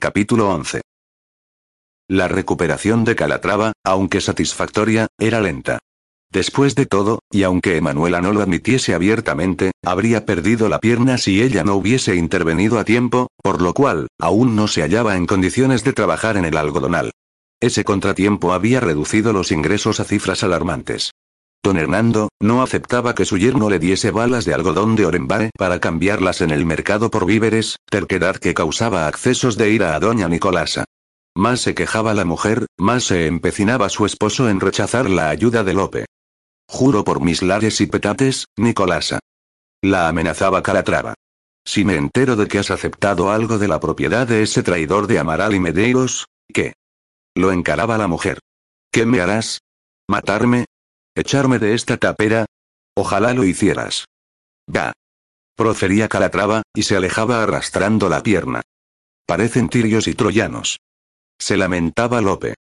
Capítulo 11. La recuperación de Calatrava, aunque satisfactoria, era lenta. Después de todo, y aunque Emanuela no lo admitiese abiertamente, habría perdido la pierna si ella no hubiese intervenido a tiempo, por lo cual, aún no se hallaba en condiciones de trabajar en el algodonal. Ese contratiempo había reducido los ingresos a cifras alarmantes. Don Hernando, no aceptaba que su yerno le diese balas de algodón de Orembae para cambiarlas en el mercado por víveres, terquedad que causaba accesos de ira a doña Nicolasa. Más se quejaba la mujer, más se empecinaba su esposo en rechazar la ayuda de Lope. Juro por mis lares y petates, Nicolasa. La amenazaba Calatrava. Si me entero de que has aceptado algo de la propiedad de ese traidor de Amaral y Medeiros, ¿qué? Lo encaraba la mujer. ¿Qué me harás? ¿Matarme? ¿Echarme de esta tapera? Ojalá lo hicieras. Va. Profería Calatrava, y se alejaba arrastrando la pierna. Parecen tirios y troyanos. Se lamentaba Lope.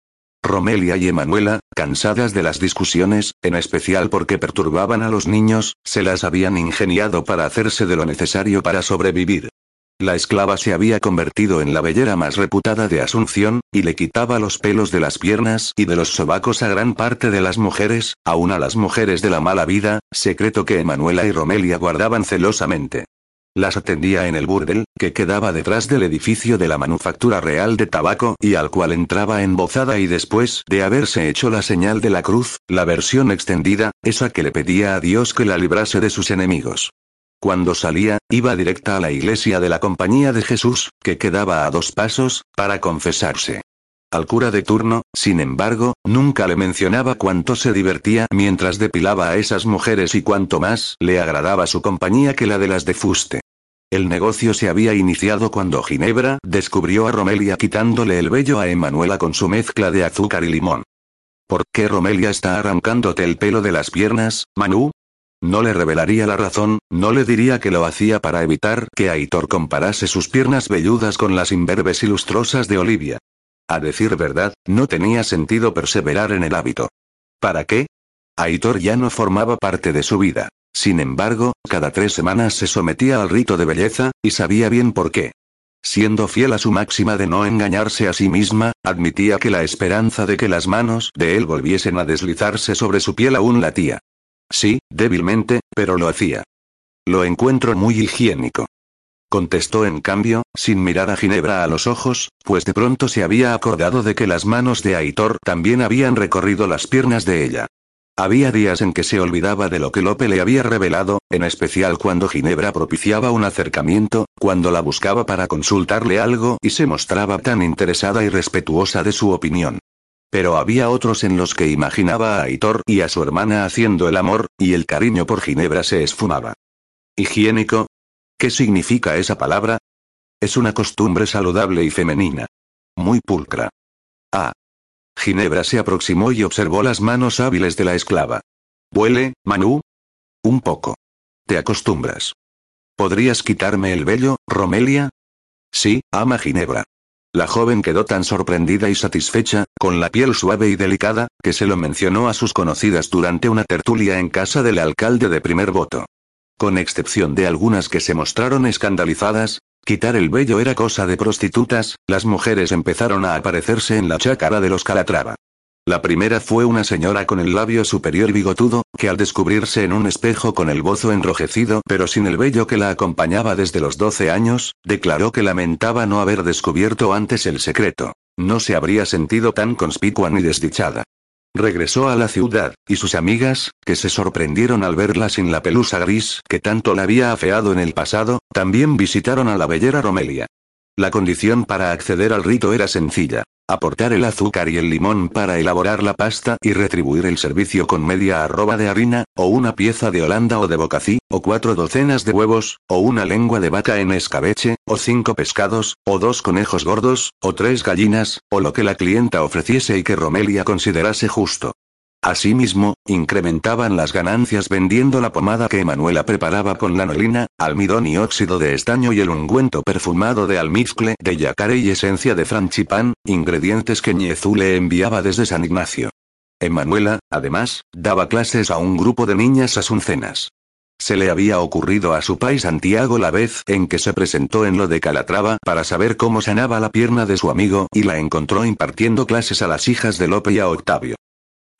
Romelia y Emanuela, cansadas de las discusiones, en especial porque perturbaban a los niños, se las habían ingeniado para hacerse de lo necesario para sobrevivir. La esclava se había convertido en la bellera más reputada de Asunción, y le quitaba los pelos de las piernas y de los sobacos a gran parte de las mujeres, aun a las mujeres de la mala vida, secreto que Emanuela y Romelia guardaban celosamente. Las atendía en el burdel, que quedaba detrás del edificio de la Manufactura Real de Tabaco y al cual entraba embozada y después de haberse hecho la señal de la cruz, la versión extendida, esa que le pedía a Dios que la librase de sus enemigos. Cuando salía, iba directa a la iglesia de la Compañía de Jesús, que quedaba a dos pasos, para confesarse. Al cura de turno, sin embargo, nunca le mencionaba cuánto se divertía mientras depilaba a esas mujeres y cuánto más le agradaba su compañía que la de las de fuste. El negocio se había iniciado cuando Ginebra descubrió a Romelia quitándole el vello a Emanuela con su mezcla de azúcar y limón. ¿Por qué Romelia está arrancándote el pelo de las piernas, Manu? No le revelaría la razón, no le diría que lo hacía para evitar que Aitor comparase sus piernas velludas con las imberbes y lustrosas de Olivia. A decir verdad, no tenía sentido perseverar en el hábito. ¿Para qué? Aitor ya no formaba parte de su vida. Sin embargo, cada tres semanas se sometía al rito de belleza, y sabía bien por qué. Siendo fiel a su máxima de no engañarse a sí misma, admitía que la esperanza de que las manos de él volviesen a deslizarse sobre su piel aún latía. Sí, débilmente, pero lo hacía. Lo encuentro muy higiénico. Contestó en cambio, sin mirar a Ginebra a los ojos, pues de pronto se había acordado de que las manos de Aitor también habían recorrido las piernas de ella. Había días en que se olvidaba de lo que Lope le había revelado, en especial cuando Ginebra propiciaba un acercamiento, cuando la buscaba para consultarle algo y se mostraba tan interesada y respetuosa de su opinión. Pero había otros en los que imaginaba a Aitor y a su hermana haciendo el amor, y el cariño por Ginebra se esfumaba. ¿Higiénico? ¿Qué significa esa palabra? Es una costumbre saludable y femenina. Muy pulcra. Ah. Ginebra se aproximó y observó las manos hábiles de la esclava. ¿Huele, Manu? Un poco. Te acostumbras. ¿Podrías quitarme el vello, Romelia? Sí, ama Ginebra. La joven quedó tan sorprendida y satisfecha, con la piel suave y delicada, que se lo mencionó a sus conocidas durante una tertulia en casa del alcalde de primer voto. Con excepción de algunas que se mostraron escandalizadas, quitar el vello era cosa de prostitutas, las mujeres empezaron a aparecerse en la chácara de los Calatrava. La primera fue una señora con el labio superior bigotudo, que al descubrirse en un espejo con el bozo enrojecido pero sin el vello que la acompañaba desde los 12 años, declaró que lamentaba no haber descubierto antes el secreto. No se habría sentido tan conspicua ni desdichada. Regresó a la ciudad, y sus amigas, que se sorprendieron al verla sin la pelusa gris que tanto la había afeado en el pasado, también visitaron a la bellera Romelia. La condición para acceder al rito era sencilla. Aportar el azúcar y el limón para elaborar la pasta y retribuir el servicio con media arroba de harina, o una pieza de holanda o de bocací, o cuatro docenas de huevos, o una lengua de vaca en escabeche, o cinco pescados, o dos conejos gordos, o tres gallinas, o lo que la clienta ofreciese y que Romelia considerase justo. Asimismo, incrementaban las ganancias vendiendo la pomada que Emanuela preparaba con lanolina, almidón y óxido de estaño y el ungüento perfumado de almizcle de yacaré y esencia de franchipán, ingredientes que Ñezú le enviaba desde San Ignacio. Emanuela, además, daba clases a un grupo de niñas asuncenas. Se le había ocurrido a su pai Santiago la vez en que se presentó en lo de Calatrava para saber cómo sanaba la pierna de su amigo y la encontró impartiendo clases a las hijas de Lope y a Octavio.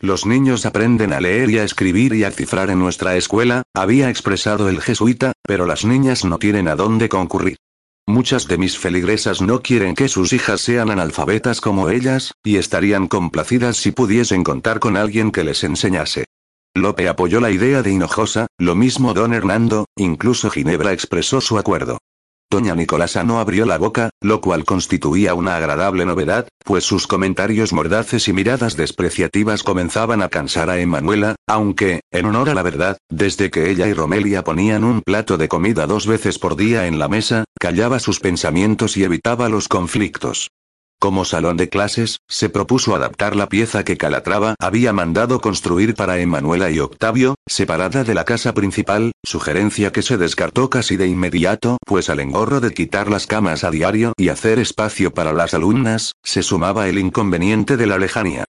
Los niños aprenden a leer y a escribir y a cifrar en nuestra escuela, había expresado el jesuita, pero las niñas no tienen a dónde concurrir. Muchas de mis feligresas no quieren que sus hijas sean analfabetas como ellas, y estarían complacidas si pudiesen contar con alguien que les enseñase. Lope apoyó la idea de Hinojosa, lo mismo don Hernando, incluso Ginebra expresó su acuerdo. Doña Nicolasa no abrió la boca, lo cual constituía una agradable novedad, pues sus comentarios mordaces y miradas despreciativas comenzaban a cansar a Emanuela, aunque, en honor a la verdad, desde que ella y Romelia ponían un plato de comida dos veces por día en la mesa, callaba sus pensamientos y evitaba los conflictos. Como salón de clases, se propuso adaptar la pieza que Calatrava había mandado construir para Emanuela y Octavio, separada de la casa principal, sugerencia que se descartó casi de inmediato, pues al engorro de quitar las camas a diario y hacer espacio para las alumnas, se sumaba el inconveniente de la lejanía.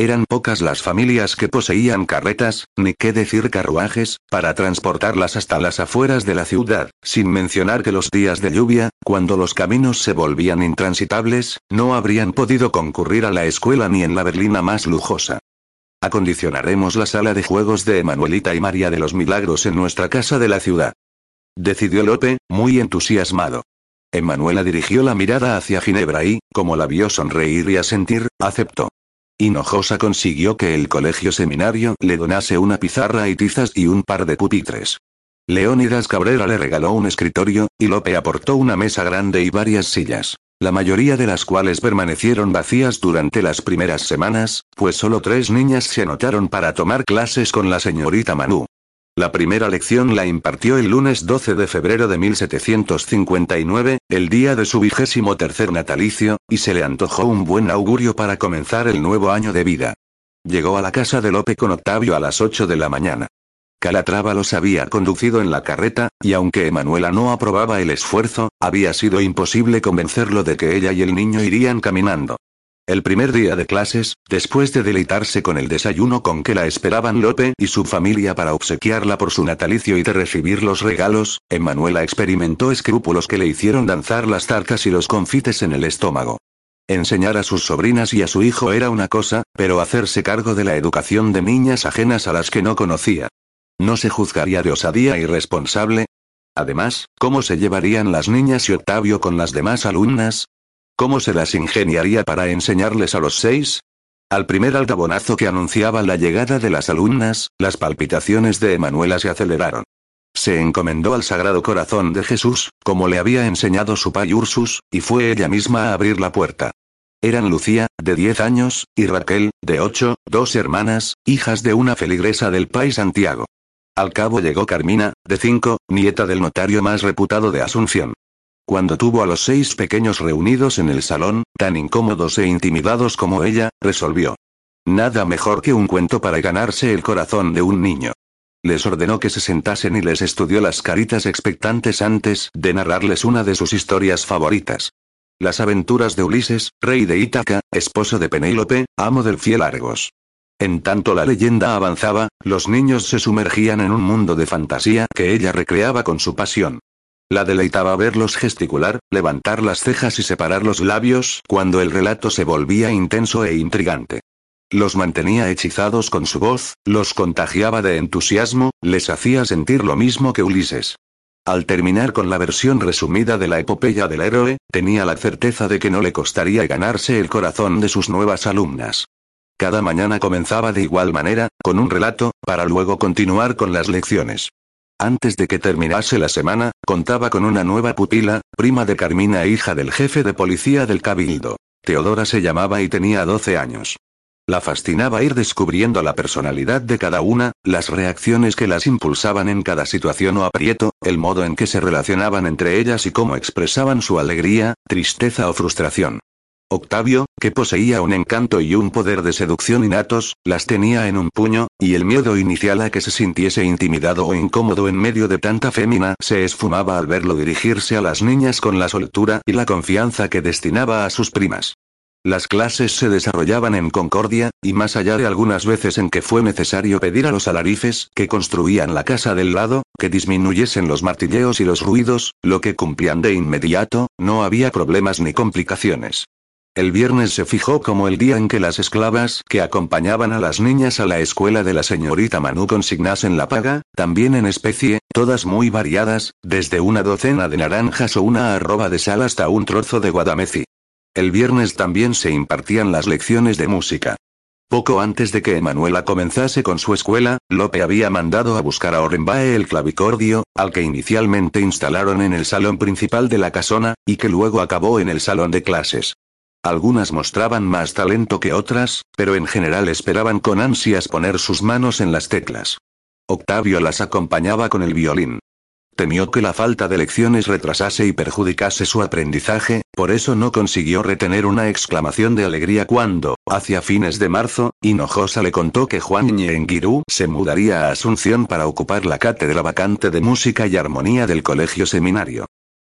Eran pocas las familias que poseían carretas, ni qué decir carruajes, para transportarlas hasta las afueras de la ciudad, sin mencionar que los días de lluvia, cuando los caminos se volvían intransitables, no habrían podido concurrir a la escuela ni en la berlina más lujosa. Acondicionaremos la sala de juegos de Emanuelita y María de los Milagros en nuestra casa de la ciudad. Decidió Lope, muy entusiasmado. Emanuela dirigió la mirada hacia Ginebra y, como la vio sonreír y asentir, aceptó. Hinojosa consiguió que el colegio seminario le donase una pizarra y tizas y un par de pupitres. Leónidas Cabrera le regaló un escritorio, y Lope aportó una mesa grande y varias sillas, la mayoría de las cuales permanecieron vacías durante las primeras semanas, pues solo tres niñas se anotaron para tomar clases con la señorita Manu. La primera lección la impartió el lunes 12 de febrero de 1759, el día de su vigésimo tercer natalicio, y se le antojó un buen augurio para comenzar el nuevo año de vida. Llegó a la casa de Lope con Octavio a las 8 de la mañana. Calatrava los había conducido en la carreta, y aunque Emanuela no aprobaba el esfuerzo, había sido imposible convencerlo de que ella y el niño irían caminando. El primer día de clases, después de deleitarse con el desayuno con que la esperaban Lope y su familia para obsequiarla por su natalicio y de recibir los regalos, Emanuela experimentó escrúpulos que le hicieron danzar las tarcas y los confites en el estómago. Enseñar a sus sobrinas y a su hijo era una cosa, pero hacerse cargo de la educación de niñas ajenas a las que no conocía. ¿No se juzgaría de osadía irresponsable? Además, ¿cómo se llevarían las niñas y Octavio con las demás alumnas? ¿Cómo se las ingeniaría para enseñarles a los seis? Al primer altabonazo que anunciaba la llegada de las alumnas, las palpitaciones de Emanuela se aceleraron. Se encomendó al Sagrado Corazón de Jesús, como le había enseñado su pai Ursus, y fue ella misma a abrir la puerta. Eran Lucía, de diez años, y Raquel, de ocho, dos hermanas, hijas de una feligresa del pai Santiago. Al cabo llegó Carmina, de cinco, nieta del notario más reputado de Asunción. Cuando tuvo a los seis pequeños reunidos en el salón, tan incómodos e intimidados como ella, resolvió. Nada mejor que un cuento para ganarse el corazón de un niño. Les ordenó que se sentasen y les estudió las caritas expectantes antes de narrarles una de sus historias favoritas. Las aventuras de Ulises, rey de Ítaca, esposo de Penélope, amo del fiel Argos. En tanto la leyenda avanzaba, los niños se sumergían en un mundo de fantasía que ella recreaba con su pasión. La deleitaba verlos gesticular, levantar las cejas y separar los labios cuando el relato se volvía intenso e intrigante. Los mantenía hechizados con su voz, los contagiaba de entusiasmo, les hacía sentir lo mismo que Ulises. Al terminar con la versión resumida de la epopeya del héroe, tenía la certeza de que no le costaría ganarse el corazón de sus nuevas alumnas. Cada mañana comenzaba de igual manera, con un relato, para luego continuar con las lecciones. Antes de que terminase la semana, contaba con una nueva pupila, prima de Carmina e hija del jefe de policía del Cabildo. Teodora se llamaba y tenía 12 años. La fascinaba ir descubriendo la personalidad de cada una, las reacciones que las impulsaban en cada situación o aprieto, el modo en que se relacionaban entre ellas y cómo expresaban su alegría, tristeza o frustración. Octavio, que poseía un encanto y un poder de seducción innatos, las tenía en un puño, y el miedo inicial a que se sintiese intimidado o incómodo en medio de tanta fémina se esfumaba al verlo dirigirse a las niñas con la soltura y la confianza que destinaba a sus primas. Las clases se desarrollaban en concordia, y más allá de algunas veces en que fue necesario pedir a los alarifes que construían la casa del lado, que disminuyesen los martilleos y los ruidos, lo que cumplían de inmediato, no había problemas ni complicaciones. El viernes se fijó como el día en que las esclavas que acompañaban a las niñas a la escuela de la señorita Manu consignasen la paga, también en especie, todas muy variadas, desde una docena de naranjas o una arroba de sal hasta un trozo de guadameci. El viernes también se impartían las lecciones de música. Poco antes de que Emanuela comenzase con su escuela, Lope había mandado a buscar a Orenbae el clavicordio, al que inicialmente instalaron en el salón principal de la casona, y que luego acabó en el salón de clases. Algunas mostraban más talento que otras, pero en general esperaban con ansias poner sus manos en las teclas. Octavio las acompañaba con el violín. Temió que la falta de lecciones retrasase y perjudicase su aprendizaje, por eso no consiguió retener una exclamación de alegría cuando, hacia fines de marzo, Hinojosa le contó que Juan Ñenguirú se mudaría a Asunción para ocupar la cátedra vacante de música y armonía del colegio seminario.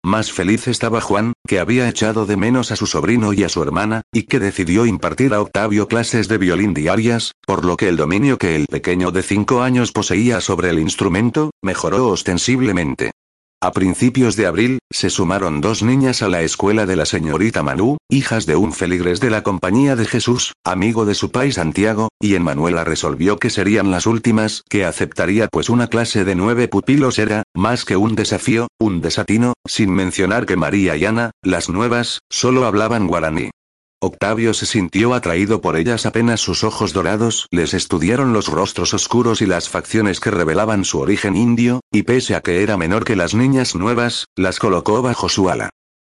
Más feliz estaba Juan, que había echado de menos a su sobrino y a su hermana, y que decidió impartir a Octavio clases de violín diarias, por lo que el dominio que el pequeño de cinco años poseía sobre el instrumento, mejoró ostensiblemente. A principios de abril, se sumaron dos niñas a la escuela de la señorita Manú, hijas de un feligres de la Compañía de Jesús, amigo de su país Santiago, y en Manuela resolvió que serían las últimas que aceptaría pues una clase de nueve pupilos era, más que un desafío, un desatino, sin mencionar que María y Ana, las nuevas, solo hablaban guaraní. Octavio se sintió atraído por ellas apenas sus ojos dorados les estudiaron los rostros oscuros y las facciones que revelaban su origen indio, y pese a que era menor que las niñas nuevas, las colocó bajo su ala.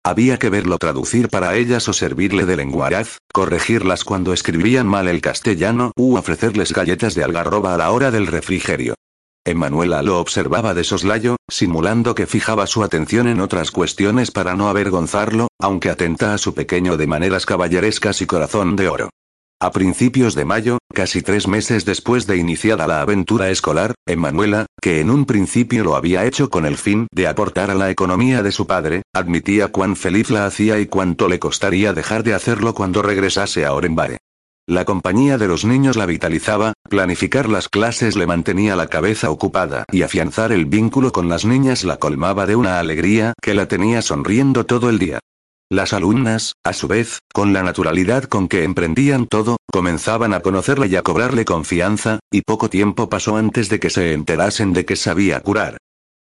Había que verlo traducir para ellas o servirle de lenguaraz, corregirlas cuando escribían mal el castellano u ofrecerles galletas de algarroba a la hora del refrigerio. Emanuela lo observaba de soslayo, simulando que fijaba su atención en otras cuestiones para no avergonzarlo, aunque atenta a su pequeño de maneras caballerescas y corazón de oro. A principios de mayo, casi tres meses después de iniciada la aventura escolar, Emanuela, que en un principio lo había hecho con el fin de aportar a la economía de su padre, admitía cuán feliz la hacía y cuánto le costaría dejar de hacerlo cuando regresase a Orenbae. La compañía de los niños la vitalizaba, planificar las clases le mantenía la cabeza ocupada y afianzar el vínculo con las niñas la colmaba de una alegría que la tenía sonriendo todo el día. Las alumnas, a su vez, con la naturalidad con que emprendían todo, comenzaban a conocerle y a cobrarle confianza, y poco tiempo pasó antes de que se enterasen de que sabía curar.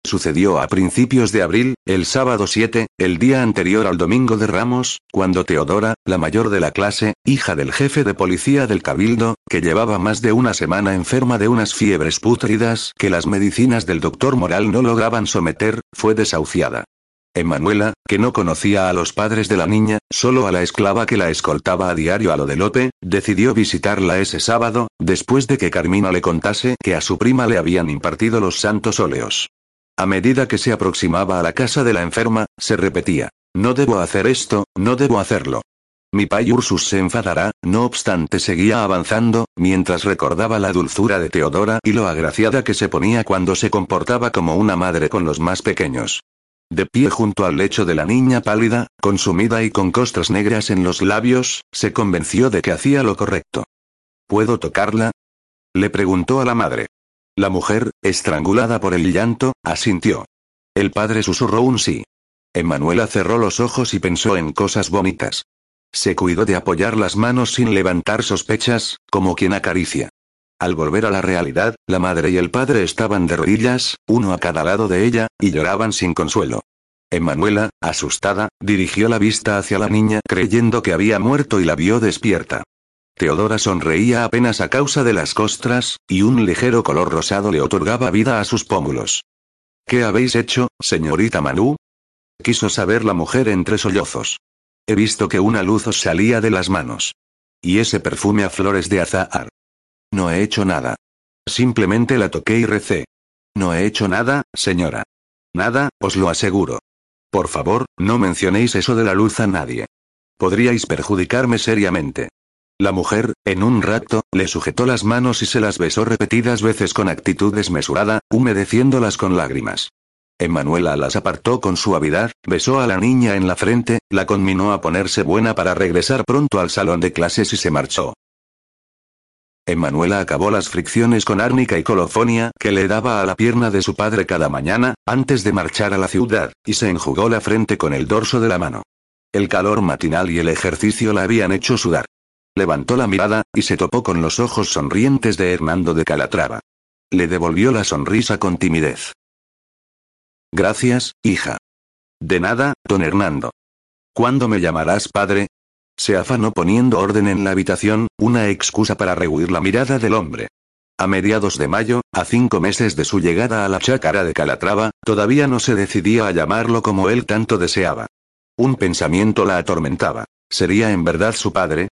Sucedió a principios de abril, el sábado 7, el día anterior al domingo de Ramos, cuando Teodora, la mayor de la clase, hija del jefe de policía del Cabildo, que llevaba más de una semana enferma de unas fiebres pútridas que las medicinas del doctor Moral no lograban someter, fue desahuciada. Emanuela, que no conocía a los padres de la niña, solo a la esclava que la escoltaba a diario a lo de Lope, decidió visitarla ese sábado, después de que Carmina le contase que a su prima le habían impartido los santos óleos. A medida que se aproximaba a la casa de la enferma, se repetía, no debo hacer esto, no debo hacerlo. Mi pai Ursus se enfadará, no obstante seguía avanzando, mientras recordaba la dulzura de Teodora y lo agraciada que se ponía cuando se comportaba como una madre con los más pequeños. De pie junto al lecho de la niña pálida, consumida y con costras negras en los labios, se convenció de que hacía lo correcto. ¿Puedo tocarla? Le preguntó a la madre. La mujer, estrangulada por el llanto, asintió. El padre susurró un sí. Emanuela cerró los ojos y pensó en cosas bonitas. Se cuidó de apoyar las manos sin levantar sospechas, como quien acaricia. Al volver a la realidad, la madre y el padre estaban de rodillas, uno a cada lado de ella, y lloraban sin consuelo. Emanuela, asustada, dirigió la vista hacia la niña creyendo que había muerto y la vio despierta. Teodora sonreía apenas a causa de las costras, y un ligero color rosado le otorgaba vida a sus pómulos. ¿Qué habéis hecho, señorita Manu? Quiso saber la mujer entre sollozos. He visto que una luz os salía de las manos. Y ese perfume a flores de azahar. No he hecho nada. Simplemente la toqué y recé. No he hecho nada, señora. Nada, os lo aseguro. Por favor, no mencionéis eso de la luz a nadie. Podríais perjudicarme seriamente. La mujer, en un rato, le sujetó las manos y se las besó repetidas veces con actitud desmesurada, humedeciéndolas con lágrimas. Emanuela las apartó con suavidad, besó a la niña en la frente, la conminó a ponerse buena para regresar pronto al salón de clases y se marchó. Emanuela acabó las fricciones con árnica y colofonia que le daba a la pierna de su padre cada mañana, antes de marchar a la ciudad, y se enjugó la frente con el dorso de la mano. El calor matinal y el ejercicio la habían hecho sudar. Levantó la mirada, y se topó con los ojos sonrientes de Hernando de Calatrava. Le devolvió la sonrisa con timidez. Gracias, hija. De nada, don Hernando. ¿Cuándo me llamarás padre? Se afanó poniendo orden en la habitación, una excusa para rehuir la mirada del hombre. A mediados de mayo, a cinco meses de su llegada a la chácara de Calatrava, todavía no se decidía a llamarlo como él tanto deseaba. Un pensamiento la atormentaba. ¿Sería en verdad su padre?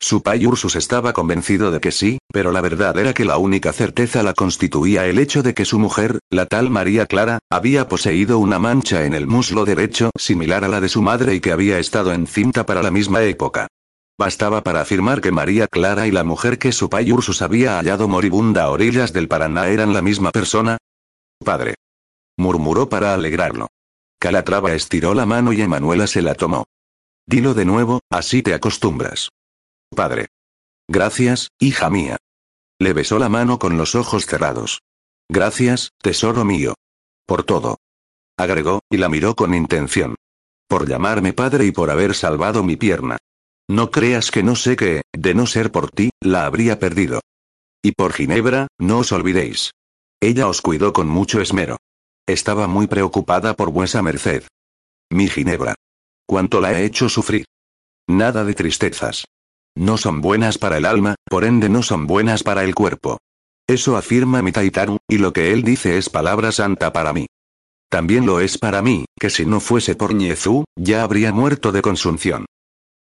Su pai Ursus estaba convencido de que sí, pero la verdad era que la única certeza la constituía el hecho de que su mujer, la tal María Clara, había poseído una mancha en el muslo derecho similar a la de su madre y que había estado encinta para la misma época. Bastaba para afirmar que María Clara y la mujer que su pai Ursus había hallado moribunda a orillas del Paraná eran la misma persona. Padre. Murmuró para alegrarlo. Calatrava estiró la mano y Emanuela se la tomó. Dilo de nuevo, así te acostumbras. Padre. Gracias, hija mía. Le besó la mano con los ojos cerrados. Gracias, tesoro mío. Por todo. Agregó, y la miró con intención. Por llamarme padre y por haber salvado mi pierna. No creas que no sé que, de no ser por ti, la habría perdido. Y por Ginebra, no os olvidéis. Ella os cuidó con mucho esmero. Estaba muy preocupada por vuesa merced. Mi Ginebra. Cuánto la he hecho sufrir. Nada de tristezas. No son buenas para el alma, por ende no son buenas para el cuerpo. Eso afirma mi Taitaru, y lo que él dice es palabra santa para mí. También lo es para mí, que si no fuese por Ñezú, ya habría muerto de consunción.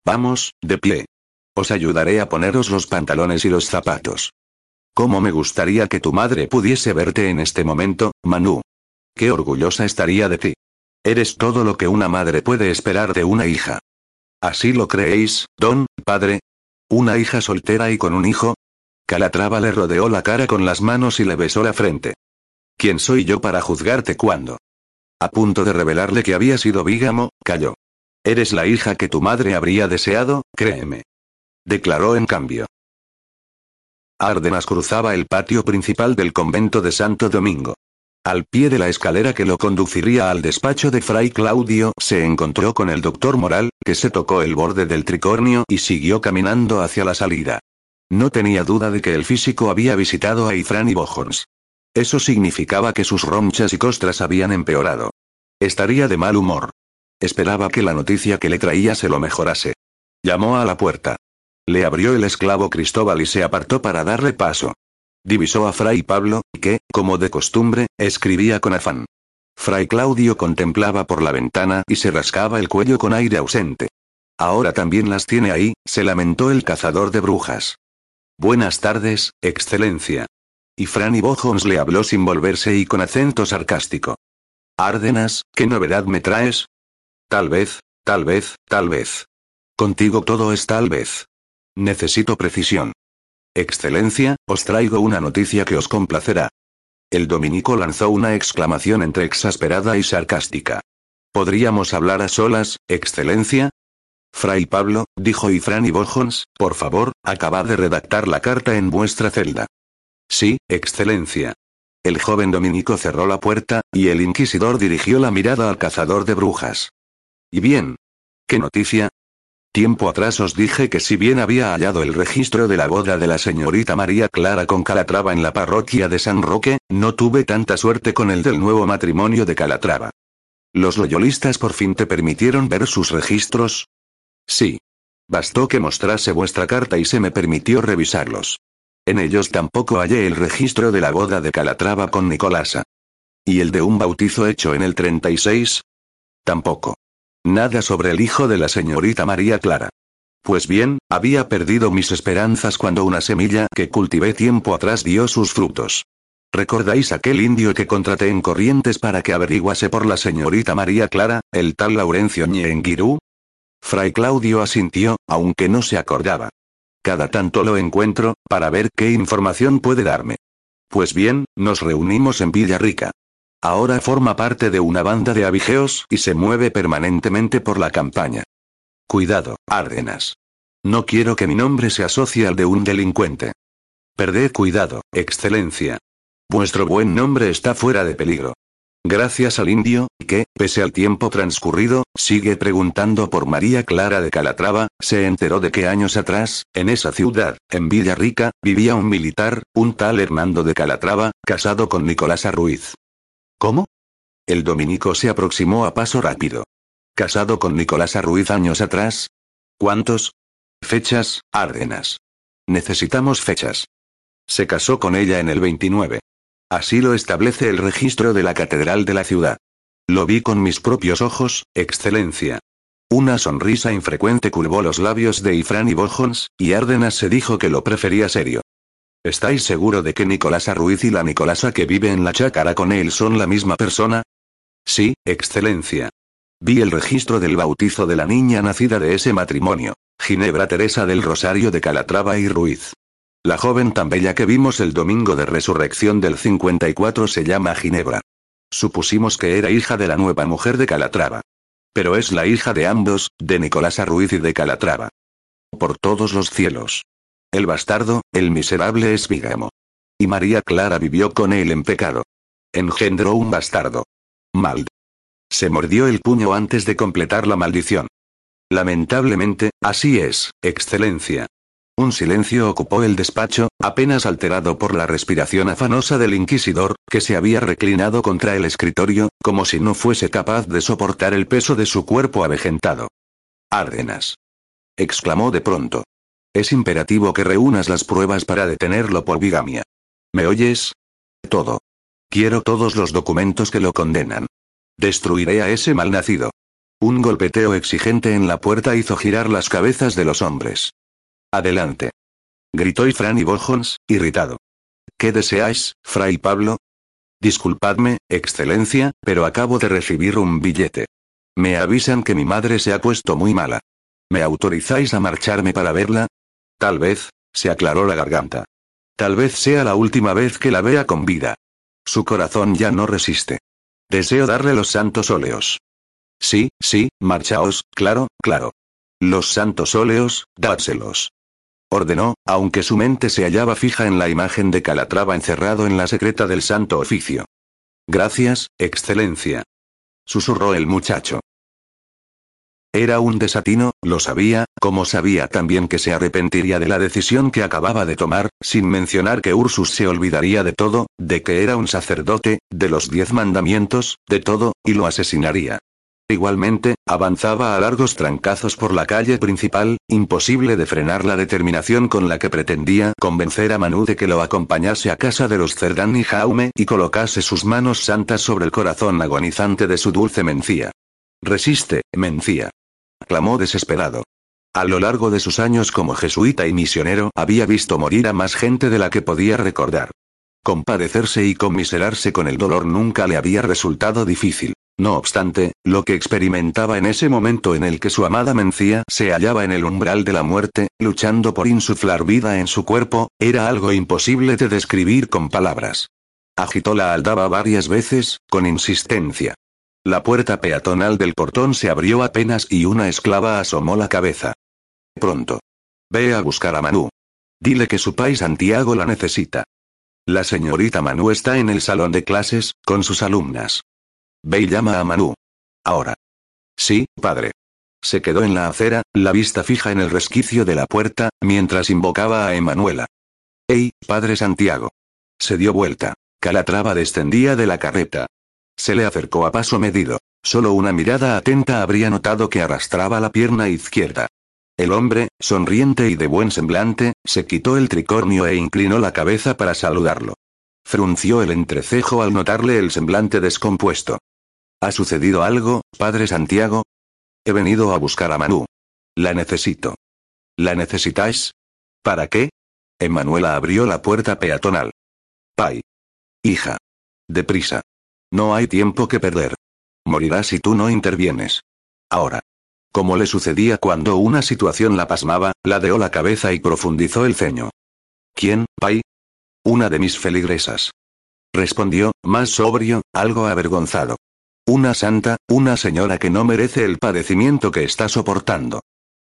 Vamos, de pie. Os ayudaré a poneros los pantalones y los zapatos. ¿Cómo me gustaría que tu madre pudiese verte en este momento, Manu? Qué orgullosa estaría de ti. Eres todo lo que una madre puede esperar de una hija. ¿Así lo creéis, don, padre? ¿Una hija soltera y con un hijo? Calatrava le rodeó la cara con las manos y le besó la frente. ¿Quién soy yo para juzgarte cuando? A punto de revelarle que había sido vígamo, calló. Eres la hija que tu madre habría deseado, créeme. Declaró en cambio. Árdenas cruzaba el patio principal del convento de Santo Domingo. Al pie de la escalera que lo conduciría al despacho de Fray Claudio, se encontró con el doctor Moral, que se tocó el borde del tricornio y siguió caminando hacia la salida. No tenía duda de que el físico había visitado a Ifrán y Bojons. Eso significaba que sus ronchas y costras habían empeorado. Estaría de mal humor. Esperaba que la noticia que le traía se lo mejorase. Llamó a la puerta. Le abrió el esclavo Cristóbal y se apartó para darle paso. Divisó a Fray Pablo, que, como de costumbre, escribía con afán. Fray Claudio contemplaba por la ventana y se rascaba el cuello con aire ausente. Ahora también las tiene ahí, se lamentó el cazador de brujas. Buenas tardes, excelencia. Y Franny Bojons le habló sin volverse y con acento sarcástico. Árdenas, ¿qué novedad me traes? Tal vez, tal vez, tal vez. Contigo todo es tal vez. Necesito precisión. Excelencia, os traigo una noticia que os complacerá. El dominico lanzó una exclamación entre exasperada y sarcástica. ¿Podríamos hablar a solas, Excelencia? Fray Pablo, dijo Ifrán y Bojons, por favor, acabad de redactar la carta en vuestra celda. Sí, Excelencia. El joven dominico cerró la puerta, y el inquisidor dirigió la mirada al cazador de brujas. ¿Y bien? ¿Qué noticia? Tiempo atrás os dije que si bien había hallado el registro de la boda de la señorita María Clara con Calatrava en la parroquia de San Roque, no tuve tanta suerte con el del nuevo matrimonio de Calatrava. ¿Los loyolistas por fin te permitieron ver sus registros? Sí. Bastó que mostrase vuestra carta y se me permitió revisarlos. En ellos tampoco hallé el registro de la boda de Calatrava con Nicolasa. ¿Y el de un bautizo hecho en el 36? Tampoco. Nada sobre el hijo de la señorita María Clara. Pues bien, había perdido mis esperanzas cuando una semilla que cultivé tiempo atrás dio sus frutos. ¿Recordáis aquel indio que contraté en Corrientes para que averiguase por la señorita María Clara, el tal Laurencio Ñenguirú? Fray Claudio asintió, aunque no se acordaba. Cada tanto lo encuentro, para ver qué información puede darme. Pues bien, nos reunimos en Villarrica. Ahora forma parte de una banda de abigeos y se mueve permanentemente por la campaña. Cuidado, Árdenas. No quiero que mi nombre se asocie al de un delincuente. Perded cuidado, excelencia. Vuestro buen nombre está fuera de peligro. Gracias al indio, que, pese al tiempo transcurrido, sigue preguntando por María Clara de Calatrava, se enteró de que años atrás, en esa ciudad, en Villa Rica, vivía un militar, un tal Hernando de Calatrava, casado con Nicolasa Ruiz. ¿Cómo? El dominico se aproximó a paso rápido. ¿Casado con Nicolasa Ruiz años atrás? ¿Cuántos? Fechas, Árdenas. Necesitamos fechas. Se casó con ella en el 29. Así lo establece el registro de la Catedral de la ciudad. Lo vi con mis propios ojos, Excelencia. Una sonrisa infrecuente curvó los labios de Ifrán y Bojons, y Árdenas se dijo que lo prefería serio. ¿Estáis seguro de que Nicolasa Ruiz y la Nicolasa que vive en la chácara con él son la misma persona? Sí, Excelencia. Vi el registro del bautizo de la niña nacida de ese matrimonio, Ginebra Teresa del Rosario de Calatrava y Ruiz. La joven tan bella que vimos el domingo de resurrección del 54 se llama Ginebra. Supusimos que era hija de la nueva mujer de Calatrava. Pero es la hija de ambos, de Nicolás Ruiz y de Calatrava. Por todos los cielos. El bastardo, el miserable es. Y María Clara vivió con él en pecado. Engendró un bastardo. Mald. Se mordió el puño antes de completar la maldición. Lamentablemente, así es, Excelencia. Un silencio ocupó el despacho, apenas alterado por la respiración afanosa del inquisidor, que se había reclinado contra el escritorio, como si no fuese capaz de soportar el peso de su cuerpo avejentado. Árdenas. exclamó de pronto. Es imperativo que reúnas las pruebas para detenerlo por bigamia. ¿Me oyes? Todo. Quiero todos los documentos que lo condenan. Destruiré a ese malnacido. Un golpeteo exigente en la puerta hizo girar las cabezas de los hombres. Adelante. Gritó Ifrán y Bojons, irritado. ¿Qué deseáis, Fray Pablo? Disculpadme, Excelencia, pero acabo de recibir un billete. Me avisan que mi madre se ha puesto muy mala. ¿Me autorizáis a marcharme para verla? Tal vez, se aclaró la garganta. Tal vez sea la última vez que la vea con vida. Su corazón ya no resiste. Deseo darle los santos óleos. Sí, sí, marchaos, claro, claro. Los santos óleos, dádselos ordenó, aunque su mente se hallaba fija en la imagen de Calatrava encerrado en la secreta del Santo Oficio. Gracias, Excelencia. Susurró el muchacho. Era un desatino, lo sabía, como sabía también que se arrepentiría de la decisión que acababa de tomar, sin mencionar que Ursus se olvidaría de todo, de que era un sacerdote, de los diez mandamientos, de todo, y lo asesinaría. Igualmente, avanzaba a largos trancazos por la calle principal, imposible de frenar la determinación con la que pretendía convencer a Manu de que lo acompañase a casa de los Cerdán y Jaume y colocase sus manos santas sobre el corazón agonizante de su dulce Mencía. Resiste, Mencía. Clamó desesperado. A lo largo de sus años como jesuita y misionero había visto morir a más gente de la que podía recordar. Compadecerse y conmiserarse con el dolor nunca le había resultado difícil. No obstante, lo que experimentaba en ese momento en el que su amada Mencía se hallaba en el umbral de la muerte, luchando por insuflar vida en su cuerpo, era algo imposible de describir con palabras. Agitó la aldaba varias veces, con insistencia. La puerta peatonal del portón se abrió apenas y una esclava asomó la cabeza. Pronto. Ve a buscar a Manu. Dile que su pai Santiago la necesita. La señorita Manu está en el salón de clases, con sus alumnas. Ve y llama a Manu. Ahora. Sí, padre. Se quedó en la acera, la vista fija en el resquicio de la puerta, mientras invocaba a Emanuela. ¡Ey, padre Santiago! Se dio vuelta. Calatrava descendía de la carreta. Se le acercó a paso medido. Solo una mirada atenta habría notado que arrastraba la pierna izquierda. El hombre, sonriente y de buen semblante, se quitó el tricornio e inclinó la cabeza para saludarlo. Frunció el entrecejo al notarle el semblante descompuesto. ¿Ha sucedido algo, padre Santiago? He venido a buscar a Manu. La necesito. ¿La necesitáis? ¿Para qué? Emanuela abrió la puerta peatonal. Pai. Hija. Deprisa. No hay tiempo que perder. Morirá si tú no intervienes. Ahora. Como le sucedía cuando una situación la pasmaba, ladeó la cabeza y profundizó el ceño. ¿Quién, Pai? Una de mis feligresas. Respondió, más sobrio, algo avergonzado. Una santa, una señora que no merece el padecimiento que está soportando.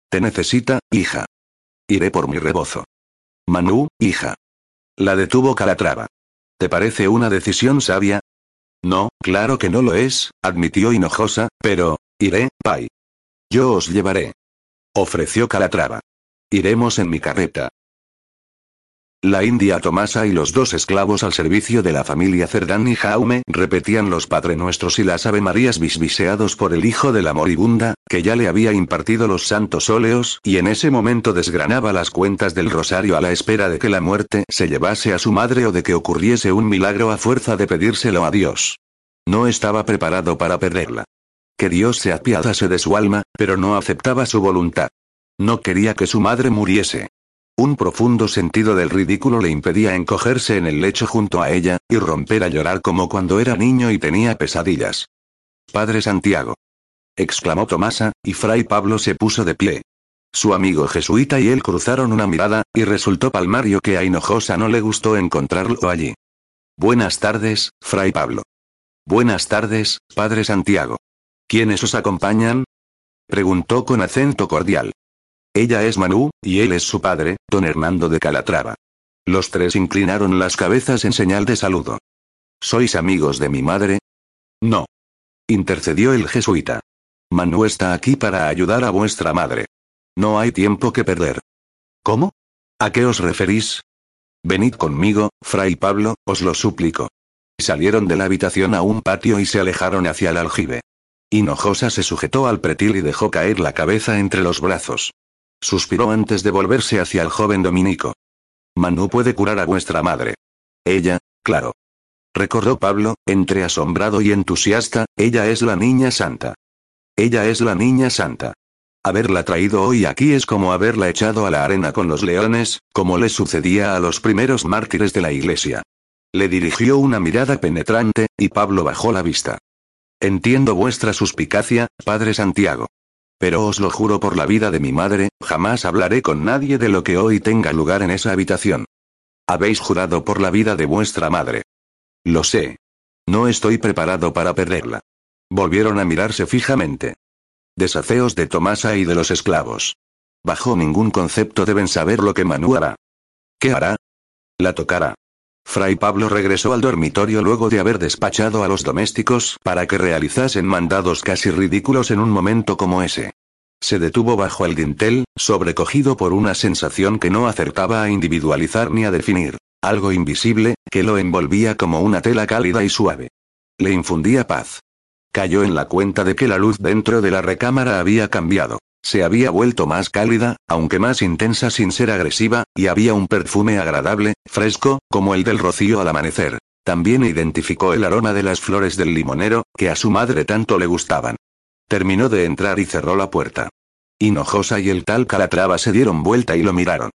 Te necesita, hija. Iré por mi rebozo. Manu, hija. La detuvo Calatrava. ¿Te parece una decisión sabia? No, claro que no lo es, admitió Hinojosa, pero, iré, Pai. Yo os llevaré. Ofreció Calatrava. Iremos en mi carreta. La india Tomasa y los dos esclavos al servicio de la familia Cerdán y Jaume repetían los Padre Nuestros y las Ave Marías bisbiseados por el hijo de la moribunda, que ya le había impartido los santos óleos y en ese momento desgranaba las cuentas del rosario a la espera de que la muerte se llevase a su madre o de que ocurriese un milagro a fuerza de pedírselo a Dios. No estaba preparado para perderla. Que Dios se apiadase de su alma, pero no aceptaba su voluntad. No quería que su madre muriese. Un profundo sentido del ridículo le impedía encogerse en el lecho junto a ella, y romper a llorar como cuando era niño y tenía pesadillas. Padre Santiago. exclamó Tomasa, y Fray Pablo se puso de pie. Su amigo jesuita y él cruzaron una mirada, y resultó palmario que a Hinojosa no le gustó encontrarlo allí. Buenas tardes, Fray Pablo. Buenas tardes, Padre Santiago. ¿Quiénes os acompañan? preguntó con acento cordial. Ella es Manu, y él es su padre, don Hernando de Calatrava. Los tres inclinaron las cabezas en señal de saludo. ¿Sois amigos de mi madre? No. Intercedió el jesuita. Manu está aquí para ayudar a vuestra madre. No hay tiempo que perder. ¿Cómo? ¿A qué os referís? Venid conmigo, fray Pablo, os lo suplico. Salieron de la habitación a un patio y se alejaron hacia el aljibe. Hinojosa se sujetó al pretil y dejó caer la cabeza entre los brazos. Suspiró antes de volverse hacia el joven dominico. Manu puede curar a vuestra madre. Ella, claro. Recordó Pablo, entre asombrado y entusiasta, ella es la niña santa. Ella es la niña santa. Haberla traído hoy aquí es como haberla echado a la arena con los leones, como le sucedía a los primeros mártires de la iglesia. Le dirigió una mirada penetrante, y Pablo bajó la vista. Entiendo vuestra suspicacia, Padre Santiago. Pero os lo juro por la vida de mi madre, jamás hablaré con nadie de lo que hoy tenga lugar en esa habitación. Habéis jurado por la vida de vuestra madre. Lo sé. No estoy preparado para perderla. Volvieron a mirarse fijamente. Desafeos de Tomasa y de los esclavos. Bajo ningún concepto deben saber lo que Manu hará. ¿Qué hará? La tocará. Fray Pablo regresó al dormitorio luego de haber despachado a los domésticos para que realizasen mandados casi ridículos en un momento como ese. Se detuvo bajo el dintel, sobrecogido por una sensación que no acertaba a individualizar ni a definir. Algo invisible, que lo envolvía como una tela cálida y suave. Le infundía paz. Cayó en la cuenta de que la luz dentro de la recámara había cambiado. Se había vuelto más cálida, aunque más intensa sin ser agresiva, y había un perfume agradable, fresco, como el del rocío al amanecer. También identificó el aroma de las flores del limonero, que a su madre tanto le gustaban. Terminó de entrar y cerró la puerta. Hinojosa y el tal Calatrava se dieron vuelta y lo miraron.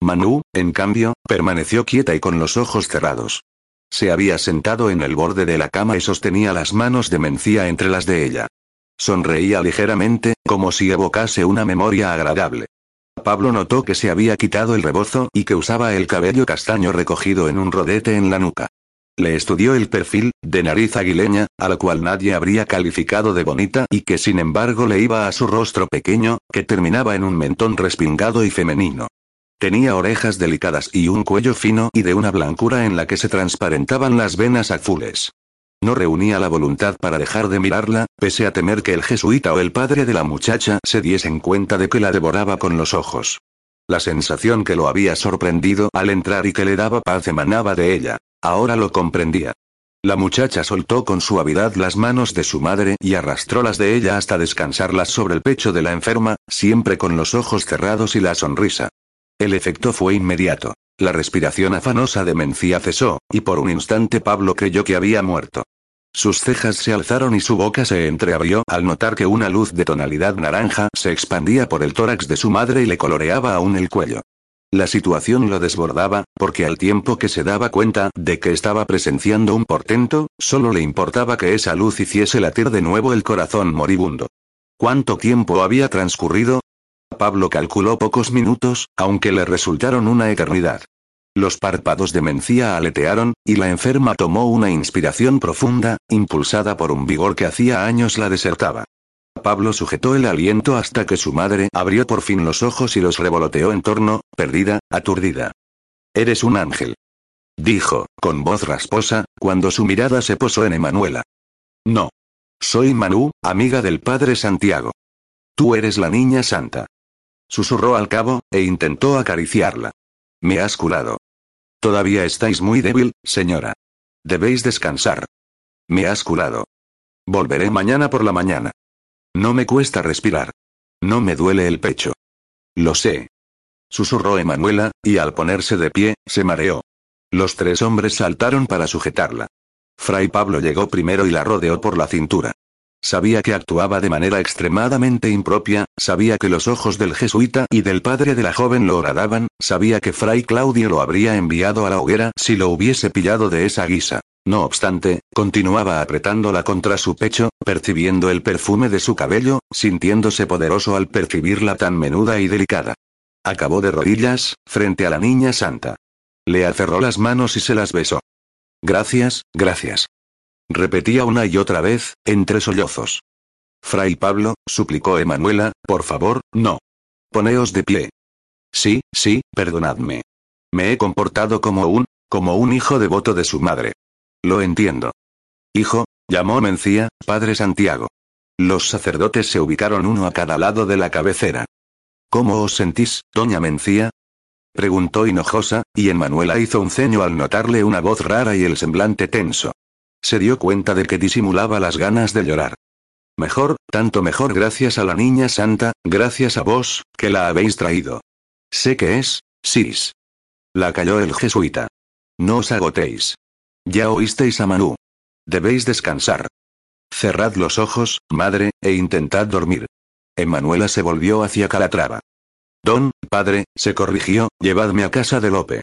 Manu, en cambio, permaneció quieta y con los ojos cerrados. Se había sentado en el borde de la cama y sostenía las manos de Mencía entre las de ella. Sonreía ligeramente, como si evocase una memoria agradable. Pablo notó que se había quitado el rebozo y que usaba el cabello castaño recogido en un rodete en la nuca. Le estudió el perfil, de nariz aguileña, a la cual nadie habría calificado de bonita y que sin embargo le iba a su rostro pequeño, que terminaba en un mentón respingado y femenino. Tenía orejas delicadas y un cuello fino y de una blancura en la que se transparentaban las venas azules. No reunía la voluntad para dejar de mirarla, pese a temer que el jesuita o el padre de la muchacha se diesen cuenta de que la devoraba con los ojos. La sensación que lo había sorprendido al entrar y que le daba paz emanaba de ella. Ahora lo comprendía. La muchacha soltó con suavidad las manos de su madre y arrastró las de ella hasta descansarlas sobre el pecho de la enferma, siempre con los ojos cerrados y la sonrisa. El efecto fue inmediato. La respiración afanosa de Mencía cesó, y por un instante Pablo creyó que había muerto. Sus cejas se alzaron y su boca se entreabrió al notar que una luz de tonalidad naranja se expandía por el tórax de su madre y le coloreaba aún el cuello. La situación lo desbordaba, porque al tiempo que se daba cuenta de que estaba presenciando un portento, solo le importaba que esa luz hiciese latir de nuevo el corazón moribundo. ¿Cuánto tiempo había transcurrido? Pablo calculó pocos minutos, aunque le resultaron una eternidad. Los párpados de Mencía aletearon, y la enferma tomó una inspiración profunda, impulsada por un vigor que hacía años la desertaba. Pablo sujetó el aliento hasta que su madre abrió por fin los ojos y los revoloteó en torno, perdida, aturdida. Eres un ángel. Dijo, con voz rasposa, cuando su mirada se posó en Emanuela. No. Soy Manú, amiga del padre Santiago. Tú eres la niña santa. Susurró al cabo, e intentó acariciarla. Me has curado. Todavía estáis muy débil, señora. Debéis descansar. Me has curado. Volveré mañana por la mañana. No me cuesta respirar. No me duele el pecho. Lo sé. Susurró Emanuela, y al ponerse de pie, se mareó. Los tres hombres saltaron para sujetarla. Fray Pablo llegó primero y la rodeó por la cintura. Sabía que actuaba de manera extremadamente impropia, sabía que los ojos del jesuita y del padre de la joven lo agradaban, sabía que Fray Claudio lo habría enviado a la hoguera si lo hubiese pillado de esa guisa. No obstante, continuaba apretándola contra su pecho, percibiendo el perfume de su cabello, sintiéndose poderoso al percibirla tan menuda y delicada. Acabó de rodillas, frente a la niña santa. Le aferró las manos y se las besó. Gracias, gracias. Repetía una y otra vez, entre sollozos. Fray Pablo, suplicó Emanuela, por favor, no. Poneos de pie. Sí, sí, perdonadme. Me he comportado como un, como un hijo devoto de su madre. Lo entiendo. Hijo, llamó Mencía, Padre Santiago. Los sacerdotes se ubicaron uno a cada lado de la cabecera. ¿Cómo os sentís, doña Mencía? Preguntó Hinojosa, y Emanuela hizo un ceño al notarle una voz rara y el semblante tenso. Se dio cuenta de que disimulaba las ganas de llorar. Mejor, tanto mejor gracias a la niña santa, gracias a vos, que la habéis traído. Sé que es, Siris. La calló el jesuita. No os agotéis. Ya oísteis a Manú. Debéis descansar. Cerrad los ojos, madre, e intentad dormir. Emanuela se volvió hacia Calatrava. Don, padre, se corrigió, llevadme a casa de Lope.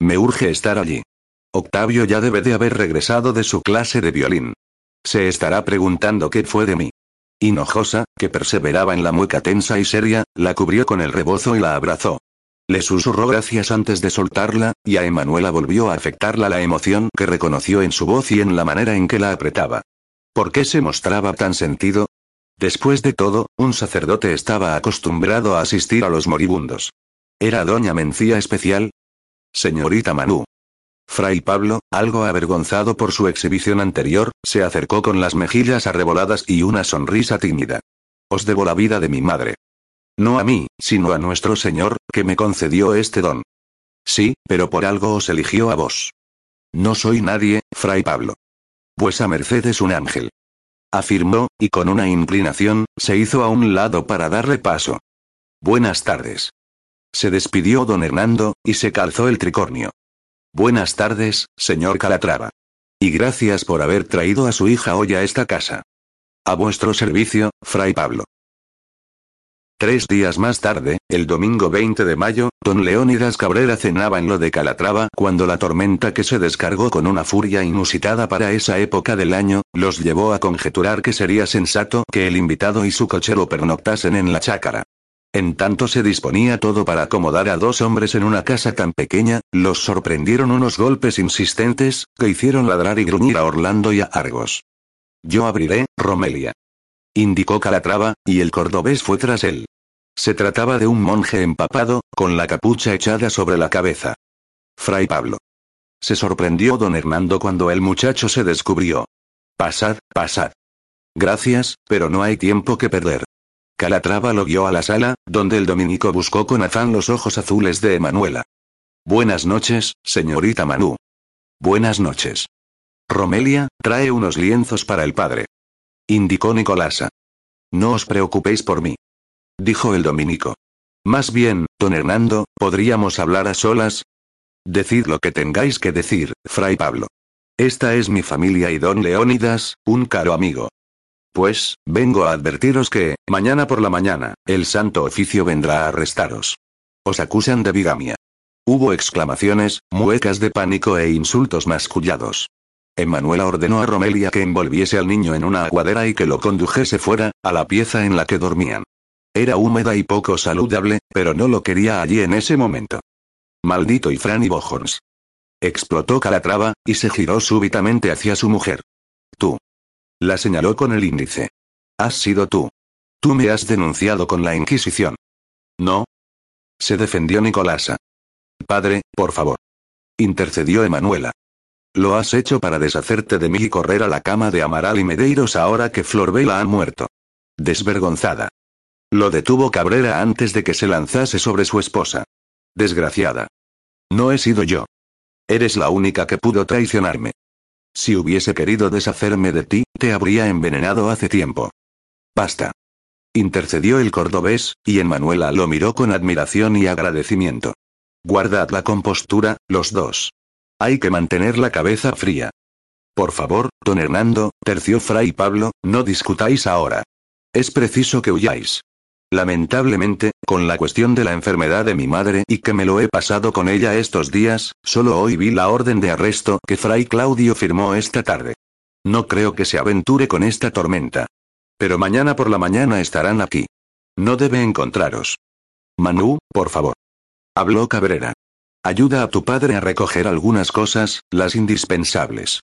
Me urge estar allí. Octavio ya debe de haber regresado de su clase de violín. Se estará preguntando qué fue de mí. Hinojosa, que perseveraba en la mueca tensa y seria, la cubrió con el rebozo y la abrazó. Le susurró gracias antes de soltarla, y a Emanuela volvió a afectarla la emoción que reconoció en su voz y en la manera en que la apretaba. ¿Por qué se mostraba tan sentido? Después de todo, un sacerdote estaba acostumbrado a asistir a los moribundos. ¿Era doña Mencía especial? Señorita Manú, Fray Pablo, algo avergonzado por su exhibición anterior, se acercó con las mejillas arreboladas y una sonrisa tímida. Os debo la vida de mi madre. No a mí, sino a nuestro Señor, que me concedió este don. Sí, pero por algo os eligió a vos. No soy nadie, Fray Pablo. Vuesa merced es un ángel. Afirmó, y con una inclinación, se hizo a un lado para darle paso. Buenas tardes. Se despidió don Hernando, y se calzó el tricornio. Buenas tardes, señor Calatrava. Y gracias por haber traído a su hija hoy a esta casa. A vuestro servicio, Fray Pablo. Tres días más tarde, el domingo 20 de mayo, don Leónidas Cabrera cenaba en lo de Calatrava cuando la tormenta que se descargó con una furia inusitada para esa época del año, los llevó a conjeturar que sería sensato que el invitado y su cochero pernoctasen en la chácara. En tanto se disponía todo para acomodar a dos hombres en una casa tan pequeña, los sorprendieron unos golpes insistentes, que hicieron ladrar y gruñir a Orlando y a Argos. Yo abriré, Romelia. Indicó Calatrava, y el cordobés fue tras él. Se trataba de un monje empapado, con la capucha echada sobre la cabeza. Fray Pablo. Se sorprendió don Hernando cuando el muchacho se descubrió. Pasad, pasad. Gracias, pero no hay tiempo que perder. Calatrava lo guió a la sala, donde el dominico buscó con afán los ojos azules de Emanuela. Buenas noches, señorita Manú. Buenas noches. Romelia, trae unos lienzos para el padre. Indicó Nicolasa. No os preocupéis por mí. Dijo el dominico. Más bien, don Hernando, ¿podríamos hablar a solas? Decid lo que tengáis que decir, fray Pablo. Esta es mi familia y don Leónidas, un caro amigo. Pues, vengo a advertiros que, mañana por la mañana, el Santo Oficio vendrá a arrestaros. Os acusan de bigamia. Hubo exclamaciones, muecas de pánico e insultos mascullados. Emanuela ordenó a Romelia que envolviese al niño en una aguadera y que lo condujese fuera, a la pieza en la que dormían. Era húmeda y poco saludable, pero no lo quería allí en ese momento. Maldito y Franny Bohorns. Explotó Calatrava, y se giró súbitamente hacia su mujer. Tú. La señaló con el índice. Has sido tú. Tú me has denunciado con la Inquisición. No. Se defendió Nicolasa. Padre, por favor. Intercedió Emanuela. Lo has hecho para deshacerte de mí y correr a la cama de Amaral y Medeiros ahora que Florbela ha muerto. Desvergonzada. Lo detuvo Cabrera antes de que se lanzase sobre su esposa. Desgraciada. No he sido yo. Eres la única que pudo traicionarme. Si hubiese querido deshacerme de ti, te habría envenenado hace tiempo. Basta. Intercedió el cordobés, y Emanuela lo miró con admiración y agradecimiento. Guardad la compostura, los dos. Hay que mantener la cabeza fría. Por favor, don Hernando, terció Fray Pablo, no discutáis ahora. Es preciso que huyáis. Lamentablemente, con la cuestión de la enfermedad de mi madre y que me lo he pasado con ella estos días, solo hoy vi la orden de arresto que Fray Claudio firmó esta tarde. No creo que se aventure con esta tormenta. Pero mañana por la mañana estarán aquí. No debe encontraros. Manu, por favor. Habló Cabrera. Ayuda a tu padre a recoger algunas cosas, las indispensables.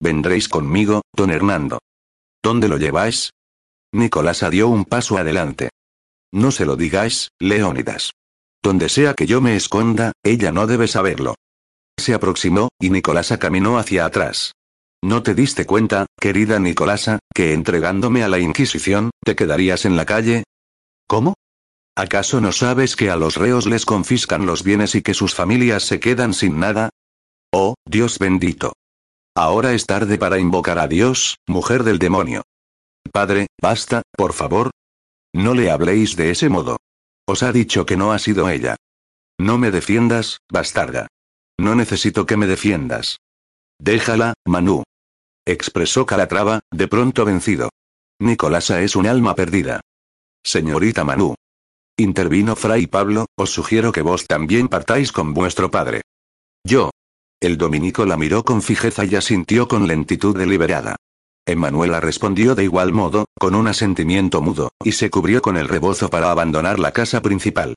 Vendréis conmigo, don Hernando. ¿Dónde lo lleváis? Nicolás dio un paso adelante. No se lo digáis, Leónidas. Donde sea que yo me esconda, ella no debe saberlo. Se aproximó, y Nicolasa caminó hacia atrás. ¿No te diste cuenta, querida Nicolasa, que entregándome a la Inquisición, te quedarías en la calle? ¿Cómo? ¿Acaso no sabes que a los reos les confiscan los bienes y que sus familias se quedan sin nada? Oh, Dios bendito. Ahora es tarde para invocar a Dios, mujer del demonio. Padre, basta, por favor, no le habléis de ese modo. Os ha dicho que no ha sido ella. No me defiendas, bastarda. No necesito que me defiendas. Déjala, Manu. Expresó Calatrava, de pronto vencido. Nicolasa es un alma perdida. Señorita Manu. Intervino Fray Pablo, os sugiero que vos también partáis con vuestro padre. Yo. El dominico la miró con fijeza y asintió con lentitud deliberada. Emanuela respondió de igual modo, con un asentimiento mudo, y se cubrió con el rebozo para abandonar la casa principal.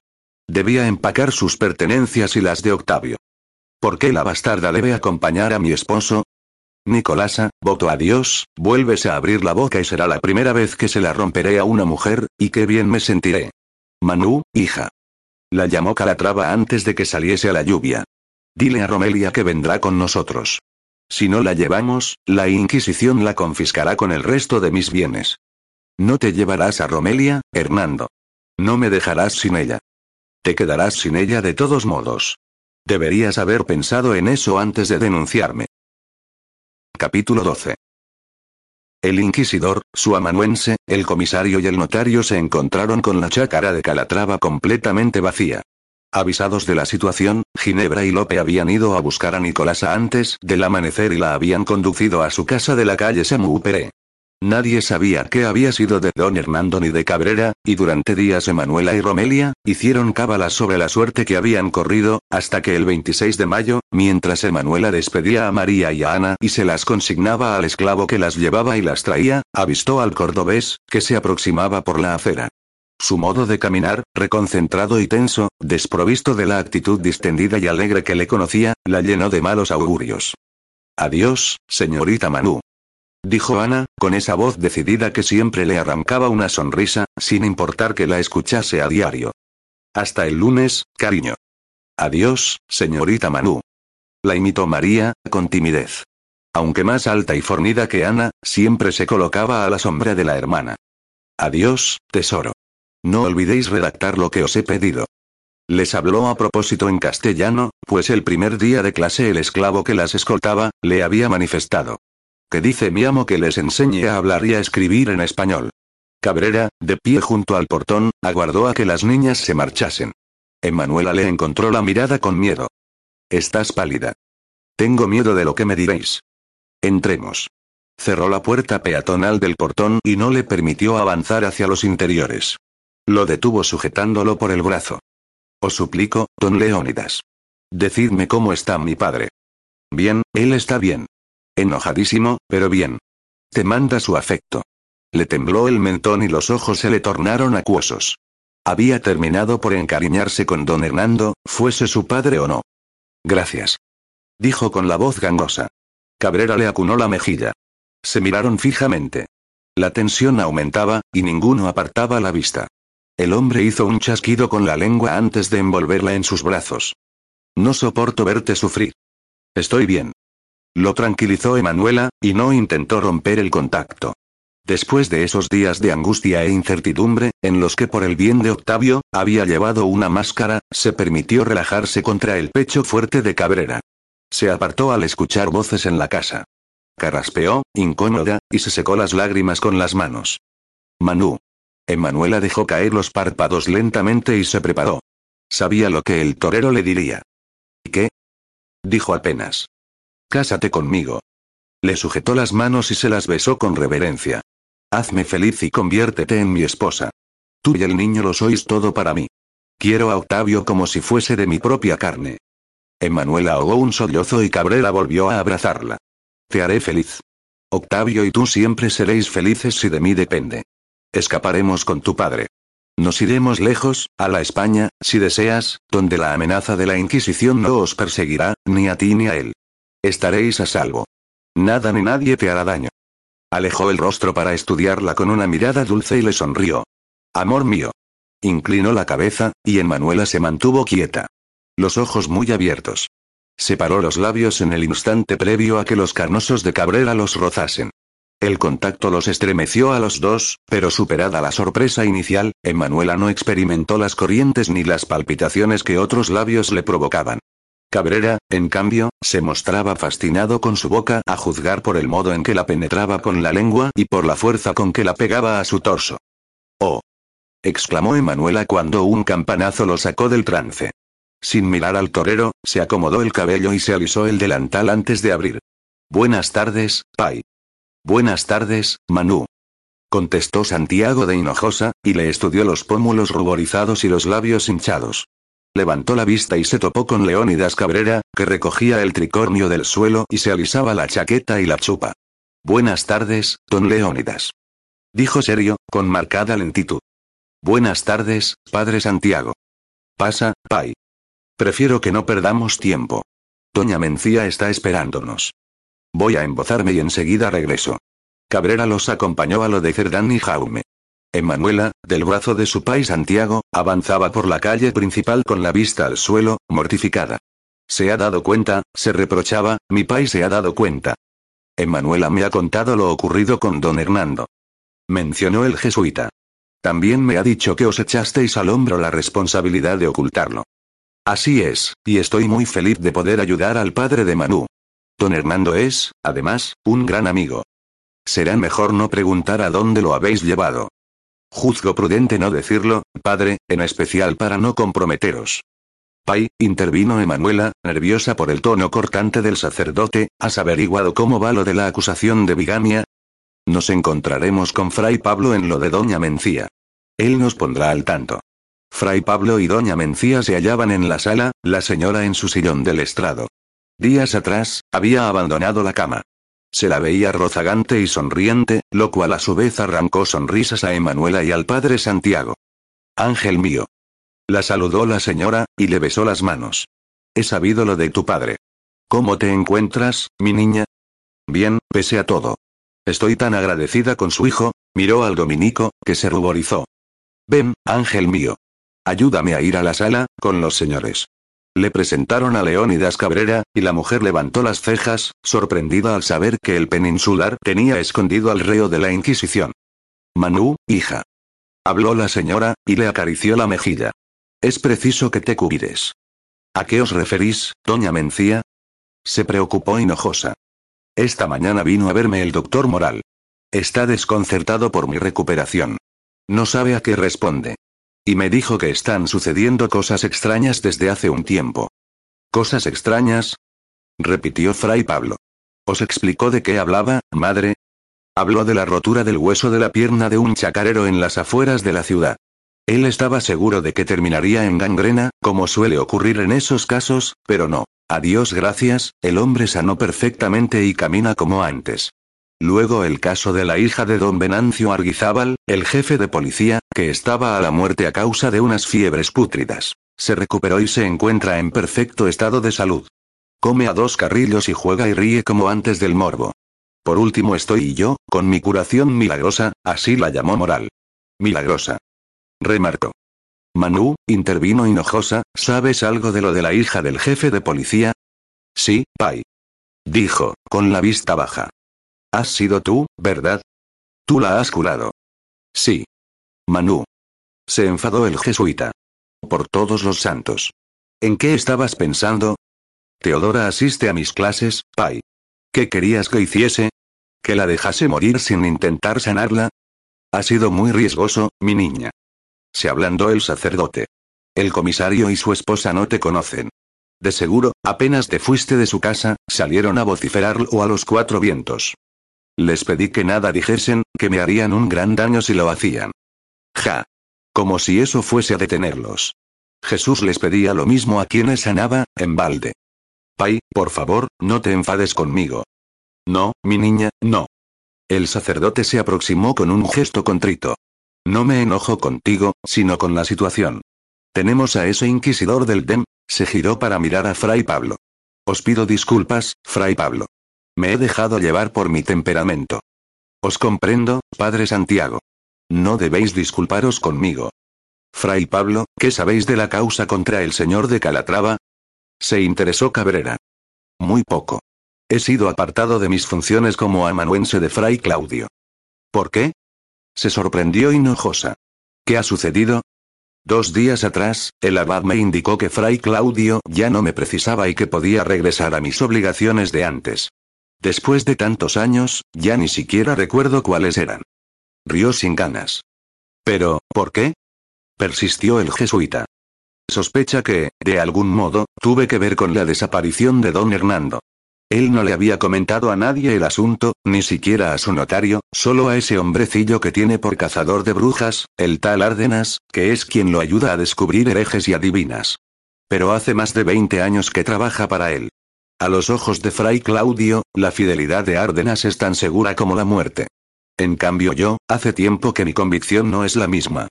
Debía empacar sus pertenencias y las de Octavio. ¿Por qué la bastarda debe acompañar a mi esposo? Nicolasa, voto a Dios, vuélvese a abrir la boca y será la primera vez que se la romperé a una mujer, y qué bien me sentiré. Manu, hija. La llamó Calatrava antes de que saliese a la lluvia. Dile a Romelia que vendrá con nosotros. Si no la llevamos, la Inquisición la confiscará con el resto de mis bienes. No te llevarás a Romelia, Hernando. No me dejarás sin ella. Te quedarás sin ella de todos modos. Deberías haber pensado en eso antes de denunciarme. Capítulo 12. El inquisidor, su amanuense, el comisario y el notario se encontraron con la chácara de Calatrava completamente vacía. Avisados de la situación, Ginebra y Lope habían ido a buscar a Nicolasa antes del amanecer y la habían conducido a su casa de la calle Samupere. Nadie sabía qué había sido de don Hernando ni de Cabrera, y durante días Emanuela y Romelia, hicieron cábalas sobre la suerte que habían corrido, hasta que el 26 de mayo, mientras Emanuela despedía a María y a Ana y se las consignaba al esclavo que las llevaba y las traía, avistó al cordobés, que se aproximaba por la acera. Su modo de caminar, reconcentrado y tenso, desprovisto de la actitud distendida y alegre que le conocía, la llenó de malos augurios. Adiós, señorita Manu. Dijo Ana, con esa voz decidida que siempre le arrancaba una sonrisa, sin importar que la escuchase a diario. Hasta el lunes, cariño. Adiós, señorita Manu. La imitó María, con timidez. Aunque más alta y fornida que Ana, siempre se colocaba a la sombra de la hermana. Adiós, tesoro. No olvidéis redactar lo que os he pedido. Les habló a propósito en castellano, pues el primer día de clase el esclavo que las escoltaba, le había manifestado. Que dice mi amo que les enseñe a hablar y a escribir en español. Cabrera, de pie junto al portón, aguardó a que las niñas se marchasen. Emanuela le encontró la mirada con miedo. Estás pálida. Tengo miedo de lo que me diréis. Entremos. Cerró la puerta peatonal del portón y no le permitió avanzar hacia los interiores. Lo detuvo sujetándolo por el brazo. Os suplico, don Leónidas. Decidme cómo está mi padre. Bien, él está bien. Enojadísimo, pero bien. Te manda su afecto. Le tembló el mentón y los ojos se le tornaron acuosos. Había terminado por encariñarse con don Hernando, fuese su padre o no. Gracias. Dijo con la voz gangosa. Cabrera le acunó la mejilla. Se miraron fijamente. La tensión aumentaba, y ninguno apartaba la vista. El hombre hizo un chasquido con la lengua antes de envolverla en sus brazos. No soporto verte sufrir. Estoy bien. Lo tranquilizó Emanuela, y no intentó romper el contacto. Después de esos días de angustia e incertidumbre, en los que por el bien de Octavio, había llevado una máscara, se permitió relajarse contra el pecho fuerte de Cabrera. Se apartó al escuchar voces en la casa. Carraspeó, incómoda, y se secó las lágrimas con las manos. Manu. Emanuela dejó caer los párpados lentamente y se preparó. Sabía lo que el torero le diría. ¿Qué? Dijo apenas. Cásate conmigo. Le sujetó las manos y se las besó con reverencia. Hazme feliz y conviértete en mi esposa. Tú y el niño lo sois todo para mí. Quiero a Octavio como si fuese de mi propia carne. Emanuela ahogó un sollozo y Cabrera volvió a abrazarla. Te haré feliz. Octavio y tú siempre seréis felices si de mí depende. Escaparemos con tu padre. Nos iremos lejos, a la España, si deseas, donde la amenaza de la Inquisición no os perseguirá, ni a ti ni a él. Estaréis a salvo. Nada ni nadie te hará daño. Alejó el rostro para estudiarla con una mirada dulce y le sonrió. Amor mío. Inclinó la cabeza, y Emanuela se mantuvo quieta. Los ojos muy abiertos. Separó los labios en el instante previo a que los carnosos de Cabrera los rozasen. El contacto los estremeció a los dos, pero superada la sorpresa inicial, Emanuela no experimentó las corrientes ni las palpitaciones que otros labios le provocaban. Cabrera, en cambio, se mostraba fascinado con su boca a juzgar por el modo en que la penetraba con la lengua y por la fuerza con que la pegaba a su torso. ¡Oh! exclamó Emanuela cuando un campanazo lo sacó del trance. Sin mirar al torero, se acomodó el cabello y se alisó el delantal antes de abrir. Buenas tardes, Pai. Buenas tardes, Manu. Contestó Santiago de Hinojosa, y le estudió los pómulos ruborizados y los labios hinchados. Levantó la vista y se topó con Leónidas Cabrera, que recogía el tricornio del suelo y se alisaba la chaqueta y la chupa. Buenas tardes, don Leónidas. Dijo serio, con marcada lentitud. Buenas tardes, padre Santiago. Pasa, Pai. Prefiero que no perdamos tiempo. Doña Mencía está esperándonos. Voy a embozarme y enseguida regreso. Cabrera los acompañó a lo de Cerdán y Jaume. Emanuela, del brazo de su pai Santiago, avanzaba por la calle principal con la vista al suelo, mortificada. Se ha dado cuenta, se reprochaba, mi pai se ha dado cuenta. Emanuela me ha contado lo ocurrido con don Hernando. Mencionó el jesuita. También me ha dicho que os echasteis al hombro la responsabilidad de ocultarlo. Así es, y estoy muy feliz de poder ayudar al padre de Manu. Don Hernando es, además, un gran amigo. Será mejor no preguntar a dónde lo habéis llevado. Juzgo prudente no decirlo, padre, en especial para no comprometeros. Pai, intervino Emanuela, nerviosa por el tono cortante del sacerdote, ¿has averiguado cómo va lo de la acusación de bigamia? Nos encontraremos con Fray Pablo en lo de Doña Mencía. Él nos pondrá al tanto. Fray Pablo y Doña Mencía se hallaban en la sala, la señora en su sillón del estrado. Días atrás, había abandonado la cama. Se la veía rozagante y sonriente, lo cual a su vez arrancó sonrisas a Emanuela y al padre Santiago. Ángel mío. La saludó la señora, y le besó las manos. He sabido lo de tu padre. ¿Cómo te encuentras, mi niña? Bien, pese a todo. Estoy tan agradecida con su hijo, miró al dominico, que se ruborizó. Ven, ángel mío. Ayúdame a ir a la sala, con los señores. Le presentaron a Leónidas Cabrera, y la mujer levantó las cejas, sorprendida al saber que el peninsular tenía escondido al reo de la Inquisición. Manu, hija. Habló la señora, y le acarició la mejilla. Es preciso que te cuides. ¿A qué os referís, doña Mencía? Se preocupó enojosa. Esta mañana vino a verme el doctor Moral. Está desconcertado por mi recuperación. No sabe a qué responde. Y me dijo que están sucediendo cosas extrañas desde hace un tiempo. ¿Cosas extrañas? repitió Fray Pablo. ¿Os explicó de qué hablaba, madre? Habló de la rotura del hueso de la pierna de un chacarero en las afueras de la ciudad. Él estaba seguro de que terminaría en gangrena, como suele ocurrir en esos casos, pero no. A Dios gracias, el hombre sanó perfectamente y camina como antes. Luego el caso de la hija de don Venancio Arguizábal, el jefe de policía, que estaba a la muerte a causa de unas fiebres pútridas. Se recuperó y se encuentra en perfecto estado de salud. Come a dos carrillos y juega y ríe como antes del morbo. Por último estoy yo, con mi curación milagrosa, así la llamó Moral. Milagrosa. Remarcó. Manu, intervino hinojosa, ¿sabes algo de lo de la hija del jefe de policía? Sí, Pai. Dijo, con la vista baja. Has sido tú, ¿verdad? Tú la has curado. Sí. Manu. Se enfadó el jesuita. Por todos los santos. ¿En qué estabas pensando? Teodora asiste a mis clases, Pai. ¿Qué querías que hiciese? ¿Que la dejase morir sin intentar sanarla? Ha sido muy riesgoso, mi niña. Se ablandó el sacerdote. El comisario y su esposa no te conocen. De seguro, apenas te fuiste de su casa, salieron a vociferarlo a los cuatro vientos. Les pedí que nada dijesen, que me harían un gran daño si lo hacían. Ja. Como si eso fuese a detenerlos. Jesús les pedía lo mismo a quienes sanaba, en balde. Pai, por favor, no te enfades conmigo. No, mi niña, no. El sacerdote se aproximó con un gesto contrito. No me enojo contigo, sino con la situación. Tenemos a ese inquisidor del DEM, se giró para mirar a Fray Pablo. Os pido disculpas, Fray Pablo. Me he dejado llevar por mi temperamento. Os comprendo, Padre Santiago. No debéis disculparos conmigo. Fray Pablo, ¿qué sabéis de la causa contra el señor de Calatrava? Se interesó Cabrera. Muy poco. He sido apartado de mis funciones como amanuense de Fray Claudio. ¿Por qué? Se sorprendió Hinojosa. ¿Qué ha sucedido? Dos días atrás, el abad me indicó que Fray Claudio ya no me precisaba y que podía regresar a mis obligaciones de antes. Después de tantos años, ya ni siquiera recuerdo cuáles eran. Rió sin ganas. Pero, ¿por qué? Persistió el jesuita. Sospecha que, de algún modo, tuve que ver con la desaparición de don Hernando. Él no le había comentado a nadie el asunto, ni siquiera a su notario, solo a ese hombrecillo que tiene por cazador de brujas, el tal Árdenas, que es quien lo ayuda a descubrir herejes y adivinas. Pero hace más de 20 años que trabaja para él. A los ojos de Fray Claudio, la fidelidad de Árdenas es tan segura como la muerte. En cambio yo, hace tiempo que mi convicción no es la misma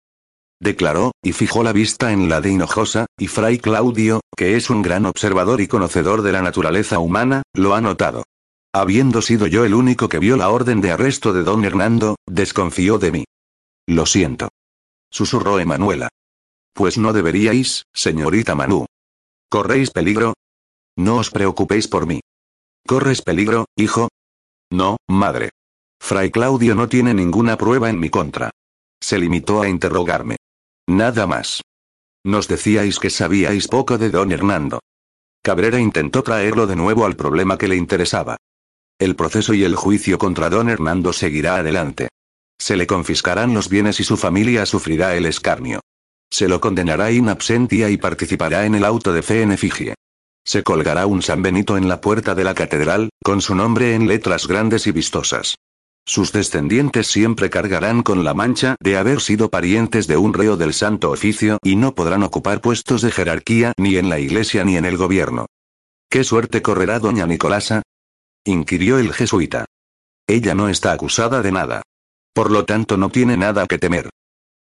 declaró, y fijó la vista en la de Hinojosa, y Fray Claudio, que es un gran observador y conocedor de la naturaleza humana, lo ha notado. Habiendo sido yo el único que vio la orden de arresto de don Hernando, desconfió de mí. Lo siento. Susurró Emanuela. Pues no deberíais, señorita Manu. ¿Corréis peligro? No os preocupéis por mí. ¿Corres peligro, hijo? No, madre. Fray Claudio no tiene ninguna prueba en mi contra. Se limitó a interrogarme. Nada más. Nos decíais que sabíais poco de don Hernando. Cabrera intentó traerlo de nuevo al problema que le interesaba. El proceso y el juicio contra don Hernando seguirá adelante. Se le confiscarán los bienes y su familia sufrirá el escarnio. Se lo condenará in absentia y participará en el auto de fe en efigie. Se colgará un San Benito en la puerta de la catedral, con su nombre en letras grandes y vistosas. Sus descendientes siempre cargarán con la mancha de haber sido parientes de un reo del Santo Oficio y no podrán ocupar puestos de jerarquía ni en la iglesia ni en el gobierno. ¿Qué suerte correrá doña Nicolasa? inquirió el jesuita. Ella no está acusada de nada. Por lo tanto no tiene nada que temer.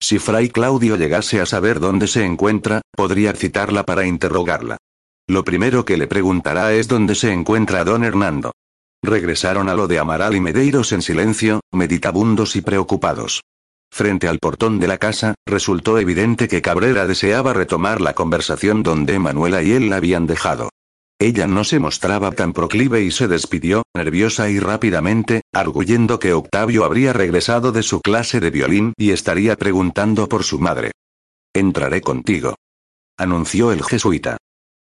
Si Fray Claudio llegase a saber dónde se encuentra, podría citarla para interrogarla. Lo primero que le preguntará es dónde se encuentra don Hernando. Regresaron a lo de Amaral y Medeiros en silencio, meditabundos y preocupados. Frente al portón de la casa, resultó evidente que Cabrera deseaba retomar la conversación donde Manuela y él la habían dejado. Ella no se mostraba tan proclive y se despidió, nerviosa y rápidamente, arguyendo que Octavio habría regresado de su clase de violín y estaría preguntando por su madre. Entraré contigo. Anunció el jesuita.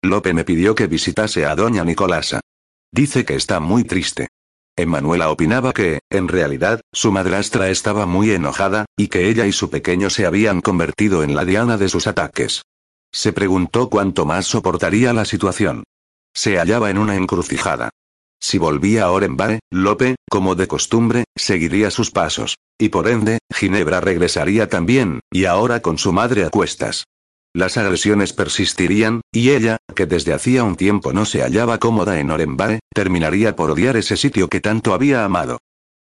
Lope me pidió que visitase a doña Nicolasa. Dice que está muy triste. Emanuela opinaba que, en realidad, su madrastra estaba muy enojada, y que ella y su pequeño se habían convertido en la diana de sus ataques. Se preguntó cuánto más soportaría la situación. Se hallaba en una encrucijada. Si volvía a Orenbae, Lope, como de costumbre, seguiría sus pasos. Y por ende, Ginebra regresaría también, y ahora con su madre a cuestas. Las agresiones persistirían, y ella, que desde hacía un tiempo no se hallaba cómoda en Orenbae, terminaría por odiar ese sitio que tanto había amado.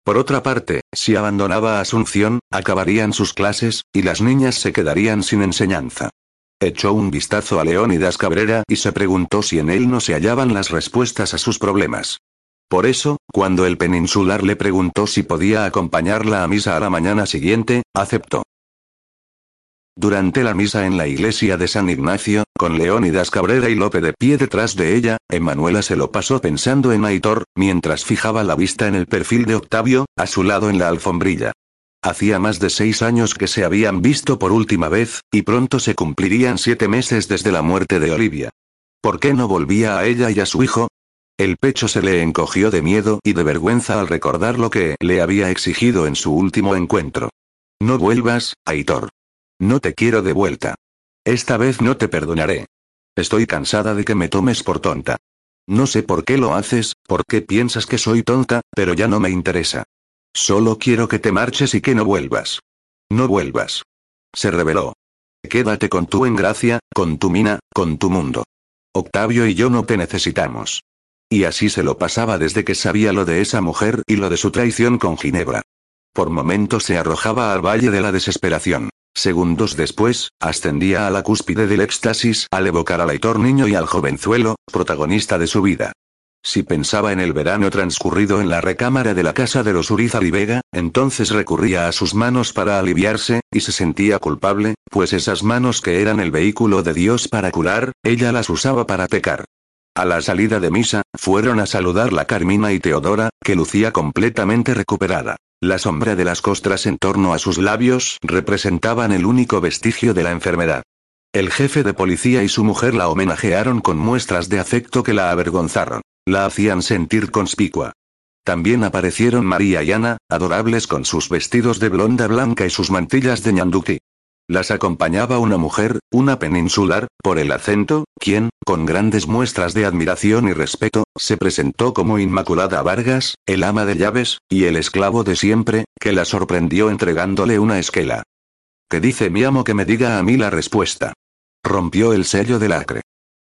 Por otra parte, si abandonaba Asunción, acabarían sus clases, y las niñas se quedarían sin enseñanza. Echó un vistazo a Leónidas Cabrera y se preguntó si en él no se hallaban las respuestas a sus problemas. Por eso, cuando el peninsular le preguntó si podía acompañarla a misa a la mañana siguiente, aceptó. Durante la misa en la iglesia de San Ignacio, con Leónidas Cabrera y Lope de pie detrás de ella, Emanuela se lo pasó pensando en Aitor, mientras fijaba la vista en el perfil de Octavio, a su lado en la alfombrilla. Hacía más de seis años que se habían visto por última vez, y pronto se cumplirían siete meses desde la muerte de Olivia. ¿Por qué no volvía a ella y a su hijo? El pecho se le encogió de miedo y de vergüenza al recordar lo que le había exigido en su último encuentro. No vuelvas, Aitor. No te quiero de vuelta. Esta vez no te perdonaré. Estoy cansada de que me tomes por tonta. No sé por qué lo haces, por qué piensas que soy tonta, pero ya no me interesa. Solo quiero que te marches y que no vuelvas. No vuelvas. Se reveló. Quédate con tu engracia, con tu mina, con tu mundo. Octavio y yo no te necesitamos. Y así se lo pasaba desde que sabía lo de esa mujer y lo de su traición con Ginebra. Por momentos se arrojaba al valle de la desesperación. Segundos después, ascendía a la cúspide del éxtasis al evocar al Aitor niño y al jovenzuelo, protagonista de su vida. Si pensaba en el verano transcurrido en la recámara de la casa de los Urizar y Vega, entonces recurría a sus manos para aliviarse, y se sentía culpable, pues esas manos que eran el vehículo de Dios para curar, ella las usaba para pecar. A la salida de misa, fueron a saludar la Carmina y Teodora, que lucía completamente recuperada. La sombra de las costras en torno a sus labios representaban el único vestigio de la enfermedad. El jefe de policía y su mujer la homenajearon con muestras de afecto que la avergonzaron. La hacían sentir conspicua. También aparecieron María y Ana, adorables con sus vestidos de blonda blanca y sus mantillas de ñanduki. Las acompañaba una mujer, una peninsular, por el acento, quien, con grandes muestras de admiración y respeto, se presentó como Inmaculada Vargas, el ama de llaves, y el esclavo de siempre, que la sorprendió entregándole una esquela. ¿Qué dice mi amo que me diga a mí la respuesta? Rompió el sello del acre.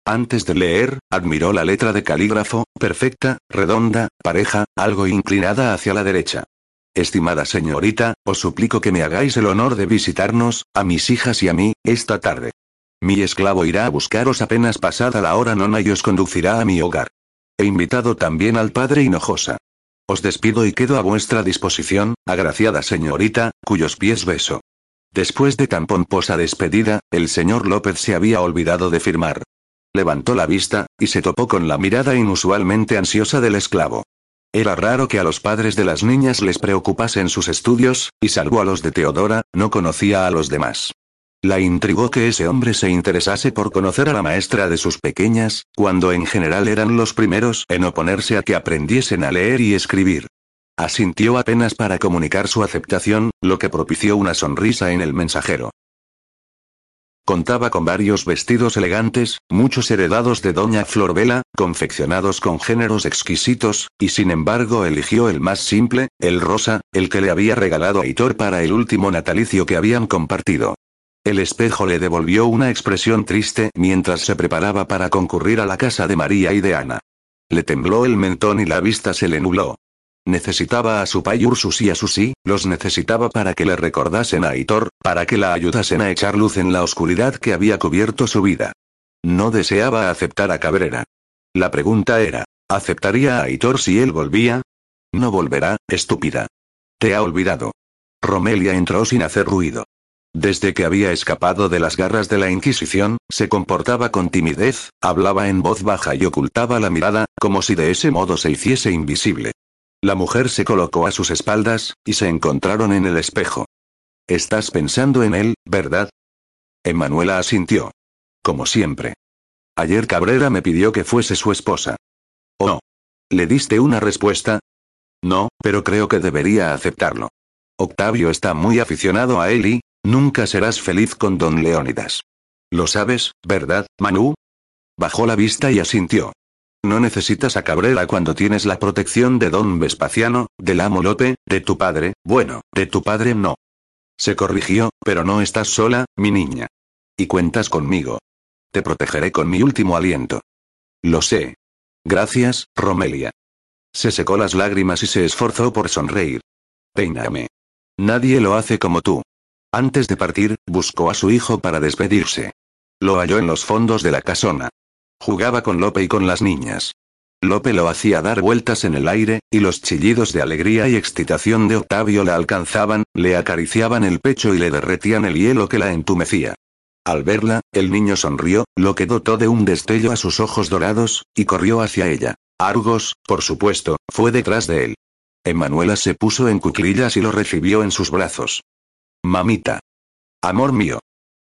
Antes de leer, admiró la letra de calígrafo, perfecta, redonda, pareja, algo inclinada hacia la derecha. Estimada señorita, os suplico que me hagáis el honor de visitarnos, a mis hijas y a mí, esta tarde. Mi esclavo irá a buscaros apenas pasada la hora nona y os conducirá a mi hogar. He invitado también al padre Hinojosa. Os despido y quedo a vuestra disposición, agraciada señorita, cuyos pies beso. Después de tan pomposa despedida, el señor López se había olvidado de firmar. Levantó la vista, y se topó con la mirada inusualmente ansiosa del esclavo. Era raro que a los padres de las niñas les preocupasen sus estudios, y salvo a los de Teodora, no conocía a los demás. La intrigó que ese hombre se interesase por conocer a la maestra de sus pequeñas, cuando en general eran los primeros en oponerse a que aprendiesen a leer y escribir. Asintió apenas para comunicar su aceptación, lo que propició una sonrisa en el mensajero. Contaba con varios vestidos elegantes, muchos heredados de doña Florbela, confeccionados con géneros exquisitos, y sin embargo eligió el más simple, el rosa, el que le había regalado a Hitor para el último natalicio que habían compartido. El espejo le devolvió una expresión triste mientras se preparaba para concurrir a la casa de María y de Ana. Le tembló el mentón y la vista se le nubló. Necesitaba a su pai Ursus y a Susi, los necesitaba para que le recordasen a Aitor, para que la ayudasen a echar luz en la oscuridad que había cubierto su vida. No deseaba aceptar a Cabrera. La pregunta era, ¿aceptaría a Aitor si él volvía? No volverá, estúpida. Te ha olvidado. Romelia entró sin hacer ruido. Desde que había escapado de las garras de la Inquisición, se comportaba con timidez, hablaba en voz baja y ocultaba la mirada, como si de ese modo se hiciese invisible. La mujer se colocó a sus espaldas, y se encontraron en el espejo. Estás pensando en él, ¿verdad? Emanuela asintió. Como siempre. Ayer Cabrera me pidió que fuese su esposa. ¿Oh? ¿Le diste una respuesta? No, pero creo que debería aceptarlo. Octavio está muy aficionado a él y, nunca serás feliz con don Leónidas. Lo sabes, ¿verdad, Manu? Bajó la vista y asintió. No necesitas a Cabrera cuando tienes la protección de don Vespaciano, del amo Lope, de tu padre, bueno, de tu padre no. Se corrigió, pero no estás sola, mi niña. Y cuentas conmigo. Te protegeré con mi último aliento. Lo sé. Gracias, Romelia. Se secó las lágrimas y se esforzó por sonreír. Peíname. Nadie lo hace como tú. Antes de partir, buscó a su hijo para despedirse. Lo halló en los fondos de la casona. Jugaba con Lope y con las niñas. Lope lo hacía dar vueltas en el aire, y los chillidos de alegría y excitación de Octavio la alcanzaban, le acariciaban el pecho y le derretían el hielo que la entumecía. Al verla, el niño sonrió, lo que dotó de un destello a sus ojos dorados, y corrió hacia ella. Argos, por supuesto, fue detrás de él. Emanuela se puso en cuclillas y lo recibió en sus brazos. Mamita. Amor mío.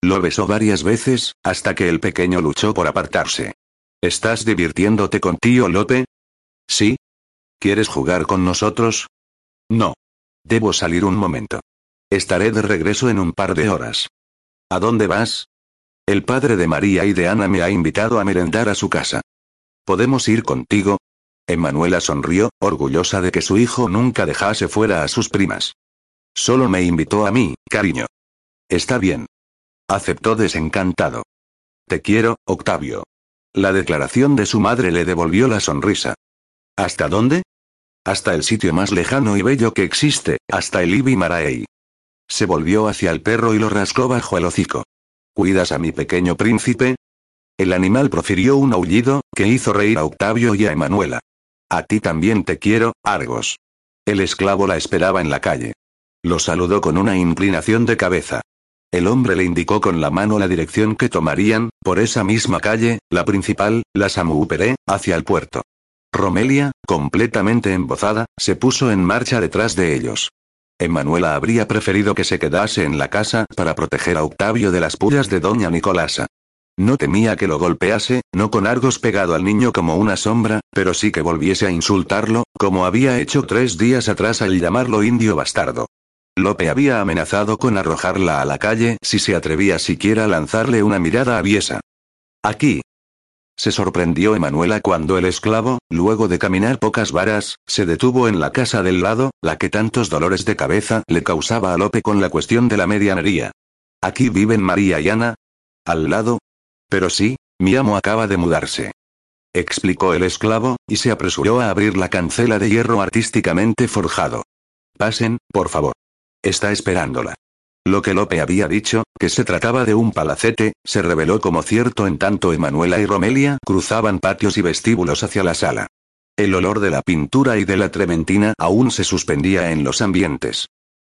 Lo besó varias veces, hasta que el pequeño luchó por apartarse. ¿Estás divirtiéndote con tío Lope? ¿Sí? ¿Quieres jugar con nosotros? No. Debo salir un momento. Estaré de regreso en un par de horas. ¿A dónde vas? El padre de María y de Ana me ha invitado a merendar a su casa. ¿Podemos ir contigo? Emanuela sonrió, orgullosa de que su hijo nunca dejase fuera a sus primas. Solo me invitó a mí, cariño. Está bien. Aceptó desencantado. Te quiero, Octavio. La declaración de su madre le devolvió la sonrisa. ¿Hasta dónde? Hasta el sitio más lejano y bello que existe, hasta el Ibi Maraei. Se volvió hacia el perro y lo rascó bajo el hocico. ¿Cuidas a mi pequeño príncipe? El animal profirió un aullido, que hizo reír a Octavio y a Emanuela. A ti también te quiero, Argos. El esclavo la esperaba en la calle. Lo saludó con una inclinación de cabeza. El hombre le indicó con la mano la dirección que tomarían, por esa misma calle, la principal, la Samuuperé, hacia el puerto. Romelia, completamente embozada, se puso en marcha detrás de ellos. Emanuela habría preferido que se quedase en la casa para proteger a Octavio de las pullas de doña Nicolasa. No temía que lo golpease, no con Argos pegado al niño como una sombra, pero sí que volviese a insultarlo, como había hecho tres días atrás al llamarlo indio bastardo. Lope había amenazado con arrojarla a la calle si se atrevía siquiera a lanzarle una mirada aviesa. Aquí. Se sorprendió Emanuela cuando el esclavo, luego de caminar pocas varas, se detuvo en la casa del lado, la que tantos dolores de cabeza le causaba a Lope con la cuestión de la medianería. ¿Aquí viven María y Ana? ¿Al lado? Pero sí, mi amo acaba de mudarse. Explicó el esclavo, y se apresuró a abrir la cancela de hierro artísticamente forjado. Pasen, por favor. Está esperándola. Lo que Lope había dicho, que se trataba de un palacete, se reveló como cierto en tanto Emanuela y Romelia cruzaban patios y vestíbulos hacia la sala. El olor de la pintura y de la trementina aún se suspendía en los ambientes.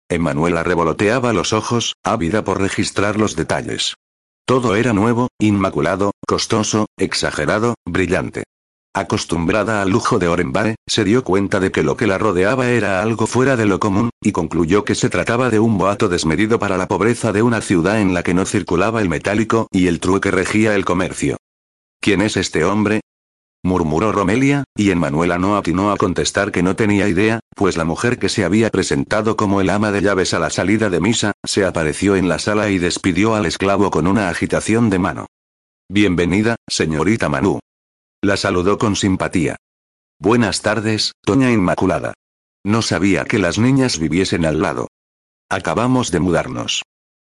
Emanuela revoloteaba los ojos, ávida por registrar los detalles. Todo era nuevo, inmaculado, costoso, exagerado, brillante. Acostumbrada al lujo de Orenbae, se dio cuenta de que lo que la rodeaba era algo fuera de lo común, y concluyó que se trataba de un boato desmedido para la pobreza de una ciudad en la que no circulaba el metálico y el trueque regía el comercio. ¿Quién es este hombre? murmuró Romelia, y Manuela no atinó a contestar que no tenía idea, pues la mujer que se había presentado como el ama de llaves a la salida de misa, se apareció en la sala y despidió al esclavo con una agitación de mano. Bienvenida, señorita Manu. La saludó con simpatía. Buenas tardes, Doña Inmaculada. No sabía que las niñas viviesen al lado. Acabamos de mudarnos.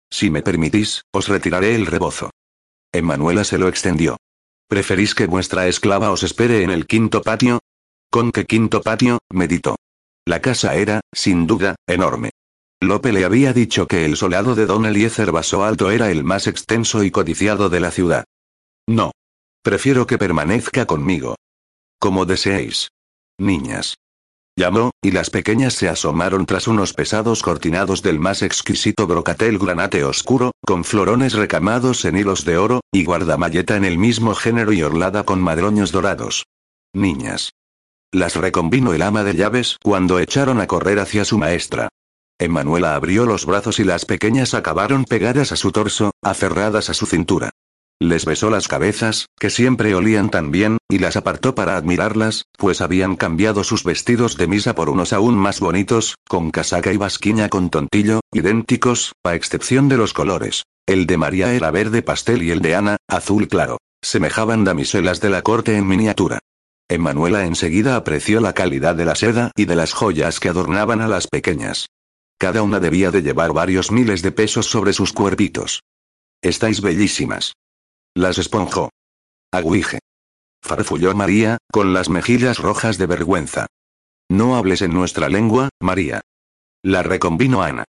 Si me permitís, os retiraré el rebozo. Emanuela se lo extendió. ¿Preferís que vuestra esclava os espere en el quinto patio? ¿Con qué quinto patio? meditó. La casa era, sin duda, enorme. Lope le había dicho que el solado de Don Eliezer Vaso Alto era el más extenso y codiciado de la ciudad. No, Prefiero que permanezca conmigo. Como deseéis. Niñas. Llamó, y las pequeñas se asomaron tras unos pesados cortinados del más exquisito brocatel granate oscuro, con florones recamados en hilos de oro, y guardamalleta en el mismo género y orlada con madroños dorados. Niñas. Las recombinó el ama de llaves cuando echaron a correr hacia su maestra. Emanuela abrió los brazos y las pequeñas acabaron pegadas a su torso, aferradas a su cintura. Les besó las cabezas, que siempre olían tan bien, y las apartó para admirarlas, pues habían cambiado sus vestidos de misa por unos aún más bonitos, con casaca y basquiña con tontillo, idénticos, a excepción de los colores. El de María era verde pastel y el de Ana, azul claro. Semejaban damiselas de la corte en miniatura. Emanuela enseguida apreció la calidad de la seda y de las joyas que adornaban a las pequeñas. Cada una debía de llevar varios miles de pesos sobre sus cuerpitos. Estáis bellísimas. Las esponjó. Aguije. Farfulló María, con las mejillas rojas de vergüenza. No hables en nuestra lengua, María. La reconvino Ana.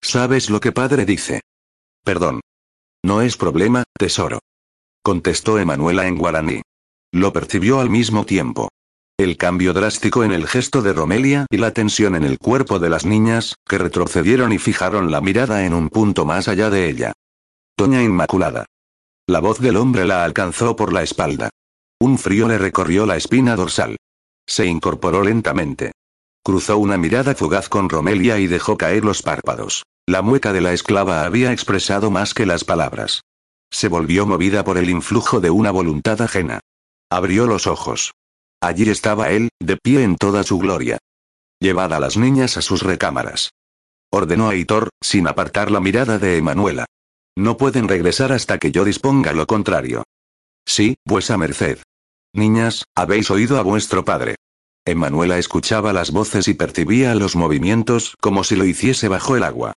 ¿Sabes lo que padre dice? Perdón. No es problema, tesoro. Contestó Emanuela en guaraní. Lo percibió al mismo tiempo. El cambio drástico en el gesto de Romelia y la tensión en el cuerpo de las niñas, que retrocedieron y fijaron la mirada en un punto más allá de ella. Doña Inmaculada. La voz del hombre la alcanzó por la espalda. Un frío le recorrió la espina dorsal. Se incorporó lentamente. Cruzó una mirada fugaz con Romelia y dejó caer los párpados. La mueca de la esclava había expresado más que las palabras. Se volvió movida por el influjo de una voluntad ajena. Abrió los ojos. Allí estaba él, de pie en toda su gloria. Llevad a las niñas a sus recámaras. Ordenó a Hitor, sin apartar la mirada de Emanuela. No pueden regresar hasta que yo disponga lo contrario. Sí, vuesa merced. Niñas, habéis oído a vuestro padre. Emanuela escuchaba las voces y percibía los movimientos como si lo hiciese bajo el agua.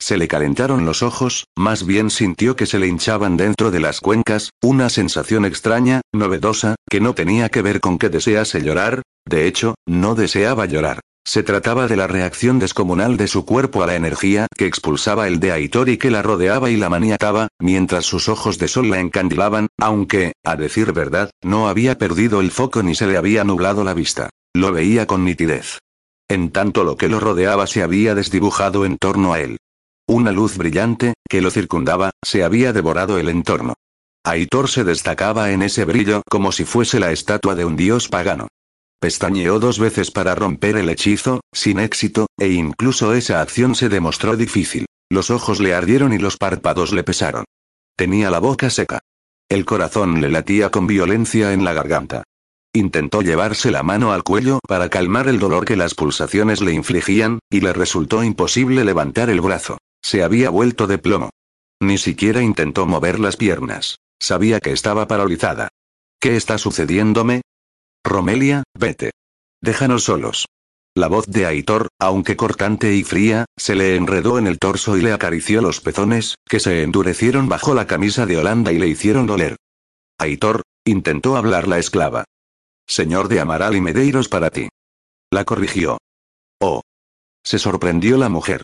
Se le calentaron los ojos, más bien sintió que se le hinchaban dentro de las cuencas, una sensación extraña, novedosa, que no tenía que ver con que desease llorar, de hecho, no deseaba llorar. Se trataba de la reacción descomunal de su cuerpo a la energía que expulsaba el de Aitor y que la rodeaba y la maniataba, mientras sus ojos de sol la encandilaban, aunque, a decir verdad, no había perdido el foco ni se le había nublado la vista. Lo veía con nitidez. En tanto lo que lo rodeaba se había desdibujado en torno a él. Una luz brillante, que lo circundaba, se había devorado el entorno. Aitor se destacaba en ese brillo como si fuese la estatua de un dios pagano. Pestañeó dos veces para romper el hechizo, sin éxito, e incluso esa acción se demostró difícil. Los ojos le ardieron y los párpados le pesaron. Tenía la boca seca. El corazón le latía con violencia en la garganta. Intentó llevarse la mano al cuello para calmar el dolor que las pulsaciones le infligían, y le resultó imposible levantar el brazo. Se había vuelto de plomo. Ni siquiera intentó mover las piernas. Sabía que estaba paralizada. ¿Qué está sucediéndome? Romelia, vete. Déjanos solos. La voz de Aitor, aunque cortante y fría, se le enredó en el torso y le acarició los pezones, que se endurecieron bajo la camisa de Holanda y le hicieron doler. Aitor, intentó hablar la esclava. Señor de Amaral y Medeiros para ti. La corrigió. Oh. Se sorprendió la mujer.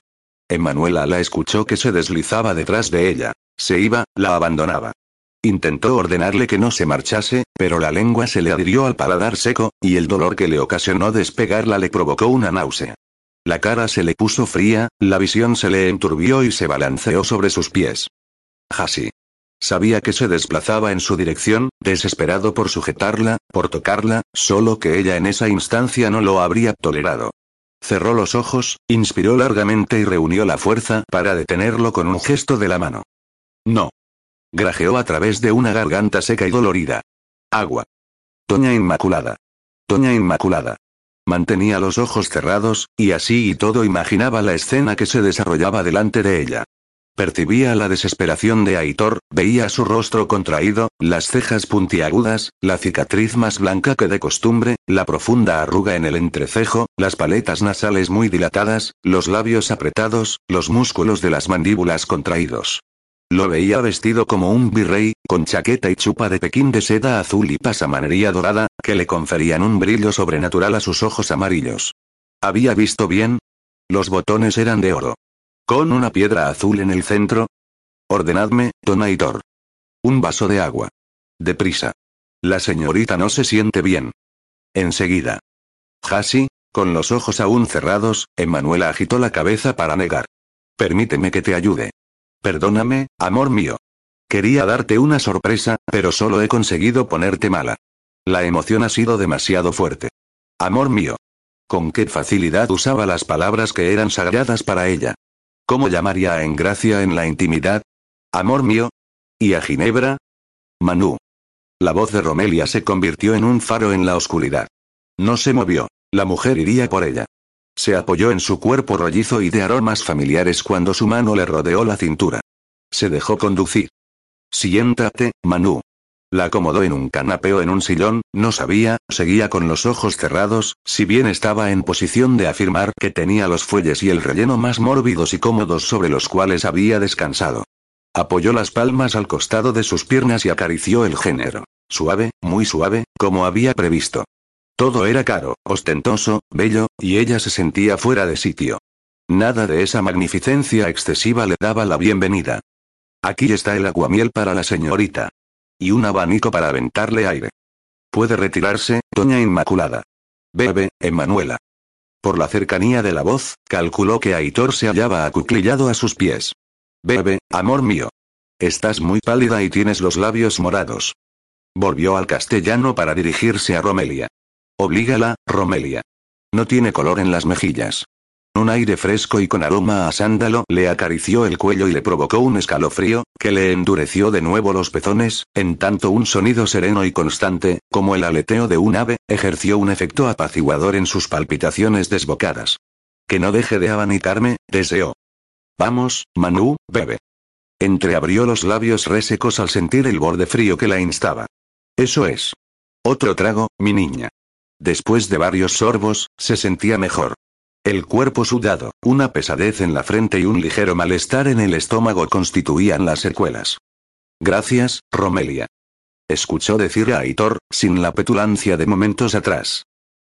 Emanuela la escuchó que se deslizaba detrás de ella. Se iba, la abandonaba. Intentó ordenarle que no se marchase, pero la lengua se le adhirió al paladar seco, y el dolor que le ocasionó despegarla le provocó una náusea. La cara se le puso fría, la visión se le enturbió y se balanceó sobre sus pies. Hasi. Sabía que se desplazaba en su dirección, desesperado por sujetarla, por tocarla, solo que ella en esa instancia no lo habría tolerado. Cerró los ojos, inspiró largamente y reunió la fuerza para detenerlo con un gesto de la mano. No. Grajeó a través de una garganta seca y dolorida. Agua. Toña Inmaculada. Toña Inmaculada. Mantenía los ojos cerrados, y así y todo imaginaba la escena que se desarrollaba delante de ella. Percibía la desesperación de Aitor, veía su rostro contraído, las cejas puntiagudas, la cicatriz más blanca que de costumbre, la profunda arruga en el entrecejo, las paletas nasales muy dilatadas, los labios apretados, los músculos de las mandíbulas contraídos. Lo veía vestido como un virrey, con chaqueta y chupa de Pekín de seda azul y pasamanería dorada, que le conferían un brillo sobrenatural a sus ojos amarillos. ¿Había visto bien? Los botones eran de oro. Con una piedra azul en el centro. Ordenadme, Tonaitor. Un vaso de agua. Deprisa. La señorita no se siente bien. Enseguida. Hasi, con los ojos aún cerrados, Emanuela agitó la cabeza para negar. Permíteme que te ayude. Perdóname, amor mío. Quería darte una sorpresa, pero solo he conseguido ponerte mala. La emoción ha sido demasiado fuerte. Amor mío. Con qué facilidad usaba las palabras que eran sagradas para ella. ¿Cómo llamaría a Engracia en la intimidad? Amor mío. ¿Y a Ginebra? Manu. La voz de Romelia se convirtió en un faro en la oscuridad. No se movió. La mujer iría por ella. Se apoyó en su cuerpo rollizo y de aromas familiares cuando su mano le rodeó la cintura. Se dejó conducir. Siéntate, Manu. La acomodó en un canapé o en un sillón, no sabía, seguía con los ojos cerrados, si bien estaba en posición de afirmar que tenía los fuelles y el relleno más mórbidos y cómodos sobre los cuales había descansado. Apoyó las palmas al costado de sus piernas y acarició el género. Suave, muy suave, como había previsto. Todo era caro, ostentoso, bello, y ella se sentía fuera de sitio. Nada de esa magnificencia excesiva le daba la bienvenida. Aquí está el aguamiel para la señorita. Y un abanico para aventarle aire. Puede retirarse, doña Inmaculada. Bebe, Emanuela. Por la cercanía de la voz, calculó que Aitor se hallaba acuclillado a sus pies. Bebe, amor mío. Estás muy pálida y tienes los labios morados. Volvió al castellano para dirigirse a Romelia. Oblígala, Romelia. No tiene color en las mejillas. Un aire fresco y con aroma a sándalo le acarició el cuello y le provocó un escalofrío, que le endureció de nuevo los pezones, en tanto un sonido sereno y constante, como el aleteo de un ave, ejerció un efecto apaciguador en sus palpitaciones desbocadas. Que no deje de abanicarme, deseó. Vamos, Manu, bebe. Entreabrió los labios resecos al sentir el borde frío que la instaba. Eso es. Otro trago, mi niña. Después de varios sorbos, se sentía mejor. El cuerpo sudado, una pesadez en la frente y un ligero malestar en el estómago constituían las secuelas. Gracias, Romelia. Escuchó decir a Aitor, sin la petulancia de momentos atrás.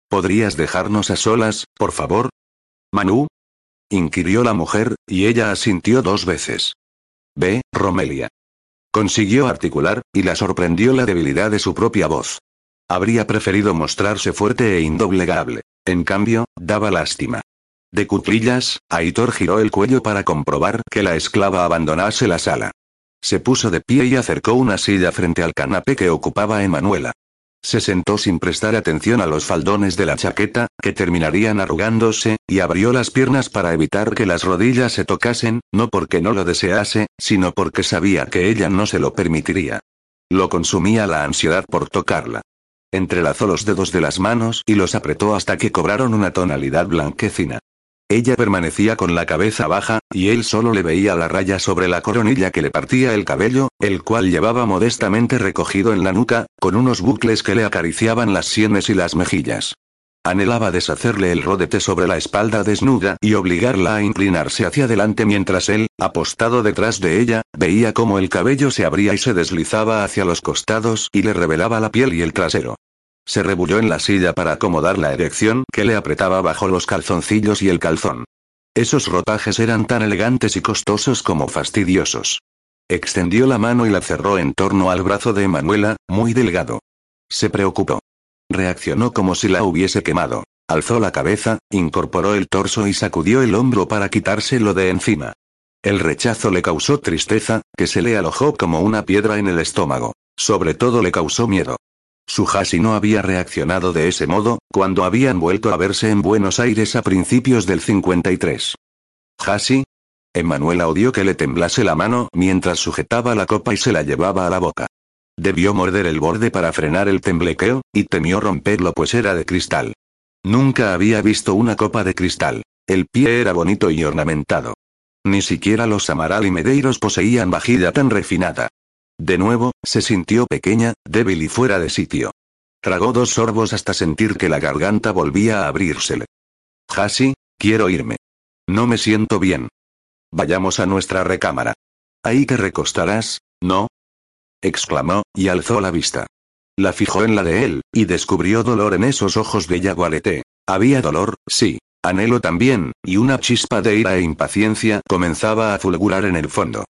¿Podrías dejarnos a solas, por favor? Manu? inquirió la mujer, y ella asintió dos veces. Ve, Romelia. Consiguió articular, y la sorprendió la debilidad de su propia voz. Habría preferido mostrarse fuerte e indoblegable. En cambio, daba lástima. De cuclillas, Aitor giró el cuello para comprobar que la esclava abandonase la sala. Se puso de pie y acercó una silla frente al canapé que ocupaba Emanuela. Se sentó sin prestar atención a los faldones de la chaqueta, que terminarían arrugándose, y abrió las piernas para evitar que las rodillas se tocasen, no porque no lo desease, sino porque sabía que ella no se lo permitiría. Lo consumía la ansiedad por tocarla. Entrelazó los dedos de las manos y los apretó hasta que cobraron una tonalidad blanquecina. Ella permanecía con la cabeza baja, y él solo le veía la raya sobre la coronilla que le partía el cabello, el cual llevaba modestamente recogido en la nuca, con unos bucles que le acariciaban las sienes y las mejillas. Anhelaba deshacerle el rodete sobre la espalda desnuda y obligarla a inclinarse hacia adelante mientras él, apostado detrás de ella, veía cómo el cabello se abría y se deslizaba hacia los costados y le revelaba la piel y el trasero. Se rebulló en la silla para acomodar la erección que le apretaba bajo los calzoncillos y el calzón. Esos rotajes eran tan elegantes y costosos como fastidiosos. Extendió la mano y la cerró en torno al brazo de Manuela, muy delgado. Se preocupó. Reaccionó como si la hubiese quemado. Alzó la cabeza, incorporó el torso y sacudió el hombro para quitárselo de encima. El rechazo le causó tristeza, que se le alojó como una piedra en el estómago. Sobre todo le causó miedo. Su Hasi no había reaccionado de ese modo, cuando habían vuelto a verse en Buenos Aires a principios del 53. ¿Hasi? Emanuela odió que le temblase la mano mientras sujetaba la copa y se la llevaba a la boca. Debió morder el borde para frenar el temblequeo, y temió romperlo pues era de cristal. Nunca había visto una copa de cristal. El pie era bonito y ornamentado. Ni siquiera los Amaral y Medeiros poseían vajilla tan refinada. De nuevo, se sintió pequeña, débil y fuera de sitio. Tragó dos sorbos hasta sentir que la garganta volvía a abrírsele. Hasi, quiero irme. No me siento bien. Vayamos a nuestra recámara. Ahí te recostarás, ¿no? Exclamó, y alzó la vista. La fijó en la de él, y descubrió dolor en esos ojos de Yaguarete. Había dolor, sí, anhelo también, y una chispa de ira e impaciencia comenzaba a fulgurar en el fondo.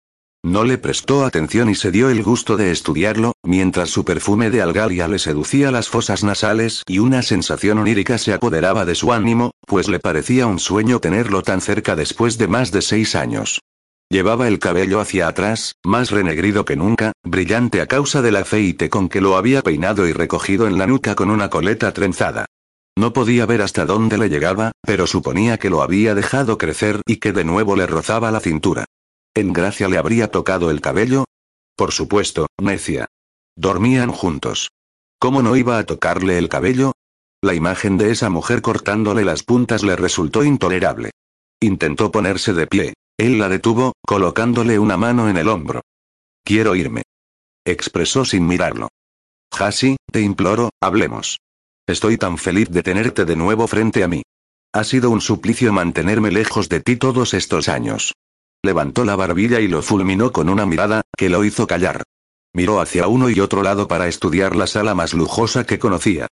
No le prestó atención y se dio el gusto de estudiarlo, mientras su perfume de algalia le seducía las fosas nasales y una sensación onírica se apoderaba de su ánimo, pues le parecía un sueño tenerlo tan cerca después de más de seis años. Llevaba el cabello hacia atrás, más renegrido que nunca, brillante a causa del aceite con que lo había peinado y recogido en la nuca con una coleta trenzada. No podía ver hasta dónde le llegaba, pero suponía que lo había dejado crecer y que de nuevo le rozaba la cintura. ¿En Gracia le habría tocado el cabello? Por supuesto, necia. Dormían juntos. ¿Cómo no iba a tocarle el cabello? La imagen de esa mujer cortándole las puntas le resultó intolerable. Intentó ponerse de pie. Él la detuvo, colocándole una mano en el hombro. Quiero irme. Expresó sin mirarlo. Hasi, te imploro, hablemos. Estoy tan feliz de tenerte de nuevo frente a mí. Ha sido un suplicio mantenerme lejos de ti todos estos años. Levantó la barbilla y lo fulminó con una mirada, que lo hizo callar. Miró hacia uno y otro lado para estudiar la sala más lujosa que conocía.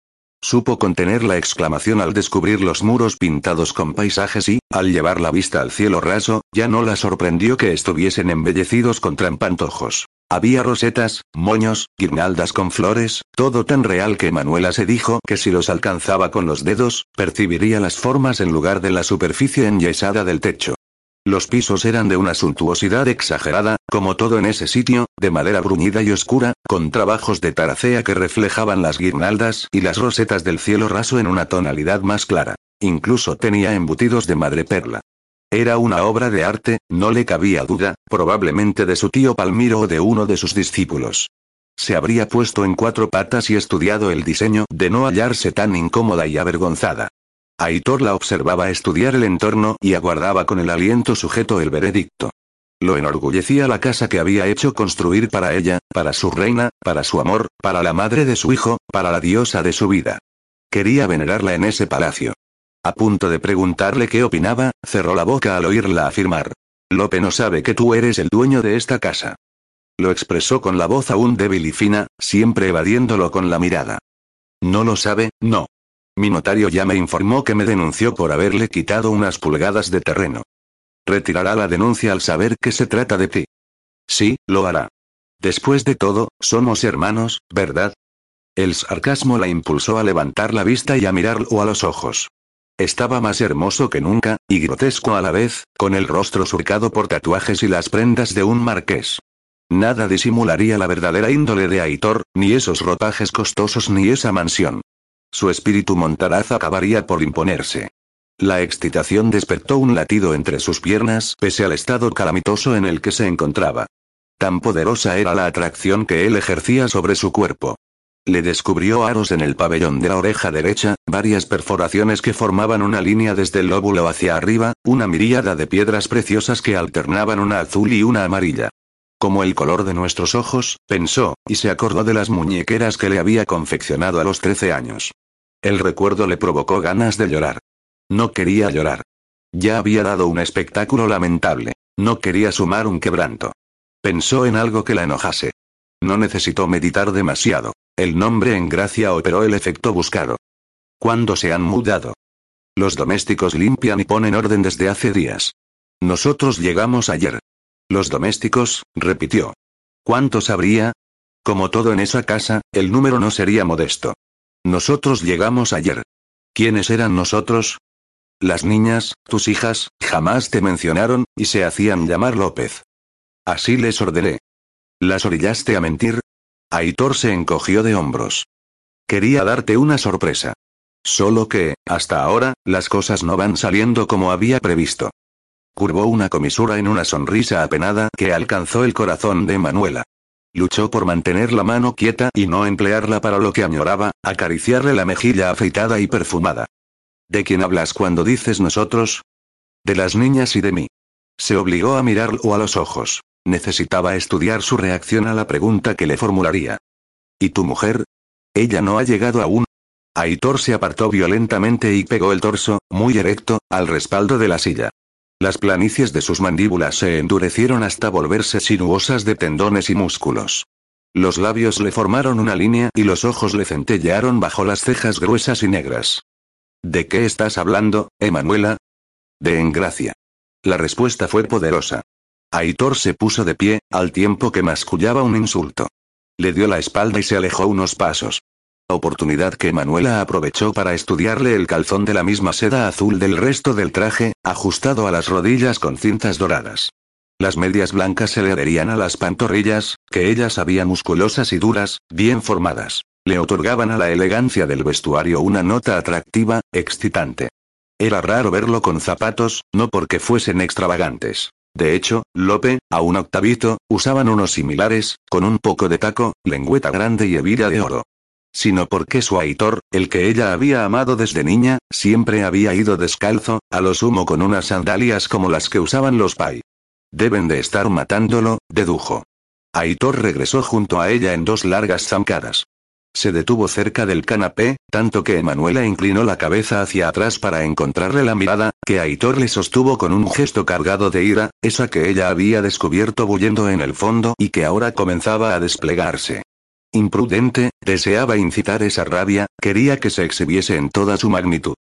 Supo contener la exclamación al descubrir los muros pintados con paisajes y, al llevar la vista al cielo raso, ya no la sorprendió que estuviesen embellecidos con trampantojos. Había rosetas, moños, guirnaldas con flores, todo tan real que Manuela se dijo que si los alcanzaba con los dedos, percibiría las formas en lugar de la superficie enyesada del techo. Los pisos eran de una suntuosidad exagerada, como todo en ese sitio, de madera bruñida y oscura, con trabajos de taracea que reflejaban las guirnaldas y las rosetas del cielo raso en una tonalidad más clara. Incluso tenía embutidos de madreperla. Era una obra de arte, no le cabía duda, probablemente de su tío Palmiro o de uno de sus discípulos. Se habría puesto en cuatro patas y estudiado el diseño de no hallarse tan incómoda y avergonzada. Aitor la observaba estudiar el entorno y aguardaba con el aliento sujeto el veredicto. Lo enorgullecía la casa que había hecho construir para ella, para su reina, para su amor, para la madre de su hijo, para la diosa de su vida. Quería venerarla en ese palacio. A punto de preguntarle qué opinaba, cerró la boca al oírla afirmar. Lope no sabe que tú eres el dueño de esta casa. Lo expresó con la voz aún débil y fina, siempre evadiéndolo con la mirada. No lo sabe, no. Mi notario ya me informó que me denunció por haberle quitado unas pulgadas de terreno. Retirará la denuncia al saber que se trata de ti. Sí, lo hará. Después de todo, somos hermanos, ¿verdad? El sarcasmo la impulsó a levantar la vista y a mirarlo a los ojos. Estaba más hermoso que nunca, y grotesco a la vez, con el rostro surcado por tatuajes y las prendas de un marqués. Nada disimularía la verdadera índole de Aitor, ni esos rotajes costosos ni esa mansión. Su espíritu montaraz acabaría por imponerse. La excitación despertó un latido entre sus piernas pese al estado calamitoso en el que se encontraba. Tan poderosa era la atracción que él ejercía sobre su cuerpo. Le descubrió aros en el pabellón de la oreja derecha, varias perforaciones que formaban una línea desde el lóbulo hacia arriba, una miríada de piedras preciosas que alternaban una azul y una amarilla. Como el color de nuestros ojos, pensó, y se acordó de las muñequeras que le había confeccionado a los trece años. El recuerdo le provocó ganas de llorar. No quería llorar. Ya había dado un espectáculo lamentable. No quería sumar un quebranto. Pensó en algo que la enojase. No necesitó meditar demasiado. El nombre en gracia operó el efecto buscado. ¿Cuándo se han mudado? Los domésticos limpian y ponen orden desde hace días. Nosotros llegamos ayer. Los domésticos, repitió. ¿Cuántos habría? Como todo en esa casa, el número no sería modesto. Nosotros llegamos ayer. ¿Quiénes eran nosotros? Las niñas, tus hijas, jamás te mencionaron, y se hacían llamar López. Así les ordené. ¿Las orillaste a mentir? Aitor se encogió de hombros. Quería darte una sorpresa. Solo que, hasta ahora, las cosas no van saliendo como había previsto. Curvó una comisura en una sonrisa apenada que alcanzó el corazón de Manuela. Luchó por mantener la mano quieta y no emplearla para lo que añoraba, acariciarle la mejilla afeitada y perfumada. ¿De quién hablas cuando dices nosotros? De las niñas y de mí. Se obligó a mirarlo a los ojos. Necesitaba estudiar su reacción a la pregunta que le formularía. ¿Y tu mujer? Ella no ha llegado aún. Aitor se apartó violentamente y pegó el torso, muy erecto, al respaldo de la silla. Las planicies de sus mandíbulas se endurecieron hasta volverse sinuosas de tendones y músculos. Los labios le formaron una línea y los ojos le centellearon bajo las cejas gruesas y negras. ¿De qué estás hablando, Emanuela? De engracia. La respuesta fue poderosa. Aitor se puso de pie, al tiempo que mascullaba un insulto. Le dio la espalda y se alejó unos pasos oportunidad que Manuela aprovechó para estudiarle el calzón de la misma seda azul del resto del traje, ajustado a las rodillas con cintas doradas. Las medias blancas se le adherían a las pantorrillas, que ellas habían musculosas y duras, bien formadas. Le otorgaban a la elegancia del vestuario una nota atractiva, excitante. Era raro verlo con zapatos, no porque fuesen extravagantes. De hecho, Lope, a un octavito, usaban unos similares, con un poco de taco, lengüeta grande y hebilla de oro sino porque su Aitor, el que ella había amado desde niña, siempre había ido descalzo, a lo sumo con unas sandalias como las que usaban los Pai. Deben de estar matándolo, dedujo. Aitor regresó junto a ella en dos largas zancadas. Se detuvo cerca del canapé, tanto que Emanuela inclinó la cabeza hacia atrás para encontrarle la mirada, que Aitor le sostuvo con un gesto cargado de ira, esa que ella había descubierto bullendo en el fondo y que ahora comenzaba a desplegarse. Imprudente, deseaba incitar esa rabia, quería que se exhibiese en toda su magnitud.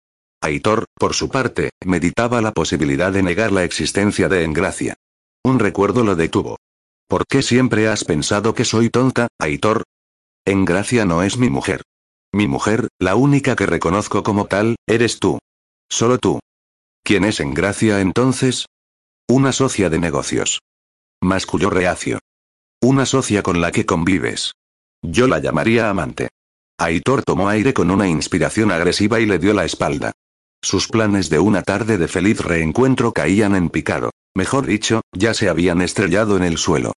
Aitor, por su parte, meditaba la posibilidad de negar la existencia de Engracia. Un recuerdo lo detuvo. ¿Por qué siempre has pensado que soy tonta, Aitor? Engracia no es mi mujer. Mi mujer, la única que reconozco como tal, eres tú. Solo tú. ¿Quién es Engracia entonces? Una socia de negocios. Masculló reacio. Una socia con la que convives. Yo la llamaría amante. Aitor tomó aire con una inspiración agresiva y le dio la espalda. Sus planes de una tarde de feliz reencuentro caían en picado. Mejor dicho, ya se habían estrellado en el suelo.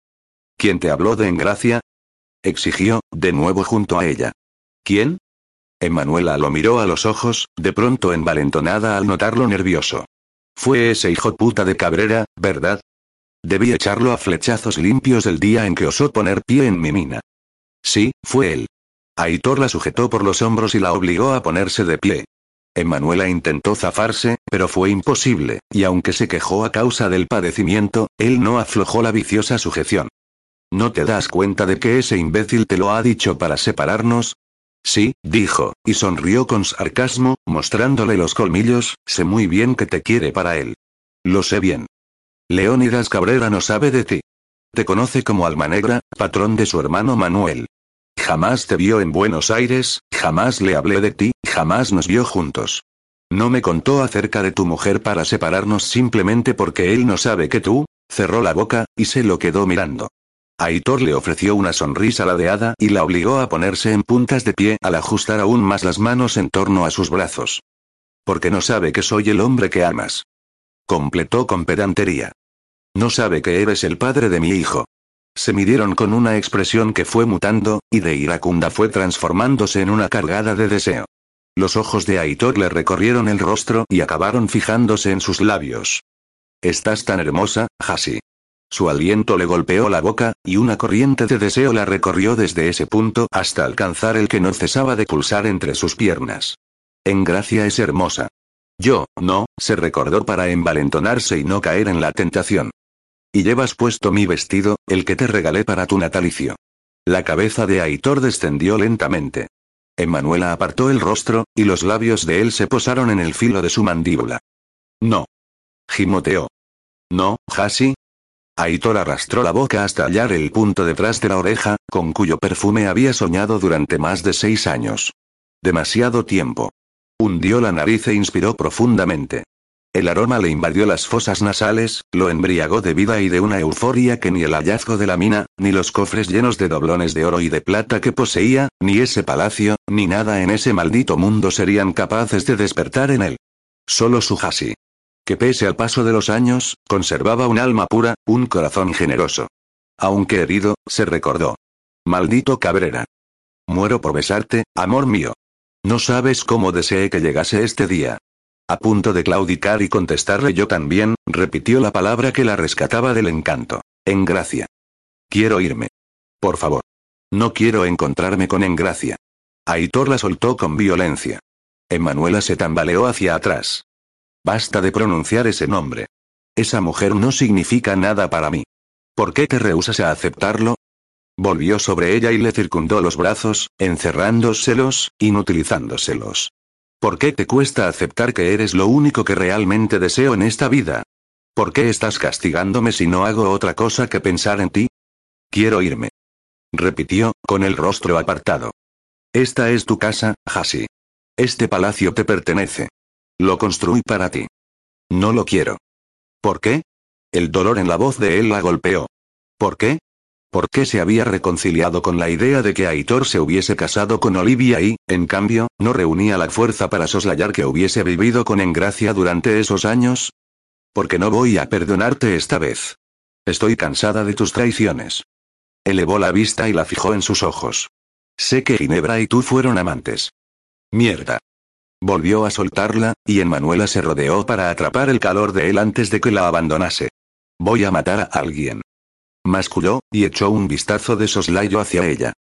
¿Quién te habló de Engracia? exigió, de nuevo junto a ella. ¿Quién? Emanuela lo miró a los ojos, de pronto envalentonada al notarlo nervioso. Fue ese hijo puta de Cabrera, ¿verdad? Debí echarlo a flechazos limpios el día en que osó poner pie en mi mina. Sí, fue él. Aitor la sujetó por los hombros y la obligó a ponerse de pie. Emanuela intentó zafarse, pero fue imposible, y aunque se quejó a causa del padecimiento, él no aflojó la viciosa sujeción. ¿No te das cuenta de que ese imbécil te lo ha dicho para separarnos? Sí, dijo, y sonrió con sarcasmo, mostrándole los colmillos, sé muy bien que te quiere para él. Lo sé bien. Leónidas Cabrera no sabe de ti. Te conoce como Alma Negra, patrón de su hermano Manuel. Jamás te vio en Buenos Aires, jamás le hablé de ti, jamás nos vio juntos. No me contó acerca de tu mujer para separarnos simplemente porque él no sabe que tú, cerró la boca, y se lo quedó mirando. Aitor le ofreció una sonrisa ladeada y la obligó a ponerse en puntas de pie al ajustar aún más las manos en torno a sus brazos. Porque no sabe que soy el hombre que amas. Completó con pedantería. No sabe que eres el padre de mi hijo. Se midieron con una expresión que fue mutando, y de iracunda fue transformándose en una cargada de deseo. Los ojos de Aitor le recorrieron el rostro y acabaron fijándose en sus labios. Estás tan hermosa, Hasi. Su aliento le golpeó la boca, y una corriente de deseo la recorrió desde ese punto hasta alcanzar el que no cesaba de pulsar entre sus piernas. En gracia es hermosa. Yo, no, se recordó para envalentonarse y no caer en la tentación. Y llevas puesto mi vestido, el que te regalé para tu natalicio. La cabeza de Aitor descendió lentamente. Emanuela apartó el rostro, y los labios de él se posaron en el filo de su mandíbula. No. Gimoteó. No, Hasi. Aitor arrastró la boca hasta hallar el punto detrás de la oreja, con cuyo perfume había soñado durante más de seis años. Demasiado tiempo. Hundió la nariz e inspiró profundamente. El aroma le invadió las fosas nasales, lo embriagó de vida y de una euforia que ni el hallazgo de la mina, ni los cofres llenos de doblones de oro y de plata que poseía, ni ese palacio, ni nada en ese maldito mundo serían capaces de despertar en él. Solo su Hasi. Que pese al paso de los años, conservaba un alma pura, un corazón generoso. Aunque herido, se recordó. Maldito Cabrera. Muero por besarte, amor mío. No sabes cómo deseé que llegase este día. A punto de claudicar y contestarle yo también, repitió la palabra que la rescataba del encanto. Engracia. Quiero irme. Por favor. No quiero encontrarme con Engracia. Aitor la soltó con violencia. Emanuela se tambaleó hacia atrás. Basta de pronunciar ese nombre. Esa mujer no significa nada para mí. ¿Por qué te rehusas a aceptarlo? Volvió sobre ella y le circundó los brazos, encerrándoselos, inutilizándoselos. ¿Por qué te cuesta aceptar que eres lo único que realmente deseo en esta vida? ¿Por qué estás castigándome si no hago otra cosa que pensar en ti? Quiero irme. Repitió, con el rostro apartado. Esta es tu casa, Hasi. Este palacio te pertenece. Lo construí para ti. No lo quiero. ¿Por qué? El dolor en la voz de él la golpeó. ¿Por qué? ¿Por qué se había reconciliado con la idea de que Aitor se hubiese casado con Olivia y, en cambio, no reunía la fuerza para soslayar que hubiese vivido con Engracia durante esos años? Porque no voy a perdonarte esta vez. Estoy cansada de tus traiciones. Elevó la vista y la fijó en sus ojos. Sé que Ginebra y tú fueron amantes. Mierda. Volvió a soltarla, y Emanuela se rodeó para atrapar el calor de él antes de que la abandonase. Voy a matar a alguien. Masculló, y echó un vistazo de soslayo hacia ella.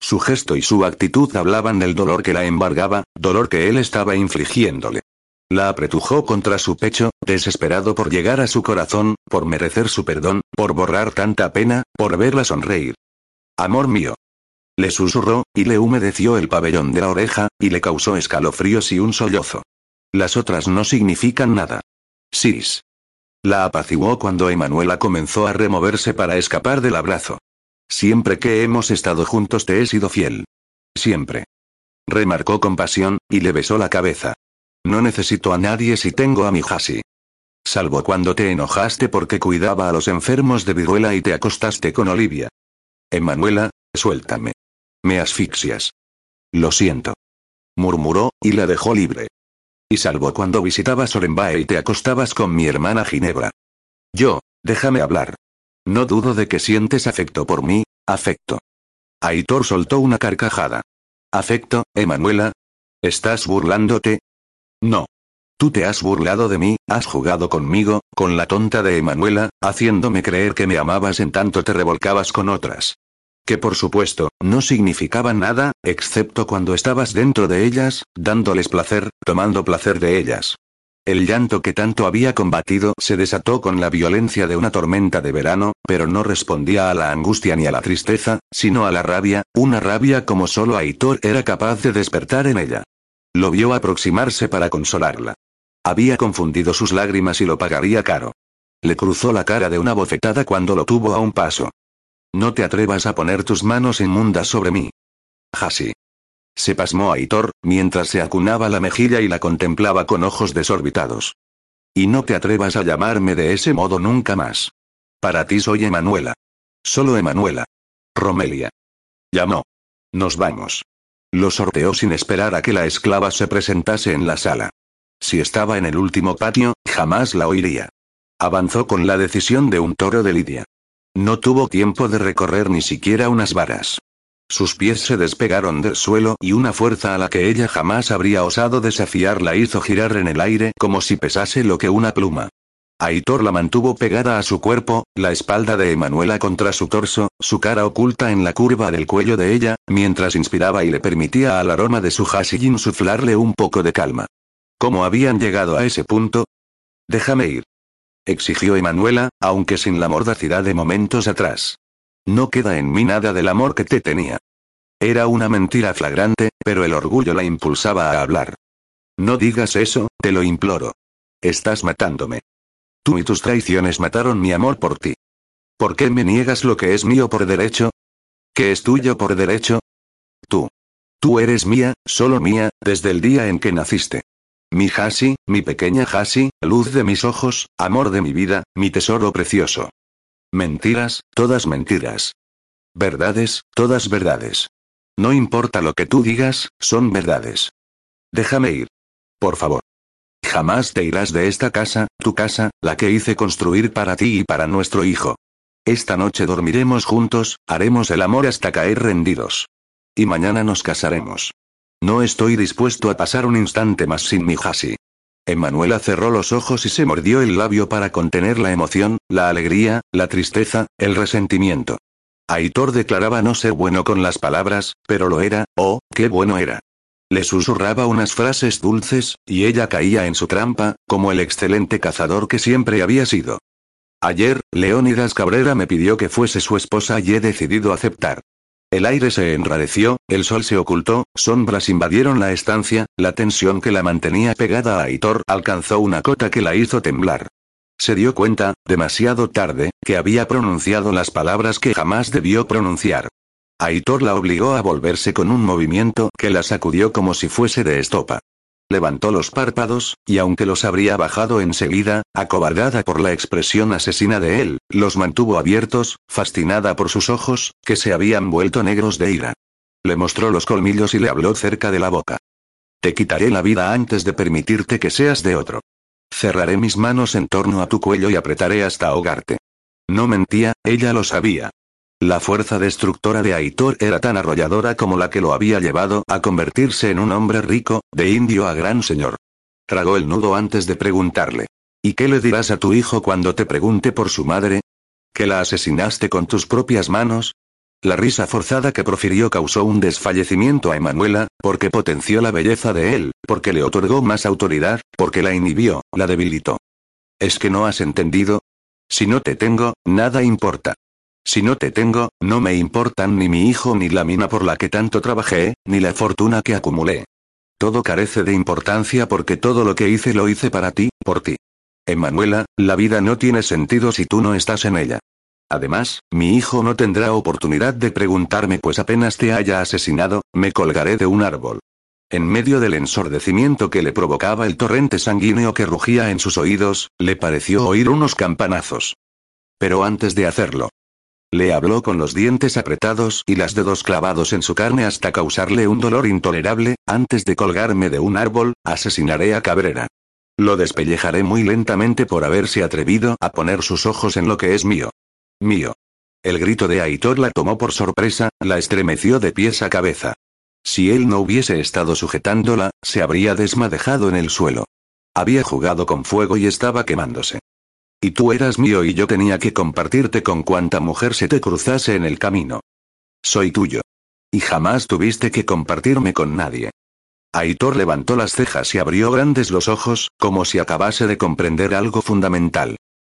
Su gesto y su actitud hablaban del dolor que la embargaba, dolor que él estaba infligiéndole. La apretujó contra su pecho, desesperado por llegar a su corazón, por merecer su perdón, por borrar tanta pena, por verla sonreír. Amor mío. Le susurró, y le humedeció el pabellón de la oreja, y le causó escalofríos y un sollozo. Las otras no significan nada. Sis. La apaciguó cuando Emanuela comenzó a removerse para escapar del abrazo. Siempre que hemos estado juntos te he sido fiel. Siempre. Remarcó con pasión, y le besó la cabeza. No necesito a nadie si tengo a mi Hasi. Salvo cuando te enojaste porque cuidaba a los enfermos de viruela y te acostaste con Olivia. Emanuela, suéltame. Me asfixias. Lo siento. Murmuró, y la dejó libre. Y salvo cuando visitabas Orenbae y te acostabas con mi hermana Ginebra. Yo, déjame hablar. No dudo de que sientes afecto por mí, afecto. Aitor soltó una carcajada. ¿Afecto, Emanuela? ¿Estás burlándote? No. Tú te has burlado de mí, has jugado conmigo, con la tonta de Emanuela, haciéndome creer que me amabas en tanto te revolcabas con otras que por supuesto, no significaban nada, excepto cuando estabas dentro de ellas, dándoles placer, tomando placer de ellas. El llanto que tanto había combatido se desató con la violencia de una tormenta de verano, pero no respondía a la angustia ni a la tristeza, sino a la rabia, una rabia como solo Aitor era capaz de despertar en ella. Lo vio aproximarse para consolarla. Había confundido sus lágrimas y lo pagaría caro. Le cruzó la cara de una bofetada cuando lo tuvo a un paso. No te atrevas a poner tus manos inmundas sobre mí. Hasi. Se pasmó Aitor, mientras se acunaba la mejilla y la contemplaba con ojos desorbitados. Y no te atrevas a llamarme de ese modo nunca más. Para ti soy Emanuela. Solo Emanuela. Romelia. Llamó. Nos vamos. Lo sorteó sin esperar a que la esclava se presentase en la sala. Si estaba en el último patio, jamás la oiría. Avanzó con la decisión de un toro de Lidia. No tuvo tiempo de recorrer ni siquiera unas varas. Sus pies se despegaron del suelo y una fuerza a la que ella jamás habría osado desafiar la hizo girar en el aire como si pesase lo que una pluma. Aitor la mantuvo pegada a su cuerpo, la espalda de Emanuela contra su torso, su cara oculta en la curva del cuello de ella, mientras inspiraba y le permitía al aroma de su hashing insuflarle un poco de calma. ¿Cómo habían llegado a ese punto? Déjame ir exigió Emanuela, aunque sin la mordacidad de momentos atrás. No queda en mí nada del amor que te tenía. Era una mentira flagrante, pero el orgullo la impulsaba a hablar. No digas eso, te lo imploro. Estás matándome. Tú y tus traiciones mataron mi amor por ti. ¿Por qué me niegas lo que es mío por derecho? ¿Qué es tuyo por derecho? Tú. Tú eres mía, solo mía, desde el día en que naciste. Mi Hasi, mi pequeña Hasi, luz de mis ojos, amor de mi vida, mi tesoro precioso. Mentiras, todas mentiras. Verdades, todas verdades. No importa lo que tú digas, son verdades. Déjame ir. Por favor. Jamás te irás de esta casa, tu casa, la que hice construir para ti y para nuestro hijo. Esta noche dormiremos juntos, haremos el amor hasta caer rendidos. Y mañana nos casaremos. No estoy dispuesto a pasar un instante más sin mi Hasi. Emanuela cerró los ojos y se mordió el labio para contener la emoción, la alegría, la tristeza, el resentimiento. Aitor declaraba no ser bueno con las palabras, pero lo era, oh, qué bueno era. Le susurraba unas frases dulces, y ella caía en su trampa, como el excelente cazador que siempre había sido. Ayer, Leónidas Cabrera me pidió que fuese su esposa y he decidido aceptar. El aire se enrareció, el sol se ocultó, sombras invadieron la estancia, la tensión que la mantenía pegada a Aitor alcanzó una cota que la hizo temblar. Se dio cuenta, demasiado tarde, que había pronunciado las palabras que jamás debió pronunciar. Aitor la obligó a volverse con un movimiento que la sacudió como si fuese de estopa. Levantó los párpados, y aunque los habría bajado enseguida, acobardada por la expresión asesina de él, los mantuvo abiertos, fascinada por sus ojos, que se habían vuelto negros de ira. Le mostró los colmillos y le habló cerca de la boca. Te quitaré la vida antes de permitirte que seas de otro. Cerraré mis manos en torno a tu cuello y apretaré hasta ahogarte. No mentía, ella lo sabía. La fuerza destructora de Aitor era tan arrolladora como la que lo había llevado a convertirse en un hombre rico, de indio a gran señor. Tragó el nudo antes de preguntarle. ¿Y qué le dirás a tu hijo cuando te pregunte por su madre? ¿Que la asesinaste con tus propias manos? La risa forzada que profirió causó un desfallecimiento a Emanuela, porque potenció la belleza de él, porque le otorgó más autoridad, porque la inhibió, la debilitó. ¿Es que no has entendido? Si no te tengo, nada importa. Si no te tengo, no me importan ni mi hijo ni la mina por la que tanto trabajé, ni la fortuna que acumulé. Todo carece de importancia porque todo lo que hice lo hice para ti, por ti. Emanuela, la vida no tiene sentido si tú no estás en ella. Además, mi hijo no tendrá oportunidad de preguntarme pues apenas te haya asesinado, me colgaré de un árbol. En medio del ensordecimiento que le provocaba el torrente sanguíneo que rugía en sus oídos, le pareció oír unos campanazos. Pero antes de hacerlo, le habló con los dientes apretados y las dedos clavados en su carne hasta causarle un dolor intolerable, antes de colgarme de un árbol, asesinaré a Cabrera. Lo despellejaré muy lentamente por haberse atrevido a poner sus ojos en lo que es mío. Mío. El grito de Aitor la tomó por sorpresa, la estremeció de pies a cabeza. Si él no hubiese estado sujetándola, se habría desmadejado en el suelo. Había jugado con fuego y estaba quemándose. Y tú eras mío y yo tenía que compartirte con cuanta mujer se te cruzase en el camino. Soy tuyo. Y jamás tuviste que compartirme con nadie. Aitor levantó las cejas y abrió grandes los ojos, como si acabase de comprender algo fundamental.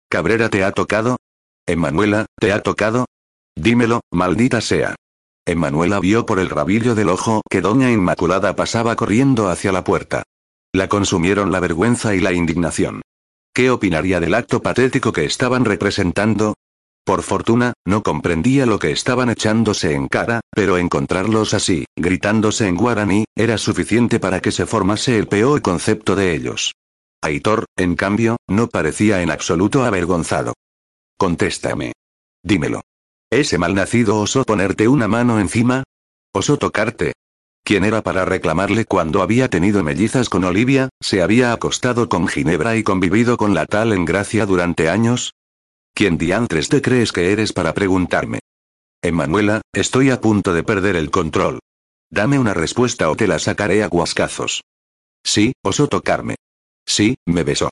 ¿Cabrera te ha tocado? ¿Emanuela, te ha tocado? Dímelo, maldita sea. Emanuela vio por el rabillo del ojo que Doña Inmaculada pasaba corriendo hacia la puerta. La consumieron la vergüenza y la indignación. ¿Qué opinaría del acto patético que estaban representando? Por fortuna, no comprendía lo que estaban echándose en cara, pero encontrarlos así, gritándose en guaraní, era suficiente para que se formase el peor concepto de ellos. Aitor, en cambio, no parecía en absoluto avergonzado. Contéstame. Dímelo. ¿Ese malnacido osó ponerte una mano encima? ¿Osó tocarte? ¿Quién era para reclamarle cuando había tenido mellizas con Olivia, se había acostado con Ginebra y convivido con la tal en gracia durante años? ¿Quién diantres te crees que eres para preguntarme? Emanuela, estoy a punto de perder el control. Dame una respuesta o te la sacaré a guascazos. Sí, osó tocarme. Sí, me besó.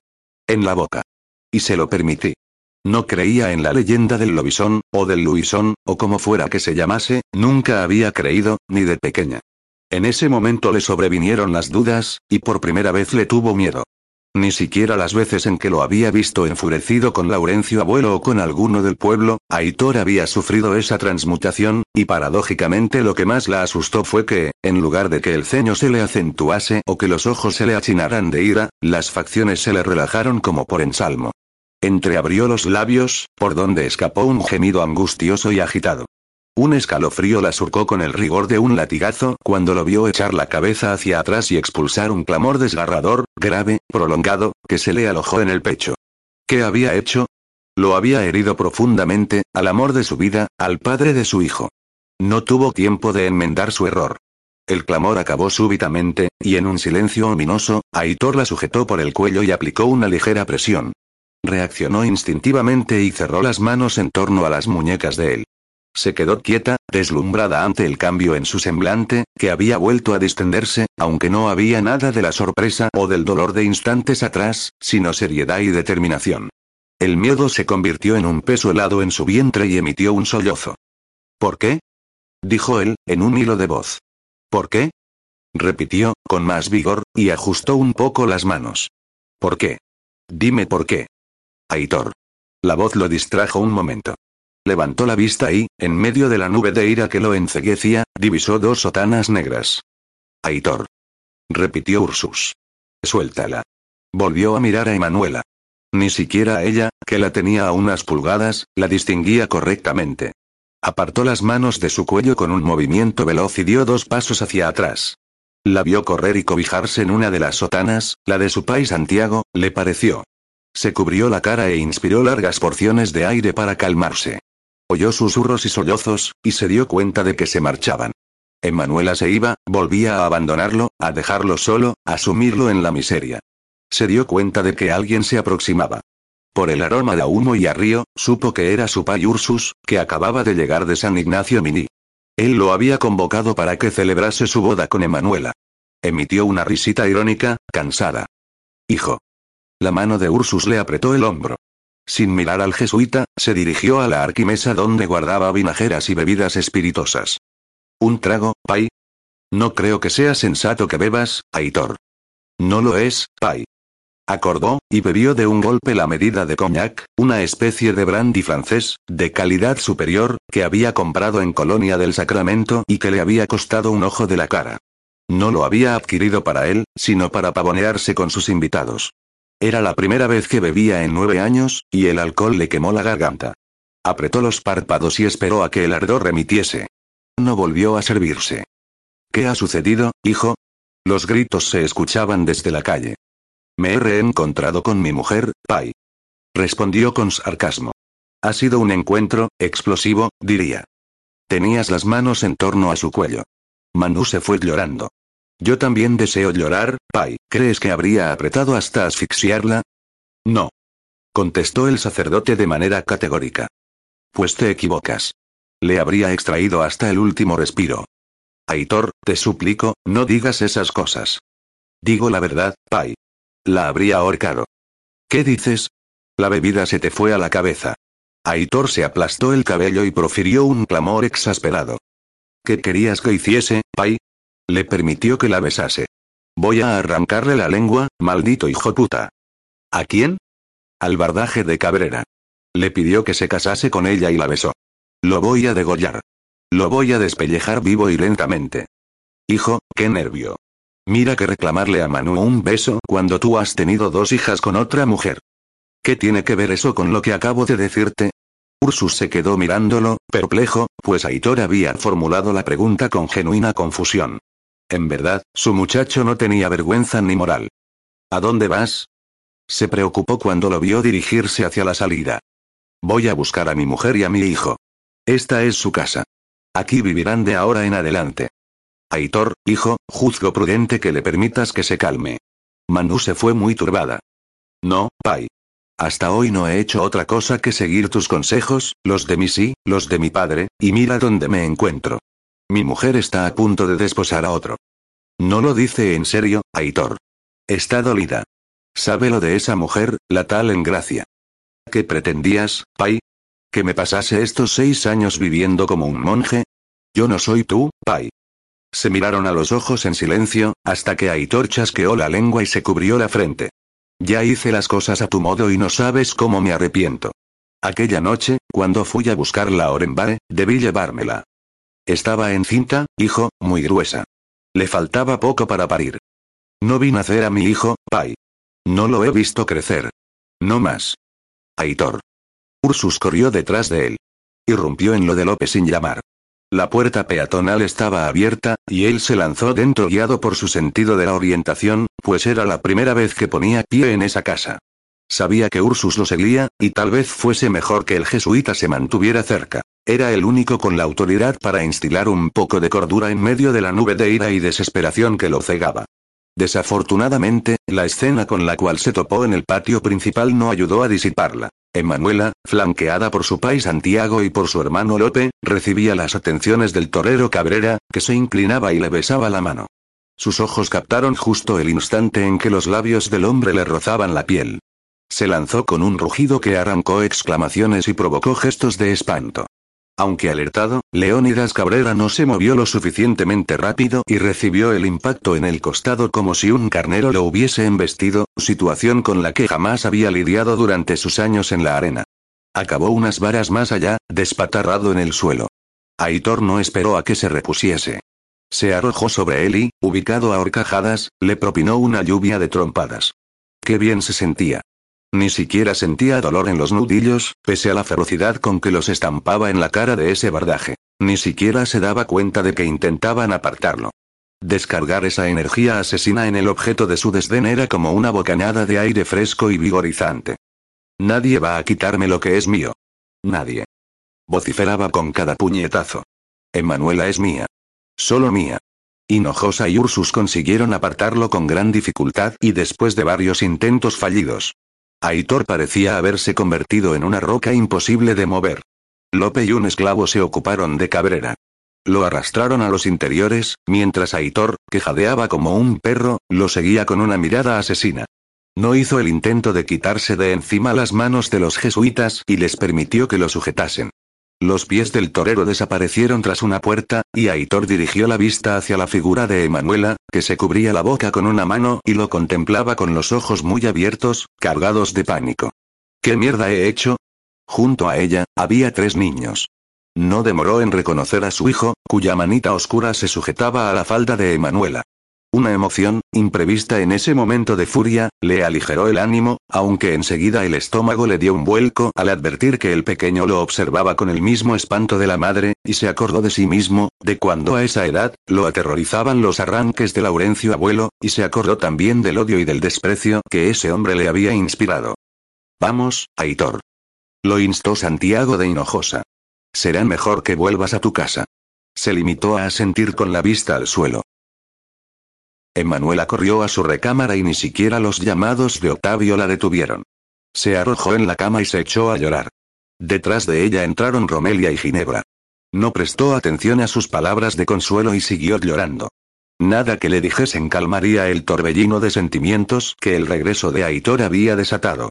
En la boca. Y se lo permití. No creía en la leyenda del lobisón, o del luisón, o como fuera que se llamase, nunca había creído, ni de pequeña. En ese momento le sobrevinieron las dudas, y por primera vez le tuvo miedo. Ni siquiera las veces en que lo había visto enfurecido con Laurencio abuelo o con alguno del pueblo, Aitor había sufrido esa transmutación, y paradójicamente lo que más la asustó fue que, en lugar de que el ceño se le acentuase o que los ojos se le achinaran de ira, las facciones se le relajaron como por ensalmo. Entreabrió los labios, por donde escapó un gemido angustioso y agitado. Un escalofrío la surcó con el rigor de un latigazo cuando lo vio echar la cabeza hacia atrás y expulsar un clamor desgarrador, grave, prolongado, que se le alojó en el pecho. ¿Qué había hecho? Lo había herido profundamente, al amor de su vida, al padre de su hijo. No tuvo tiempo de enmendar su error. El clamor acabó súbitamente, y en un silencio ominoso, Aitor la sujetó por el cuello y aplicó una ligera presión. Reaccionó instintivamente y cerró las manos en torno a las muñecas de él. Se quedó quieta, deslumbrada ante el cambio en su semblante, que había vuelto a distenderse, aunque no había nada de la sorpresa o del dolor de instantes atrás, sino seriedad y determinación. El miedo se convirtió en un peso helado en su vientre y emitió un sollozo. ¿Por qué? dijo él, en un hilo de voz. ¿Por qué? repitió, con más vigor, y ajustó un poco las manos. ¿Por qué? Dime por qué. Aitor. La voz lo distrajo un momento. Levantó la vista y, en medio de la nube de ira que lo enceguecía, divisó dos sotanas negras. Aitor. Repitió Ursus. Suéltala. Volvió a mirar a Emanuela. Ni siquiera ella, que la tenía a unas pulgadas, la distinguía correctamente. Apartó las manos de su cuello con un movimiento veloz y dio dos pasos hacia atrás. La vio correr y cobijarse en una de las sotanas, la de su país Santiago, le pareció. Se cubrió la cara e inspiró largas porciones de aire para calmarse. Oyó susurros y sollozos, y se dio cuenta de que se marchaban. Emanuela se iba, volvía a abandonarlo, a dejarlo solo, a sumirlo en la miseria. Se dio cuenta de que alguien se aproximaba. Por el aroma de humo y a supo que era su pai Ursus, que acababa de llegar de San Ignacio Mini. Él lo había convocado para que celebrase su boda con Emanuela. Emitió una risita irónica, cansada. Hijo. La mano de Ursus le apretó el hombro. Sin mirar al jesuita, se dirigió a la arquimesa donde guardaba vinajeras y bebidas espirituosas. ¿Un trago, Pai? No creo que sea sensato que bebas, Aitor. No lo es, Pai. Acordó, y bebió de un golpe la medida de cognac, una especie de brandy francés, de calidad superior, que había comprado en Colonia del Sacramento y que le había costado un ojo de la cara. No lo había adquirido para él, sino para pavonearse con sus invitados. Era la primera vez que bebía en nueve años, y el alcohol le quemó la garganta. Apretó los párpados y esperó a que el ardor remitiese. No volvió a servirse. ¿Qué ha sucedido, hijo? Los gritos se escuchaban desde la calle. Me he reencontrado con mi mujer, Pai. Respondió con sarcasmo. Ha sido un encuentro, explosivo, diría. Tenías las manos en torno a su cuello. Manu se fue llorando. Yo también deseo llorar, Pai. ¿Crees que habría apretado hasta asfixiarla? No. Contestó el sacerdote de manera categórica. Pues te equivocas. Le habría extraído hasta el último respiro. Aitor, te suplico, no digas esas cosas. Digo la verdad, Pai. La habría ahorcado. ¿Qué dices? La bebida se te fue a la cabeza. Aitor se aplastó el cabello y profirió un clamor exasperado. ¿Qué querías que hiciese, Pai? Le permitió que la besase. Voy a arrancarle la lengua, maldito hijo puta. ¿A quién? Al bardaje de Cabrera. Le pidió que se casase con ella y la besó. Lo voy a degollar. Lo voy a despellejar vivo y lentamente. Hijo, qué nervio. Mira que reclamarle a Manu un beso cuando tú has tenido dos hijas con otra mujer. ¿Qué tiene que ver eso con lo que acabo de decirte? Ursus se quedó mirándolo, perplejo, pues Aitor había formulado la pregunta con genuina confusión. En verdad, su muchacho no tenía vergüenza ni moral. ¿A dónde vas? Se preocupó cuando lo vio dirigirse hacia la salida. Voy a buscar a mi mujer y a mi hijo. Esta es su casa. Aquí vivirán de ahora en adelante. Aitor, hijo, juzgo prudente que le permitas que se calme. Manu se fue muy turbada. No, Pai. Hasta hoy no he hecho otra cosa que seguir tus consejos, los de mi sí, los de mi padre, y mira dónde me encuentro. Mi mujer está a punto de desposar a otro. No lo dice en serio, Aitor. Está dolida. ¿Sabe lo de esa mujer, la tal en gracia? ¿Qué pretendías, Pai? ¿Que me pasase estos seis años viviendo como un monje? Yo no soy tú, Pai. Se miraron a los ojos en silencio, hasta que Aitor chasqueó la lengua y se cubrió la frente. Ya hice las cosas a tu modo y no sabes cómo me arrepiento. Aquella noche, cuando fui a buscar la Orenbare, debí llevármela. Estaba encinta, hijo, muy gruesa. Le faltaba poco para parir. No vi nacer a mi hijo, Pai. No lo he visto crecer. No más. Aitor. Ursus corrió detrás de él. Irrumpió en lo de López sin llamar. La puerta peatonal estaba abierta, y él se lanzó dentro guiado por su sentido de la orientación, pues era la primera vez que ponía pie en esa casa. Sabía que Ursus lo seguía, y tal vez fuese mejor que el jesuita se mantuviera cerca. Era el único con la autoridad para instilar un poco de cordura en medio de la nube de ira y desesperación que lo cegaba. Desafortunadamente, la escena con la cual se topó en el patio principal no ayudó a disiparla. Emanuela, flanqueada por su pai Santiago y por su hermano Lope, recibía las atenciones del torero Cabrera, que se inclinaba y le besaba la mano. Sus ojos captaron justo el instante en que los labios del hombre le rozaban la piel. Se lanzó con un rugido que arrancó exclamaciones y provocó gestos de espanto. Aunque alertado, Leónidas Cabrera no se movió lo suficientemente rápido y recibió el impacto en el costado como si un carnero lo hubiese embestido, situación con la que jamás había lidiado durante sus años en la arena. Acabó unas varas más allá, despatarrado en el suelo. Aitor no esperó a que se repusiese. Se arrojó sobre él y, ubicado a horcajadas, le propinó una lluvia de trompadas. Qué bien se sentía. Ni siquiera sentía dolor en los nudillos, pese a la ferocidad con que los estampaba en la cara de ese bardaje. Ni siquiera se daba cuenta de que intentaban apartarlo. Descargar esa energía asesina en el objeto de su desdén era como una bocanada de aire fresco y vigorizante. Nadie va a quitarme lo que es mío. Nadie. Vociferaba con cada puñetazo. Emanuela es mía. Solo mía. Hinojosa y Ursus consiguieron apartarlo con gran dificultad y después de varios intentos fallidos. Aitor parecía haberse convertido en una roca imposible de mover. Lope y un esclavo se ocuparon de Cabrera. Lo arrastraron a los interiores, mientras Aitor, que jadeaba como un perro, lo seguía con una mirada asesina. No hizo el intento de quitarse de encima las manos de los jesuitas y les permitió que lo sujetasen. Los pies del torero desaparecieron tras una puerta, y Aitor dirigió la vista hacia la figura de Emanuela, que se cubría la boca con una mano y lo contemplaba con los ojos muy abiertos, cargados de pánico. ¿Qué mierda he hecho? Junto a ella, había tres niños. No demoró en reconocer a su hijo, cuya manita oscura se sujetaba a la falda de Emanuela. Una emoción, imprevista en ese momento de furia, le aligeró el ánimo, aunque enseguida el estómago le dio un vuelco al advertir que el pequeño lo observaba con el mismo espanto de la madre, y se acordó de sí mismo, de cuando a esa edad, lo aterrorizaban los arranques de Laurencio abuelo, y se acordó también del odio y del desprecio que ese hombre le había inspirado. Vamos, Aitor. Lo instó Santiago de Hinojosa. Será mejor que vuelvas a tu casa. Se limitó a asentir con la vista al suelo. Emanuela corrió a su recámara y ni siquiera los llamados de Octavio la detuvieron. Se arrojó en la cama y se echó a llorar. Detrás de ella entraron Romelia y Ginebra. No prestó atención a sus palabras de consuelo y siguió llorando. Nada que le dijesen calmaría el torbellino de sentimientos que el regreso de Aitor había desatado.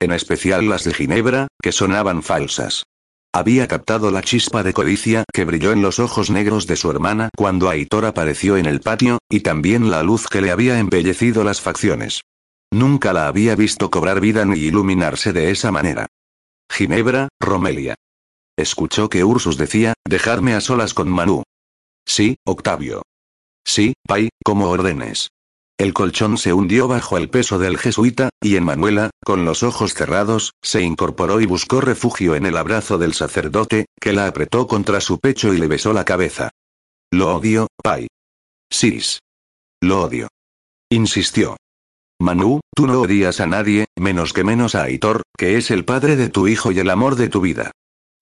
En especial las de Ginebra, que sonaban falsas. Había captado la chispa de codicia que brilló en los ojos negros de su hermana cuando Aitor apareció en el patio, y también la luz que le había embellecido las facciones. Nunca la había visto cobrar vida ni iluminarse de esa manera. Ginebra, Romelia. Escuchó que Ursus decía, dejarme a solas con Manu. Sí, Octavio. Sí, Pai, como ordenes. El colchón se hundió bajo el peso del jesuita, y Emanuela, con los ojos cerrados, se incorporó y buscó refugio en el abrazo del sacerdote, que la apretó contra su pecho y le besó la cabeza. Lo odio, Pai. Sis. Lo odio. Insistió. Manu, tú no odias a nadie, menos que menos a Aitor, que es el padre de tu hijo y el amor de tu vida.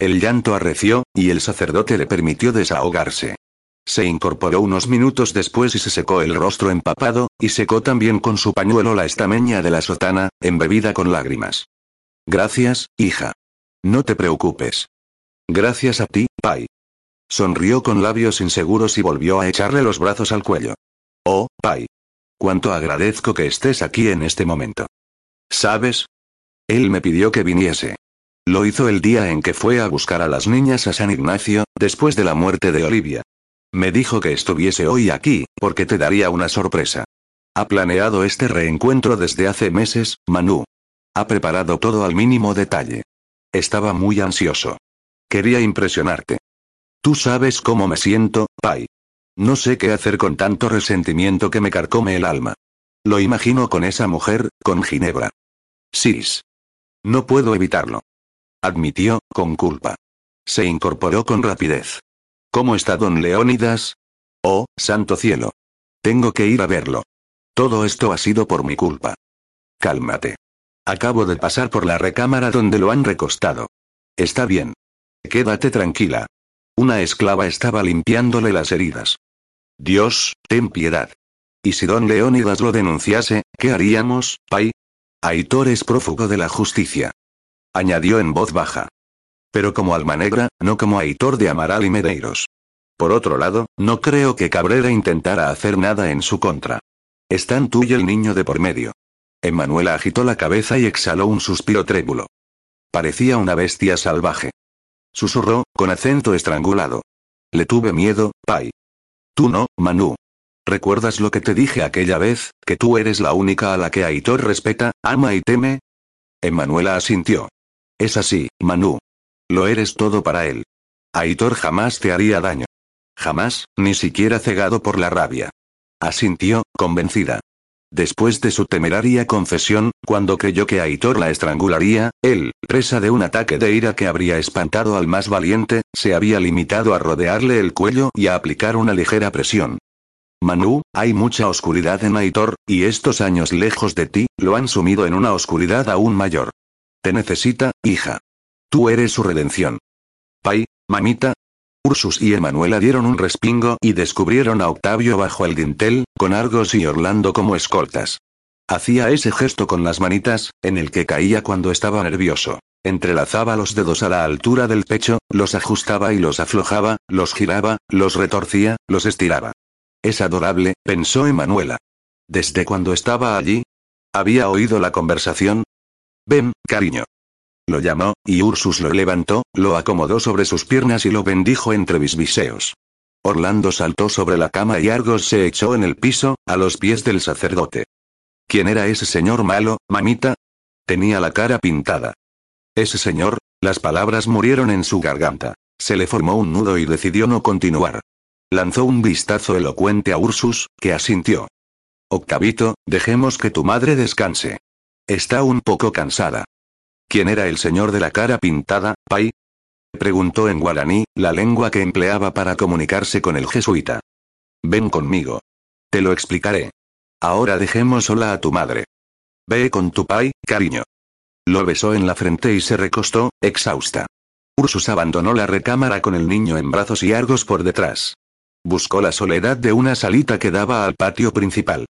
El llanto arreció, y el sacerdote le permitió desahogarse. Se incorporó unos minutos después y se secó el rostro empapado, y secó también con su pañuelo la estameña de la sotana, embebida con lágrimas. Gracias, hija. No te preocupes. Gracias a ti, Pai. Sonrió con labios inseguros y volvió a echarle los brazos al cuello. Oh, Pai. Cuánto agradezco que estés aquí en este momento. ¿Sabes? Él me pidió que viniese. Lo hizo el día en que fue a buscar a las niñas a San Ignacio, después de la muerte de Olivia. Me dijo que estuviese hoy aquí, porque te daría una sorpresa. Ha planeado este reencuentro desde hace meses, Manu. Ha preparado todo al mínimo detalle. Estaba muy ansioso. Quería impresionarte. Tú sabes cómo me siento, Pai. No sé qué hacer con tanto resentimiento que me carcome el alma. Lo imagino con esa mujer, con Ginebra. Sis. No puedo evitarlo. Admitió, con culpa. Se incorporó con rapidez. ¿Cómo está don Leónidas? Oh, santo cielo. Tengo que ir a verlo. Todo esto ha sido por mi culpa. Cálmate. Acabo de pasar por la recámara donde lo han recostado. Está bien. Quédate tranquila. Una esclava estaba limpiándole las heridas. Dios, ten piedad. ¿Y si don Leónidas lo denunciase, qué haríamos, Pai? Aitor es prófugo de la justicia. Añadió en voz baja pero como alma negra, no como Aitor de Amaral y Medeiros. Por otro lado, no creo que Cabrera intentara hacer nada en su contra. Están tú y el niño de por medio. Emanuela agitó la cabeza y exhaló un suspiro trébulo. Parecía una bestia salvaje. Susurró, con acento estrangulado. Le tuve miedo, Pai. Tú no, Manu. ¿Recuerdas lo que te dije aquella vez, que tú eres la única a la que Aitor respeta, ama y teme? Emanuela asintió. Es así, Manu. Lo eres todo para él. Aitor jamás te haría daño. Jamás, ni siquiera cegado por la rabia. Asintió, convencida. Después de su temeraria confesión, cuando creyó que Aitor la estrangularía, él, presa de un ataque de ira que habría espantado al más valiente, se había limitado a rodearle el cuello y a aplicar una ligera presión. Manu, hay mucha oscuridad en Aitor, y estos años lejos de ti, lo han sumido en una oscuridad aún mayor. Te necesita, hija. Tú eres su redención. Pai, mamita. Ursus y Emanuela dieron un respingo y descubrieron a Octavio bajo el dintel, con Argos y Orlando como escoltas. Hacía ese gesto con las manitas, en el que caía cuando estaba nervioso. Entrelazaba los dedos a la altura del pecho, los ajustaba y los aflojaba, los giraba, los retorcía, los estiraba. Es adorable, pensó Emanuela. ¿Desde cuando estaba allí? ¿Había oído la conversación? Ven, cariño. Lo llamó, y Ursus lo levantó, lo acomodó sobre sus piernas y lo bendijo entre bisbiseos. Orlando saltó sobre la cama y Argos se echó en el piso, a los pies del sacerdote. ¿Quién era ese señor malo, mamita? Tenía la cara pintada. Ese señor, las palabras murieron en su garganta. Se le formó un nudo y decidió no continuar. Lanzó un vistazo elocuente a Ursus, que asintió. Octavito, dejemos que tu madre descanse. Está un poco cansada. ¿Quién era el señor de la cara pintada, Pai? Preguntó en guaraní, la lengua que empleaba para comunicarse con el jesuita. Ven conmigo. Te lo explicaré. Ahora dejemos sola a tu madre. Ve con tu pai, cariño. Lo besó en la frente y se recostó, exhausta. Ursus abandonó la recámara con el niño en brazos y Argos por detrás. Buscó la soledad de una salita que daba al patio principal.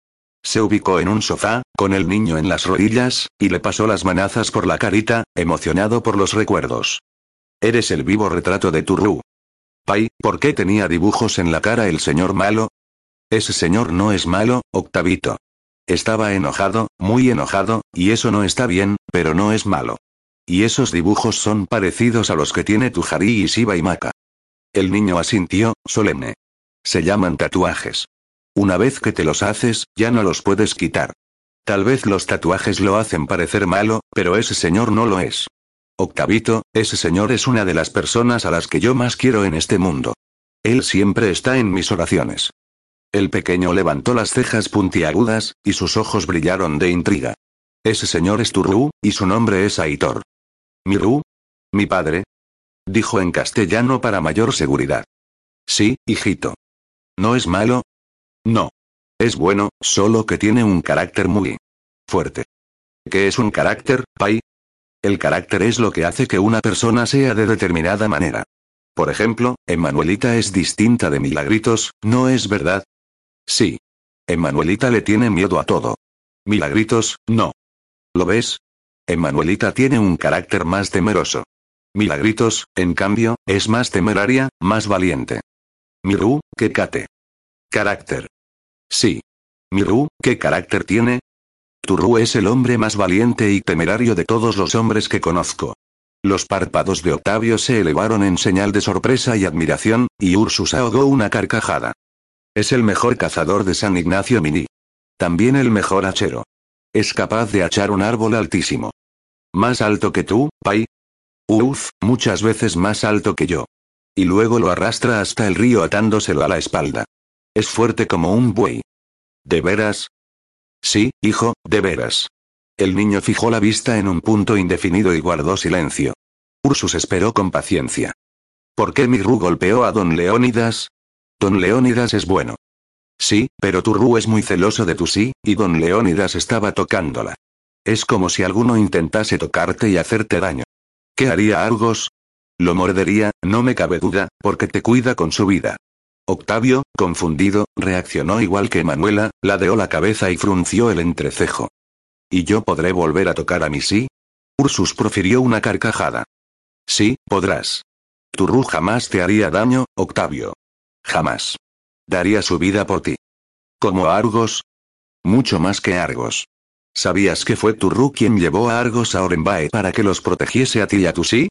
Se ubicó en un sofá, con el niño en las rodillas, y le pasó las manazas por la carita, emocionado por los recuerdos. Eres el vivo retrato de Turru. Pai, ¿por qué tenía dibujos en la cara el señor malo? Ese señor no es malo, Octavito. Estaba enojado, muy enojado, y eso no está bien, pero no es malo. Y esos dibujos son parecidos a los que tiene tu Harí y Shiba y Maka. El niño asintió, solemne. Se llaman tatuajes. Una vez que te los haces, ya no los puedes quitar. Tal vez los tatuajes lo hacen parecer malo, pero ese señor no lo es. Octavito, ese señor es una de las personas a las que yo más quiero en este mundo. Él siempre está en mis oraciones. El pequeño levantó las cejas puntiagudas, y sus ojos brillaron de intriga. Ese señor es Turru, y su nombre es Aitor. ¿Miru? ¿Mi padre? Dijo en castellano para mayor seguridad. Sí, hijito. ¿No es malo? No. Es bueno, solo que tiene un carácter muy fuerte. ¿Qué es un carácter, Pai? El carácter es lo que hace que una persona sea de determinada manera. Por ejemplo, Emanuelita es distinta de Milagritos, ¿no es verdad? Sí. Emanuelita le tiene miedo a todo. Milagritos, no. ¿Lo ves? Emanuelita tiene un carácter más temeroso. Milagritos, en cambio, es más temeraria, más valiente. Miru, ¿qué cate? Carácter. Sí. Miru, ¿qué carácter tiene? Turru es el hombre más valiente y temerario de todos los hombres que conozco. Los párpados de Octavio se elevaron en señal de sorpresa y admiración, y Ursus ahogó una carcajada. Es el mejor cazador de San Ignacio Mini. También el mejor hachero. Es capaz de hachar un árbol altísimo. ¿Más alto que tú, Pai? Uf, muchas veces más alto que yo. Y luego lo arrastra hasta el río atándoselo a la espalda. Es fuerte como un buey. ¿De veras? Sí, hijo, de veras. El niño fijó la vista en un punto indefinido y guardó silencio. Ursus esperó con paciencia. ¿Por qué Miru golpeó a don Leónidas? Don Leónidas es bueno. Sí, pero Turru es muy celoso de tu sí, y don Leónidas estaba tocándola. Es como si alguno intentase tocarte y hacerte daño. ¿Qué haría Argos? Lo mordería, no me cabe duda, porque te cuida con su vida. Octavio, confundido, reaccionó igual que Manuela, ladeó la cabeza y frunció el entrecejo. ¿Y yo podré volver a tocar a mi sí? Ursus profirió una carcajada. Sí, podrás. Turru jamás te haría daño, Octavio. Jamás. Daría su vida por ti. ¿Como Argos? Mucho más que Argos. ¿Sabías que fue Turru quien llevó a Argos a Orenbae para que los protegiese a ti y a tu sí?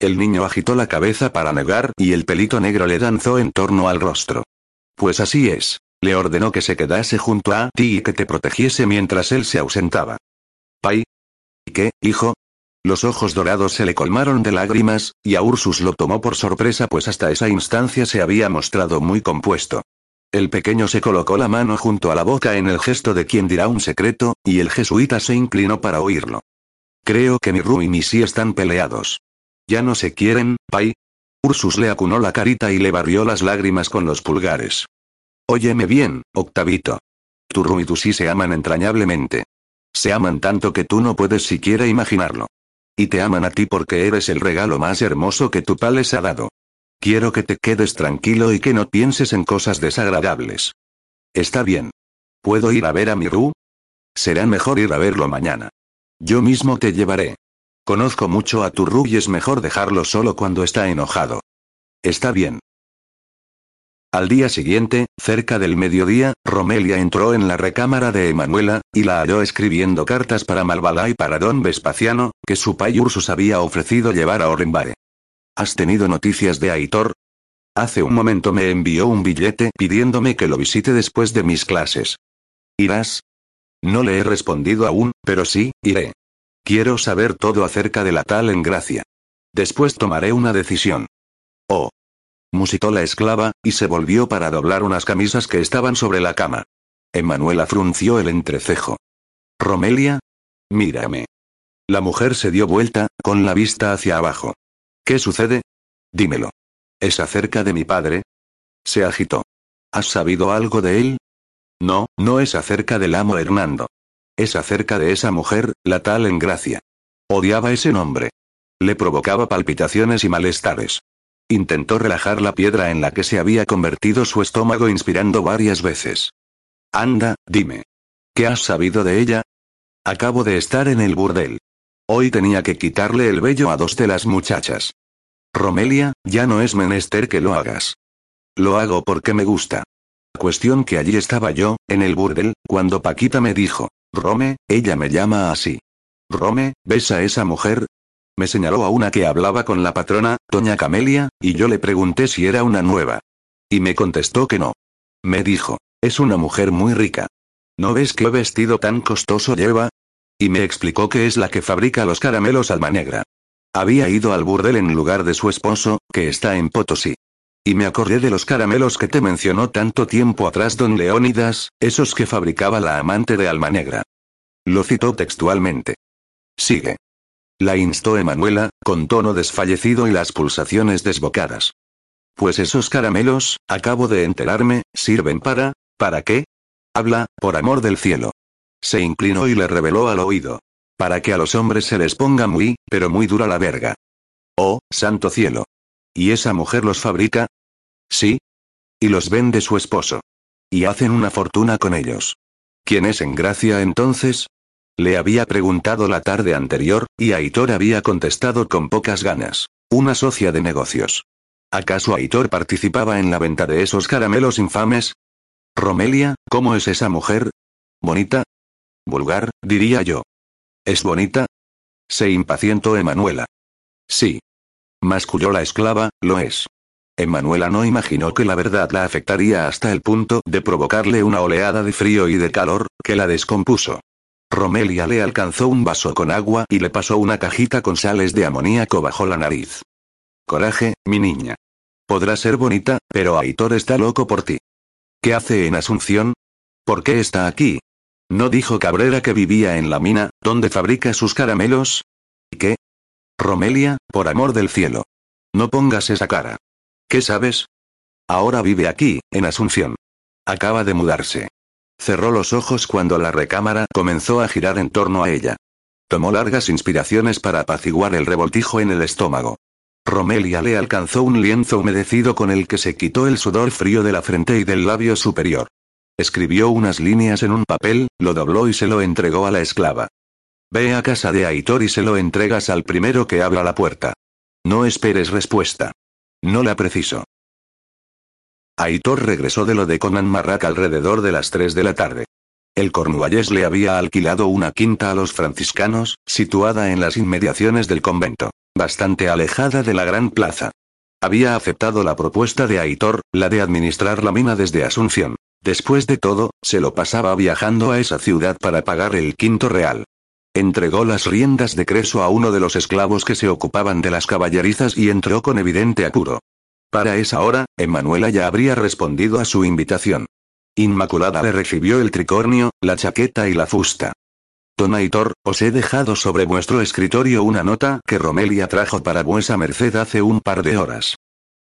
El niño agitó la cabeza para negar y el pelito negro le danzó en torno al rostro. Pues así es. Le ordenó que se quedase junto a ti y que te protegiese mientras él se ausentaba. Pai. ¿Qué, hijo? Los ojos dorados se le colmaron de lágrimas, y a Ursus lo tomó por sorpresa pues hasta esa instancia se había mostrado muy compuesto. El pequeño se colocó la mano junto a la boca en el gesto de quien dirá un secreto, y el jesuita se inclinó para oírlo. Creo que mi Ru y mi sí están peleados. ¿Ya no se quieren, Pai? Ursus le acunó la carita y le barrió las lágrimas con los pulgares. Óyeme bien, Octavito. Tu Ru y tu sí se aman entrañablemente. Se aman tanto que tú no puedes siquiera imaginarlo. Y te aman a ti porque eres el regalo más hermoso que tu pa les ha dado. Quiero que te quedes tranquilo y que no pienses en cosas desagradables. Está bien. ¿Puedo ir a ver a mi Ru? Será mejor ir a verlo mañana. Yo mismo te llevaré. Conozco mucho a tu y es mejor dejarlo solo cuando está enojado. Está bien. Al día siguiente, cerca del mediodía, Romelia entró en la recámara de Emanuela, y la halló escribiendo cartas para Malvala y para don Vespaciano, que su pai Ursus había ofrecido llevar a Orenbare. ¿Has tenido noticias de Aitor? Hace un momento me envió un billete pidiéndome que lo visite después de mis clases. ¿Irás? No le he respondido aún, pero sí, iré. Quiero saber todo acerca de la tal Engracia. Después tomaré una decisión. Oh. Musitó la esclava, y se volvió para doblar unas camisas que estaban sobre la cama. Emanuela frunció el entrecejo. Romelia? Mírame. La mujer se dio vuelta, con la vista hacia abajo. ¿Qué sucede? Dímelo. ¿Es acerca de mi padre? Se agitó. ¿Has sabido algo de él? No, no es acerca del amo Hernando. Es acerca de esa mujer, la tal Engracia. Odiaba ese nombre. Le provocaba palpitaciones y malestares. Intentó relajar la piedra en la que se había convertido su estómago inspirando varias veces. Anda, dime. ¿Qué has sabido de ella? Acabo de estar en el burdel. Hoy tenía que quitarle el vello a dos de las muchachas. Romelia, ya no es menester que lo hagas. Lo hago porque me gusta. Cuestión que allí estaba yo, en el burdel, cuando Paquita me dijo, Rome, ella me llama así. Rome, ¿ves a esa mujer? Me señaló a una que hablaba con la patrona, doña Camelia, y yo le pregunté si era una nueva. Y me contestó que no. Me dijo, es una mujer muy rica. ¿No ves qué vestido tan costoso lleva? Y me explicó que es la que fabrica los caramelos alma negra. Había ido al burdel en lugar de su esposo, que está en Potosí. Y me acordé de los caramelos que te mencionó tanto tiempo atrás don Leónidas, esos que fabricaba la amante de Alma Negra. Lo citó textualmente. Sigue. La instó Emanuela, con tono desfallecido y las pulsaciones desbocadas. Pues esos caramelos, acabo de enterarme, sirven para... ¿Para qué? Habla, por amor del cielo. Se inclinó y le reveló al oído. Para que a los hombres se les ponga muy, pero muy dura la verga. Oh, santo cielo. ¿Y esa mujer los fabrica? Sí. Y los vende su esposo. Y hacen una fortuna con ellos. ¿Quién es en gracia entonces? Le había preguntado la tarde anterior, y Aitor había contestado con pocas ganas. Una socia de negocios. ¿Acaso Aitor participaba en la venta de esos caramelos infames? Romelia, ¿cómo es esa mujer? ¿Bonita? Vulgar, diría yo. ¿Es bonita? Se impacientó Emanuela. Sí. Masculló la esclava, lo es. Emanuela no imaginó que la verdad la afectaría hasta el punto de provocarle una oleada de frío y de calor, que la descompuso. Romelia le alcanzó un vaso con agua y le pasó una cajita con sales de amoníaco bajo la nariz. Coraje, mi niña. Podrá ser bonita, pero Aitor está loco por ti. ¿Qué hace en Asunción? ¿Por qué está aquí? ¿No dijo Cabrera que vivía en la mina, donde fabrica sus caramelos? ¿Y qué? Romelia, por amor del cielo. No pongas esa cara. ¿Qué sabes? Ahora vive aquí, en Asunción. Acaba de mudarse. Cerró los ojos cuando la recámara comenzó a girar en torno a ella. Tomó largas inspiraciones para apaciguar el revoltijo en el estómago. Romelia le alcanzó un lienzo humedecido con el que se quitó el sudor frío de la frente y del labio superior. Escribió unas líneas en un papel, lo dobló y se lo entregó a la esclava. Ve a casa de Aitor y se lo entregas al primero que abra la puerta. No esperes respuesta. No la preciso. Aitor regresó de lo de Conan Marrak alrededor de las 3 de la tarde. El Cornualles le había alquilado una quinta a los franciscanos, situada en las inmediaciones del convento, bastante alejada de la gran plaza. Había aceptado la propuesta de Aitor, la de administrar la mina desde Asunción. Después de todo, se lo pasaba viajando a esa ciudad para pagar el quinto real. Entregó las riendas de Creso a uno de los esclavos que se ocupaban de las caballerizas y entró con evidente apuro. Para esa hora, Emanuela ya habría respondido a su invitación. Inmaculada le recibió el tricornio, la chaqueta y la fusta. Don Aitor, os he dejado sobre vuestro escritorio una nota que Romelia trajo para vuesa merced hace un par de horas.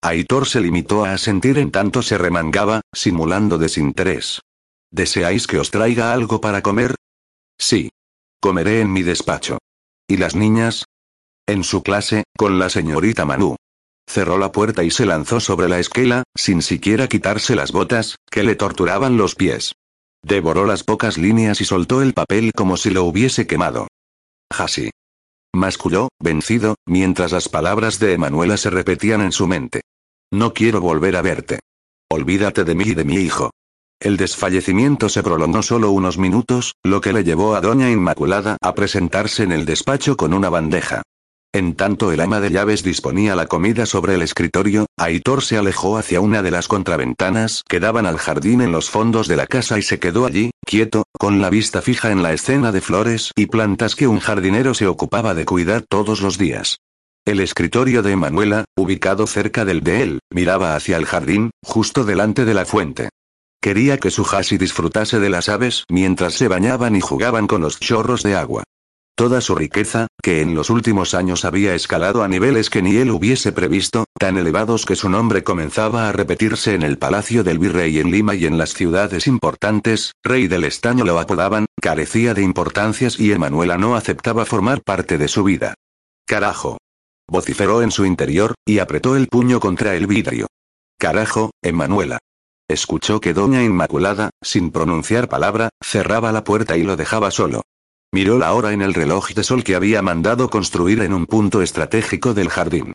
Aitor se limitó a asentir en tanto se remangaba, simulando desinterés. ¿Deseáis que os traiga algo para comer? Sí. Comeré en mi despacho. ¿Y las niñas? En su clase, con la señorita Manu. Cerró la puerta y se lanzó sobre la esquela, sin siquiera quitarse las botas, que le torturaban los pies. Devoró las pocas líneas y soltó el papel como si lo hubiese quemado. Jasi. Masculló, vencido, mientras las palabras de Emanuela se repetían en su mente. No quiero volver a verte. Olvídate de mí y de mi hijo. El desfallecimiento se prolongó solo unos minutos, lo que le llevó a Doña Inmaculada a presentarse en el despacho con una bandeja. En tanto el ama de llaves disponía la comida sobre el escritorio, Aitor se alejó hacia una de las contraventanas que daban al jardín en los fondos de la casa y se quedó allí, quieto, con la vista fija en la escena de flores y plantas que un jardinero se ocupaba de cuidar todos los días. El escritorio de Manuela, ubicado cerca del de él, miraba hacia el jardín, justo delante de la fuente. Quería que su Hasi disfrutase de las aves mientras se bañaban y jugaban con los chorros de agua. Toda su riqueza, que en los últimos años había escalado a niveles que ni él hubiese previsto, tan elevados que su nombre comenzaba a repetirse en el palacio del virrey en Lima y en las ciudades importantes, rey del estaño lo apodaban, carecía de importancias y Emanuela no aceptaba formar parte de su vida. Carajo. Vociferó en su interior, y apretó el puño contra el vidrio. Carajo, Emanuela. Escuchó que doña Inmaculada, sin pronunciar palabra, cerraba la puerta y lo dejaba solo. Miró la hora en el reloj de sol que había mandado construir en un punto estratégico del jardín.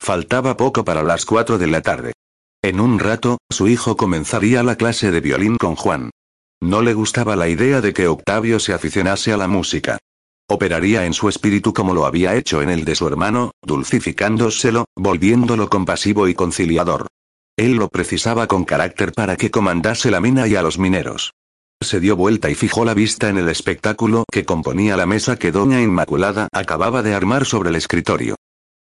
Faltaba poco para las cuatro de la tarde. En un rato, su hijo comenzaría la clase de violín con Juan. No le gustaba la idea de que Octavio se aficionase a la música. Operaría en su espíritu como lo había hecho en el de su hermano, dulcificándoselo, volviéndolo compasivo y conciliador. Él lo precisaba con carácter para que comandase la mina y a los mineros. Se dio vuelta y fijó la vista en el espectáculo que componía la mesa que Doña Inmaculada acababa de armar sobre el escritorio.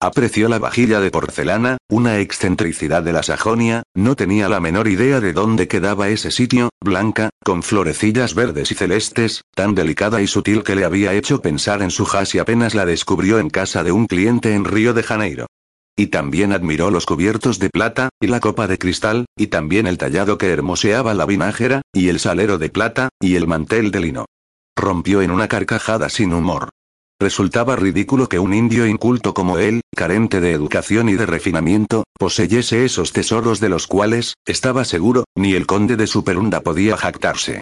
Apreció la vajilla de porcelana, una excentricidad de la Sajonia, no tenía la menor idea de dónde quedaba ese sitio, blanca, con florecillas verdes y celestes, tan delicada y sutil que le había hecho pensar en su jas y apenas la descubrió en casa de un cliente en Río de Janeiro. Y también admiró los cubiertos de plata, y la copa de cristal, y también el tallado que hermoseaba la vinajera, y el salero de plata, y el mantel de lino. Rompió en una carcajada sin humor. Resultaba ridículo que un indio inculto como él, carente de educación y de refinamiento, poseyese esos tesoros de los cuales, estaba seguro, ni el conde de Superunda podía jactarse.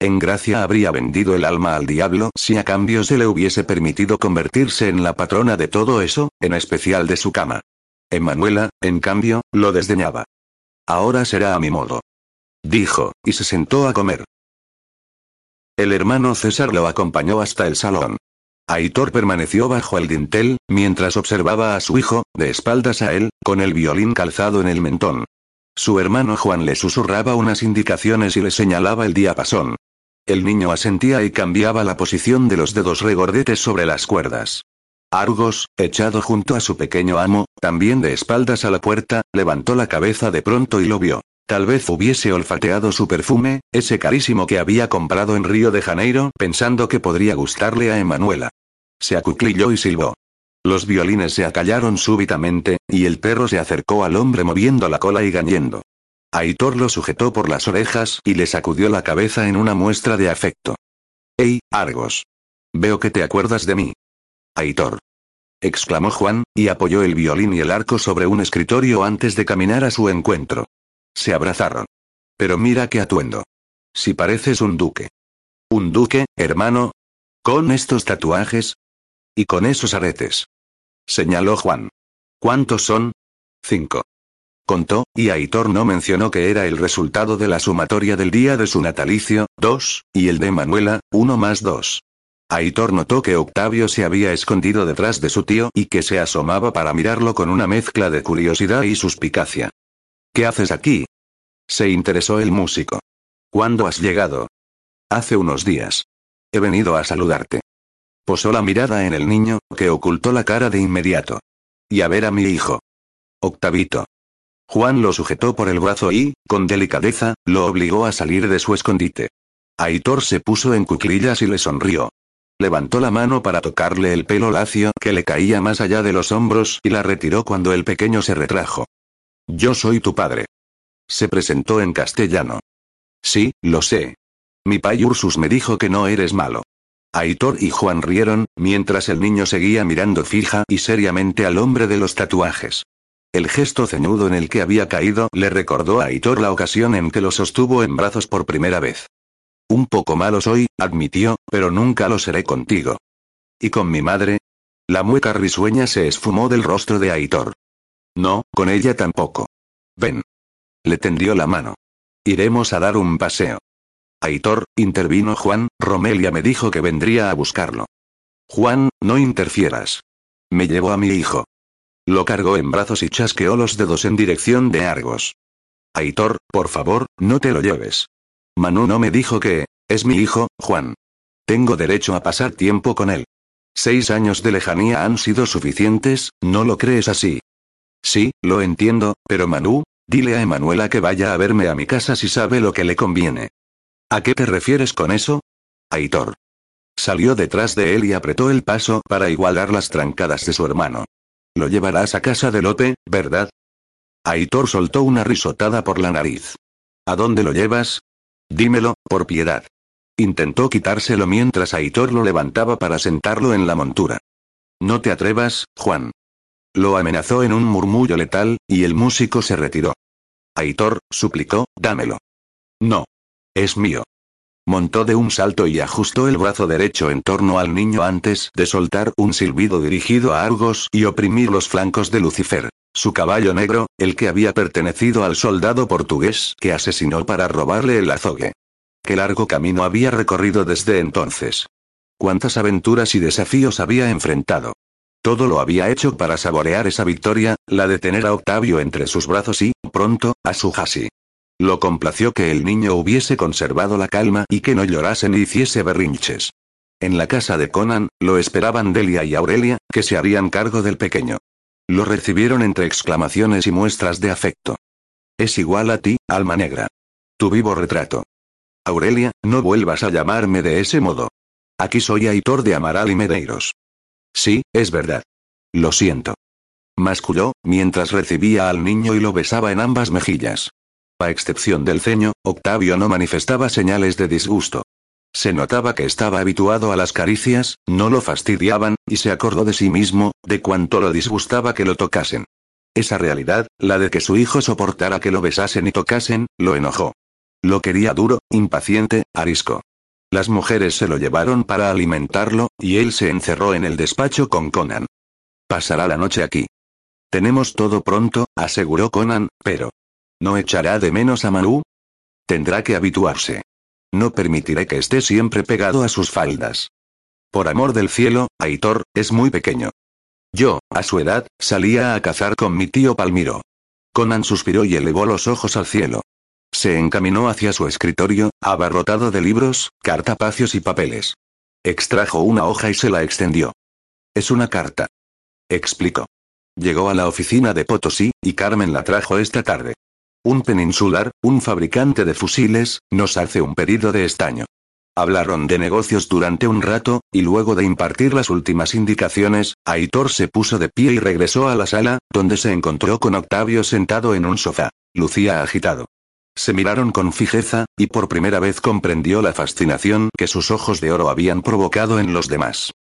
En gracia habría vendido el alma al diablo si a cambio se le hubiese permitido convertirse en la patrona de todo eso, en especial de su cama. Emanuela, en cambio, lo desdeñaba. Ahora será a mi modo. Dijo, y se sentó a comer. El hermano César lo acompañó hasta el salón. Aitor permaneció bajo el dintel, mientras observaba a su hijo, de espaldas a él, con el violín calzado en el mentón. Su hermano Juan le susurraba unas indicaciones y le señalaba el diapasón. El niño asentía y cambiaba la posición de los dedos regordetes sobre las cuerdas. Argos, echado junto a su pequeño amo, también de espaldas a la puerta, levantó la cabeza de pronto y lo vio. Tal vez hubiese olfateado su perfume, ese carísimo que había comprado en Río de Janeiro, pensando que podría gustarle a Emanuela. Se acuclilló y silbó. Los violines se acallaron súbitamente, y el perro se acercó al hombre moviendo la cola y gañendo. Aitor lo sujetó por las orejas y le sacudió la cabeza en una muestra de afecto. ¡Ey, Argos! Veo que te acuerdas de mí. Aitor. exclamó Juan, y apoyó el violín y el arco sobre un escritorio antes de caminar a su encuentro. Se abrazaron. Pero mira qué atuendo. Si pareces un duque. ¿Un duque, hermano? ¿Con estos tatuajes? Y con esos aretes. Señaló Juan. ¿Cuántos son? Cinco. Contó, y Aitor no mencionó que era el resultado de la sumatoria del día de su natalicio, dos, y el de Manuela, uno más dos. Aitor notó que Octavio se había escondido detrás de su tío y que se asomaba para mirarlo con una mezcla de curiosidad y suspicacia. ¿Qué haces aquí? Se interesó el músico. ¿Cuándo has llegado? Hace unos días. He venido a saludarte. Posó la mirada en el niño, que ocultó la cara de inmediato. Y a ver a mi hijo. Octavito. Juan lo sujetó por el brazo y, con delicadeza, lo obligó a salir de su escondite. Aitor se puso en cuclillas y le sonrió. Levantó la mano para tocarle el pelo lacio que le caía más allá de los hombros y la retiró cuando el pequeño se retrajo. Yo soy tu padre. Se presentó en castellano. Sí, lo sé. Mi pai Ursus me dijo que no eres malo. Aitor y Juan rieron, mientras el niño seguía mirando fija y seriamente al hombre de los tatuajes. El gesto ceñudo en el que había caído le recordó a Aitor la ocasión en que lo sostuvo en brazos por primera vez. Un poco malo soy, admitió, pero nunca lo seré contigo. ¿Y con mi madre? La mueca risueña se esfumó del rostro de Aitor. No, con ella tampoco. Ven. Le tendió la mano. Iremos a dar un paseo. Aitor, intervino Juan, Romelia me dijo que vendría a buscarlo. Juan, no interfieras. Me llevó a mi hijo. Lo cargó en brazos y chasqueó los dedos en dirección de Argos. Aitor, por favor, no te lo lleves. Manu no me dijo que, es mi hijo, Juan. Tengo derecho a pasar tiempo con él. Seis años de lejanía han sido suficientes, ¿no lo crees así? Sí, lo entiendo, pero Manu, dile a Emanuela que vaya a verme a mi casa si sabe lo que le conviene. ¿A qué te refieres con eso? Aitor. Salió detrás de él y apretó el paso para igualar las trancadas de su hermano. Lo llevarás a casa de Lope, ¿verdad? Aitor soltó una risotada por la nariz. ¿A dónde lo llevas? Dímelo, por piedad. Intentó quitárselo mientras Aitor lo levantaba para sentarlo en la montura. No te atrevas, Juan. Lo amenazó en un murmullo letal, y el músico se retiró. Aitor, suplicó, dámelo. No. Es mío. Montó de un salto y ajustó el brazo derecho en torno al niño antes de soltar un silbido dirigido a Argos y oprimir los flancos de Lucifer, su caballo negro, el que había pertenecido al soldado portugués que asesinó para robarle el azogue. Qué largo camino había recorrido desde entonces. Cuántas aventuras y desafíos había enfrentado. Todo lo había hecho para saborear esa victoria, la de tener a Octavio entre sus brazos y, pronto, a su Hasi. Lo complació que el niño hubiese conservado la calma y que no llorase ni hiciese berrinches. En la casa de Conan, lo esperaban Delia y Aurelia, que se harían cargo del pequeño. Lo recibieron entre exclamaciones y muestras de afecto. Es igual a ti, alma negra. Tu vivo retrato. Aurelia, no vuelvas a llamarme de ese modo. Aquí soy Aitor de Amaral y Medeiros. Sí, es verdad. Lo siento. Masculló, mientras recibía al niño y lo besaba en ambas mejillas. A excepción del ceño, Octavio no manifestaba señales de disgusto. Se notaba que estaba habituado a las caricias, no lo fastidiaban, y se acordó de sí mismo, de cuánto lo disgustaba que lo tocasen. Esa realidad, la de que su hijo soportara que lo besasen y tocasen, lo enojó. Lo quería duro, impaciente, arisco. Las mujeres se lo llevaron para alimentarlo, y él se encerró en el despacho con Conan. Pasará la noche aquí. Tenemos todo pronto, aseguró Conan, pero... ¿No echará de menos a Manu? Tendrá que habituarse. No permitiré que esté siempre pegado a sus faldas. Por amor del cielo, Aitor, es muy pequeño. Yo, a su edad, salía a cazar con mi tío Palmiro. Conan suspiró y elevó los ojos al cielo. Se encaminó hacia su escritorio, abarrotado de libros, cartapacios y papeles. Extrajo una hoja y se la extendió. Es una carta. Explicó. Llegó a la oficina de Potosí, y Carmen la trajo esta tarde. Un peninsular, un fabricante de fusiles, nos hace un pedido de estaño. Hablaron de negocios durante un rato, y luego de impartir las últimas indicaciones, Aitor se puso de pie y regresó a la sala, donde se encontró con Octavio sentado en un sofá. Lucía agitado. Se miraron con fijeza, y por primera vez comprendió la fascinación que sus ojos de oro habían provocado en los demás.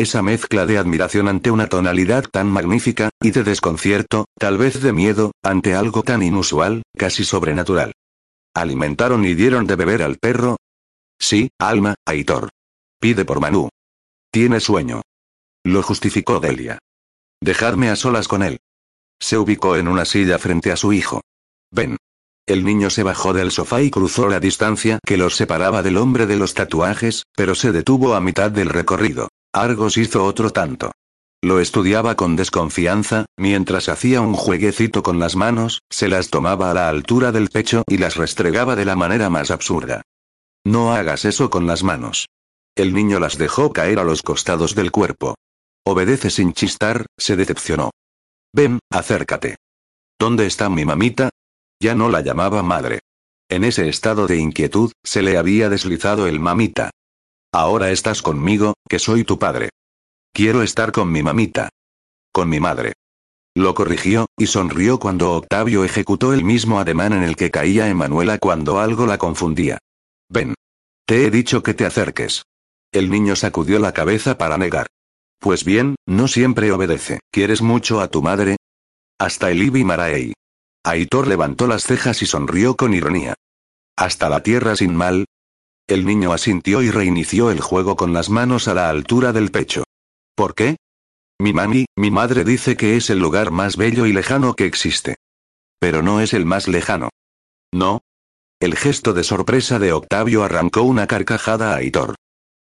Esa mezcla de admiración ante una tonalidad tan magnífica, y de desconcierto, tal vez de miedo, ante algo tan inusual, casi sobrenatural. ¿Alimentaron y dieron de beber al perro? Sí, Alma, Aitor. Pide por Manu. Tiene sueño. Lo justificó Delia. Dejarme a solas con él. Se ubicó en una silla frente a su hijo. Ven. El niño se bajó del sofá y cruzó la distancia que los separaba del hombre de los tatuajes, pero se detuvo a mitad del recorrido. Argos hizo otro tanto. Lo estudiaba con desconfianza, mientras hacía un jueguecito con las manos, se las tomaba a la altura del pecho y las restregaba de la manera más absurda. No hagas eso con las manos. El niño las dejó caer a los costados del cuerpo. Obedece sin chistar, se decepcionó. Ven, acércate. ¿Dónde está mi mamita? Ya no la llamaba madre. En ese estado de inquietud, se le había deslizado el mamita. Ahora estás conmigo, que soy tu padre. Quiero estar con mi mamita. Con mi madre. Lo corrigió, y sonrió cuando Octavio ejecutó el mismo ademán en el que caía Emanuela cuando algo la confundía. Ven. Te he dicho que te acerques. El niño sacudió la cabeza para negar. Pues bien, no siempre obedece. ¿Quieres mucho a tu madre? Hasta el Ibi Maraei. Aitor levantó las cejas y sonrió con ironía. ¿Hasta la tierra sin mal? El niño asintió y reinició el juego con las manos a la altura del pecho. ¿Por qué? Mi mami, mi madre dice que es el lugar más bello y lejano que existe. Pero no es el más lejano. No. El gesto de sorpresa de Octavio arrancó una carcajada a Aitor.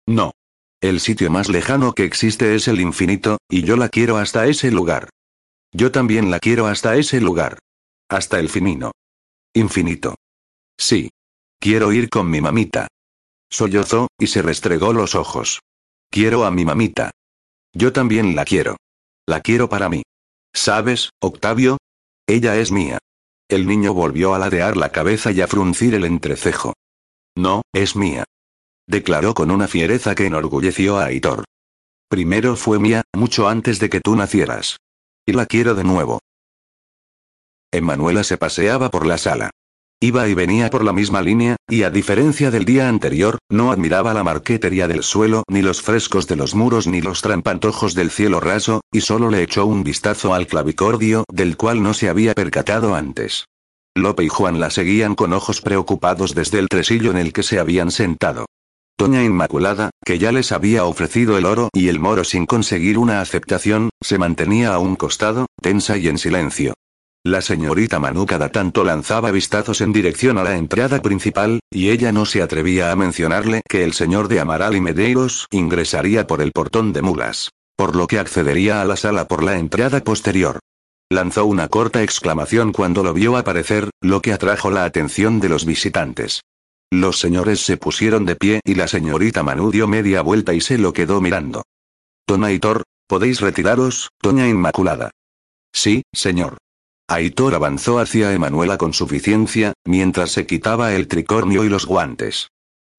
No. El sitio más lejano que existe es el infinito, y yo la quiero hasta ese lugar. Yo también la quiero hasta ese lugar. Hasta el finino. Infinito. Sí. Quiero ir con mi mamita. Sollozó, y se restregó los ojos. Quiero a mi mamita. Yo también la quiero. La quiero para mí. ¿Sabes, Octavio? Ella es mía. El niño volvió a ladear la cabeza y a fruncir el entrecejo. No, es mía. Declaró con una fiereza que enorgulleció a Aitor. Primero fue mía, mucho antes de que tú nacieras. Y la quiero de nuevo. Emanuela se paseaba por la sala. Iba y venía por la misma línea, y a diferencia del día anterior, no admiraba la marquetería del suelo, ni los frescos de los muros, ni los trampantojos del cielo raso, y solo le echó un vistazo al clavicordio, del cual no se había percatado antes. Lope y Juan la seguían con ojos preocupados desde el tresillo en el que se habían sentado. Doña Inmaculada, que ya les había ofrecido el oro y el moro sin conseguir una aceptación, se mantenía a un costado, tensa y en silencio. La señorita Manu cada tanto lanzaba vistazos en dirección a la entrada principal, y ella no se atrevía a mencionarle que el señor de Amaral y Medeiros ingresaría por el portón de mulas, por lo que accedería a la sala por la entrada posterior. Lanzó una corta exclamación cuando lo vio aparecer, lo que atrajo la atención de los visitantes. Los señores se pusieron de pie y la señorita Manu dio media vuelta y se lo quedó mirando. Don Aitor, ¿podéis retiraros, doña Inmaculada? Sí, señor. Aitor avanzó hacia Emanuela con suficiencia, mientras se quitaba el tricornio y los guantes.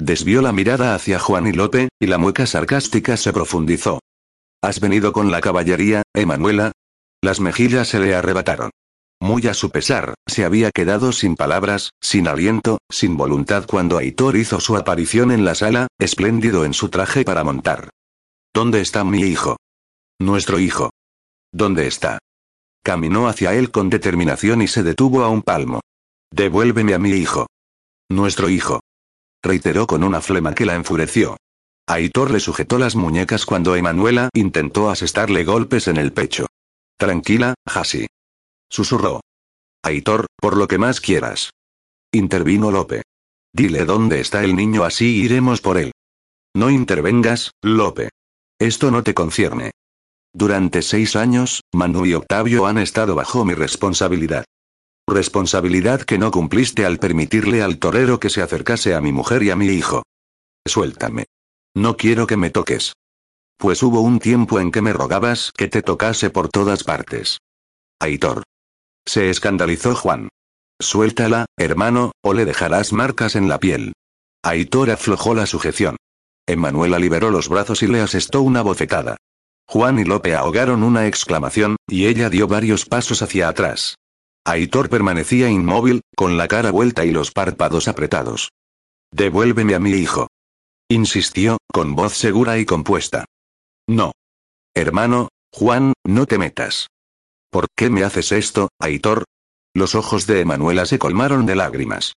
Desvió la mirada hacia Juan y Lope, y la mueca sarcástica se profundizó. ¿Has venido con la caballería, Emanuela? Las mejillas se le arrebataron. Muy a su pesar, se había quedado sin palabras, sin aliento, sin voluntad cuando Aitor hizo su aparición en la sala, espléndido en su traje para montar. ¿Dónde está mi hijo? Nuestro hijo. ¿Dónde está? Caminó hacia él con determinación y se detuvo a un palmo. Devuélveme a mi hijo. Nuestro hijo. Reiteró con una flema que la enfureció. Aitor le sujetó las muñecas cuando Emanuela intentó asestarle golpes en el pecho. Tranquila, Hasi. Susurró. Aitor, por lo que más quieras. Intervino Lope. Dile dónde está el niño así iremos por él. No intervengas, Lope. Esto no te concierne. Durante seis años, Manu y Octavio han estado bajo mi responsabilidad. Responsabilidad que no cumpliste al permitirle al torero que se acercase a mi mujer y a mi hijo. Suéltame. No quiero que me toques. Pues hubo un tiempo en que me rogabas que te tocase por todas partes. Aitor. Se escandalizó Juan. Suéltala, hermano, o le dejarás marcas en la piel. Aitor aflojó la sujeción. Emanuela liberó los brazos y le asestó una bofetada. Juan y Lope ahogaron una exclamación, y ella dio varios pasos hacia atrás. Aitor permanecía inmóvil, con la cara vuelta y los párpados apretados. Devuélveme a mi hijo. Insistió, con voz segura y compuesta. No. Hermano, Juan, no te metas. ¿Por qué me haces esto, Aitor? Los ojos de Emanuela se colmaron de lágrimas.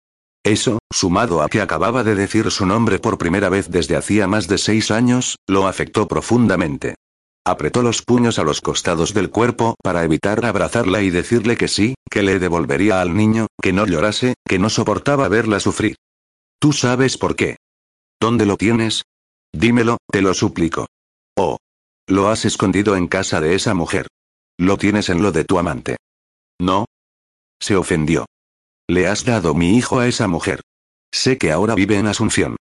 Eso, sumado a que acababa de decir su nombre por primera vez desde hacía más de seis años, lo afectó profundamente. Apretó los puños a los costados del cuerpo para evitar abrazarla y decirle que sí, que le devolvería al niño, que no llorase, que no soportaba verla sufrir. ¿Tú sabes por qué? ¿Dónde lo tienes? Dímelo, te lo suplico. Oh. Lo has escondido en casa de esa mujer. Lo tienes en lo de tu amante. ¿No? Se ofendió. Le has dado mi hijo a esa mujer. Sé que ahora vive en Asunción.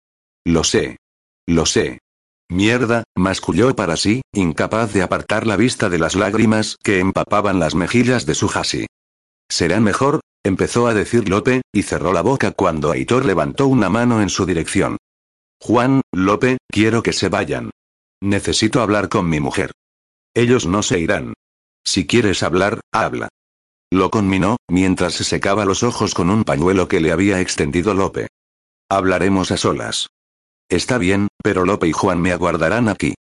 Lo sé. Lo sé. Mierda, masculló para sí, incapaz de apartar la vista de las lágrimas que empapaban las mejillas de su hasi. Será mejor, empezó a decir Lope, y cerró la boca cuando Aitor levantó una mano en su dirección. Juan, Lope, quiero que se vayan. Necesito hablar con mi mujer. Ellos no se irán. Si quieres hablar, habla. Lo conminó, mientras se secaba los ojos con un pañuelo que le había extendido Lope. Hablaremos a solas. Está bien, pero Lope y Juan me aguardarán aquí.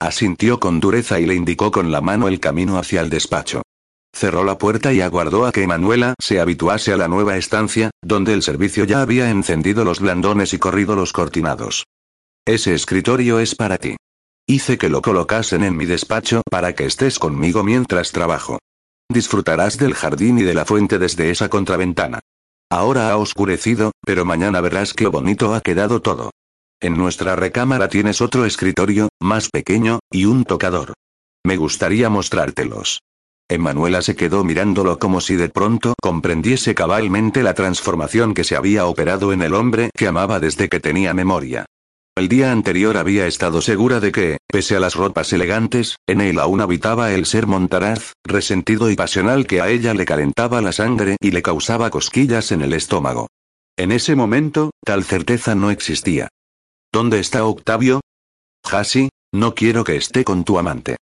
Asintió con dureza y le indicó con la mano el camino hacia el despacho. Cerró la puerta y aguardó a que Manuela se habituase a la nueva estancia, donde el servicio ya había encendido los blandones y corrido los cortinados. Ese escritorio es para ti. Hice que lo colocasen en mi despacho para que estés conmigo mientras trabajo. Disfrutarás del jardín y de la fuente desde esa contraventana. Ahora ha oscurecido, pero mañana verás qué bonito ha quedado todo. En nuestra recámara tienes otro escritorio, más pequeño, y un tocador. Me gustaría mostrártelos. Emanuela se quedó mirándolo como si de pronto comprendiese cabalmente la transformación que se había operado en el hombre que amaba desde que tenía memoria. El día anterior había estado segura de que, pese a las ropas elegantes, en él aún habitaba el ser montaraz, resentido y pasional que a ella le calentaba la sangre y le causaba cosquillas en el estómago. En ese momento, tal certeza no existía. ¿Dónde está Octavio? Hasi, no quiero que esté con tu amante.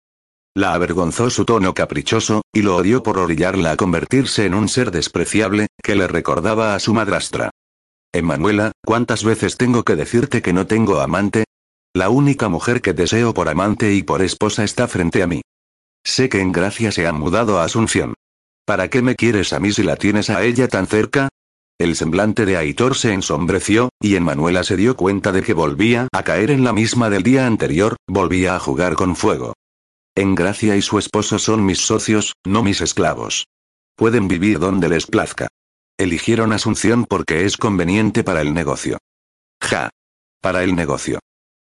La avergonzó su tono caprichoso, y lo odió por orillarla a convertirse en un ser despreciable, que le recordaba a su madrastra. Emanuela, ¿cuántas veces tengo que decirte que no tengo amante? La única mujer que deseo por amante y por esposa está frente a mí. Sé que en Gracia se ha mudado a Asunción. ¿Para qué me quieres a mí si la tienes a ella tan cerca? El semblante de Aitor se ensombreció, y Emanuela se dio cuenta de que volvía a caer en la misma del día anterior, volvía a jugar con fuego. En Gracia y su esposo son mis socios, no mis esclavos. Pueden vivir donde les plazca. Eligieron Asunción porque es conveniente para el negocio. Ja. Para el negocio.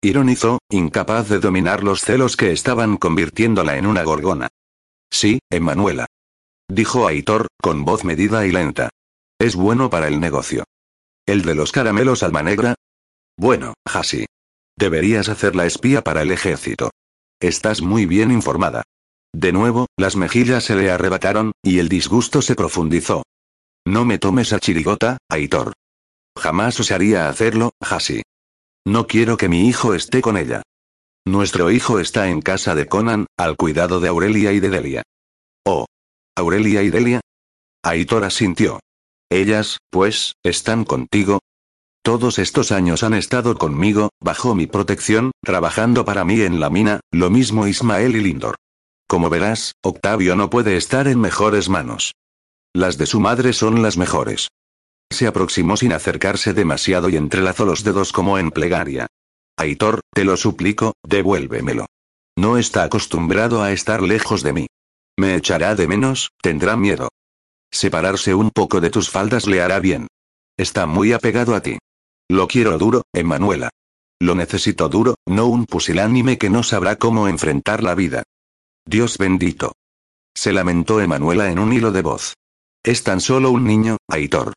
Ironizó, incapaz de dominar los celos que estaban convirtiéndola en una gorgona. Sí, Emanuela. Dijo Aitor, con voz medida y lenta. Es bueno para el negocio. ¿El de los caramelos alma negra? Bueno, Hasi. Deberías hacer la espía para el ejército. Estás muy bien informada. De nuevo, las mejillas se le arrebataron, y el disgusto se profundizó. No me tomes a chirigota, Aitor. Jamás osaría hacerlo, Hasi. No quiero que mi hijo esté con ella. Nuestro hijo está en casa de Conan, al cuidado de Aurelia y de Delia. Oh. ¿Aurelia y Delia? Aitor asintió. Ellas, pues, están contigo, todos estos años han estado conmigo, bajo mi protección, trabajando para mí en la mina, lo mismo Ismael y Lindor. Como verás, Octavio no puede estar en mejores manos. Las de su madre son las mejores. Se aproximó sin acercarse demasiado y entrelazó los dedos como en plegaria. Aitor, te lo suplico, devuélvemelo. No está acostumbrado a estar lejos de mí. Me echará de menos, tendrá miedo. Separarse un poco de tus faldas le hará bien. Está muy apegado a ti. Lo quiero duro, Emanuela. Lo necesito duro, no un pusilánime que no sabrá cómo enfrentar la vida. Dios bendito. Se lamentó Emanuela en un hilo de voz. Es tan solo un niño, Aitor.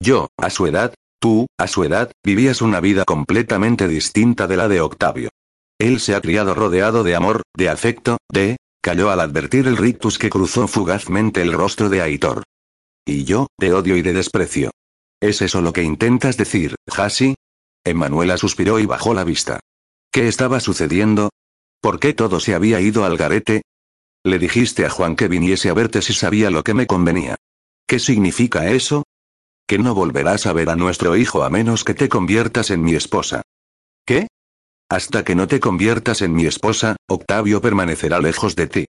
Yo, a su edad, tú, a su edad, vivías una vida completamente distinta de la de Octavio. Él se ha criado rodeado de amor, de afecto, de... cayó al advertir el rictus que cruzó fugazmente el rostro de Aitor. Y yo, de odio y de desprecio. ¿Es eso lo que intentas decir, Hasi? Emanuela suspiró y bajó la vista. ¿Qué estaba sucediendo? ¿Por qué todo se había ido al garete? Le dijiste a Juan que viniese a verte si sabía lo que me convenía. ¿Qué significa eso? Que no volverás a ver a nuestro hijo a menos que te conviertas en mi esposa. ¿Qué? Hasta que no te conviertas en mi esposa, Octavio permanecerá lejos de ti.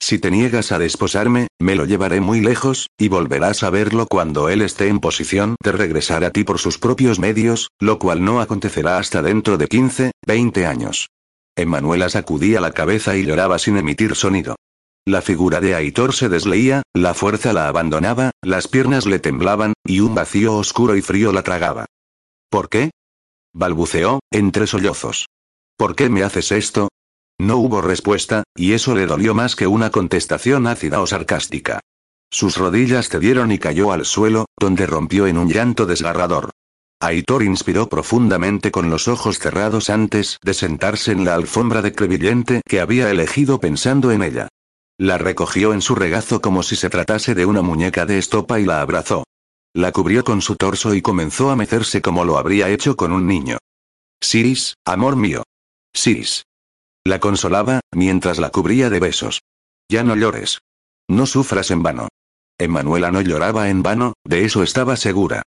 Si te niegas a desposarme, me lo llevaré muy lejos, y volverás a verlo cuando él esté en posición de regresar a ti por sus propios medios, lo cual no acontecerá hasta dentro de 15, 20 años. Emanuela sacudía la cabeza y lloraba sin emitir sonido. La figura de Aitor se desleía, la fuerza la abandonaba, las piernas le temblaban, y un vacío oscuro y frío la tragaba. ¿Por qué? balbuceó, entre sollozos. ¿Por qué me haces esto? No hubo respuesta, y eso le dolió más que una contestación ácida o sarcástica. Sus rodillas cedieron y cayó al suelo, donde rompió en un llanto desgarrador. Aitor inspiró profundamente con los ojos cerrados antes de sentarse en la alfombra de crevillente que había elegido pensando en ella. La recogió en su regazo como si se tratase de una muñeca de estopa y la abrazó. La cubrió con su torso y comenzó a mecerse como lo habría hecho con un niño. Siris, amor mío. Siris. La consolaba, mientras la cubría de besos. Ya no llores. No sufras en vano. Emanuela no lloraba en vano, de eso estaba segura.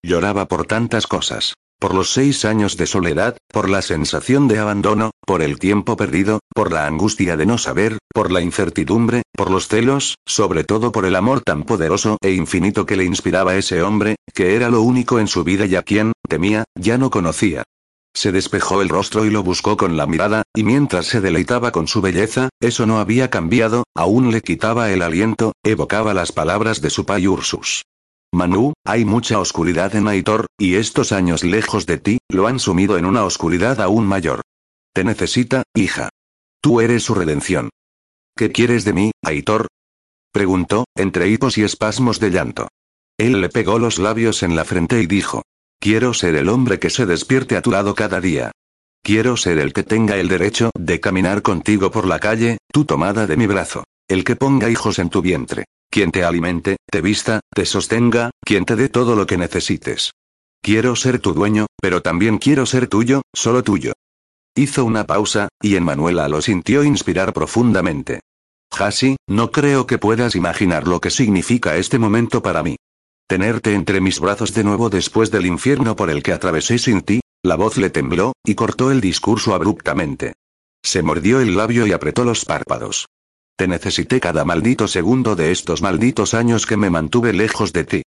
Lloraba por tantas cosas. Por los seis años de soledad, por la sensación de abandono, por el tiempo perdido, por la angustia de no saber, por la incertidumbre, por los celos, sobre todo por el amor tan poderoso e infinito que le inspiraba ese hombre, que era lo único en su vida y a quien, temía, ya no conocía. Se despejó el rostro y lo buscó con la mirada, y mientras se deleitaba con su belleza, eso no había cambiado, aún le quitaba el aliento, evocaba las palabras de su pai Ursus. Manu, hay mucha oscuridad en Aitor, y estos años lejos de ti, lo han sumido en una oscuridad aún mayor. Te necesita, hija. Tú eres su redención. ¿Qué quieres de mí, Aitor? Preguntó, entre hipos y espasmos de llanto. Él le pegó los labios en la frente y dijo. Quiero ser el hombre que se despierte a tu lado cada día. Quiero ser el que tenga el derecho de caminar contigo por la calle, tú tomada de mi brazo. El que ponga hijos en tu vientre. Quien te alimente, te vista, te sostenga, quien te dé todo lo que necesites. Quiero ser tu dueño, pero también quiero ser tuyo, solo tuyo. Hizo una pausa, y Emanuela lo sintió inspirar profundamente. Hasi, no creo que puedas imaginar lo que significa este momento para mí. Tenerte entre mis brazos de nuevo después del infierno por el que atravesé sin ti, la voz le tembló, y cortó el discurso abruptamente. Se mordió el labio y apretó los párpados. Te necesité cada maldito segundo de estos malditos años que me mantuve lejos de ti.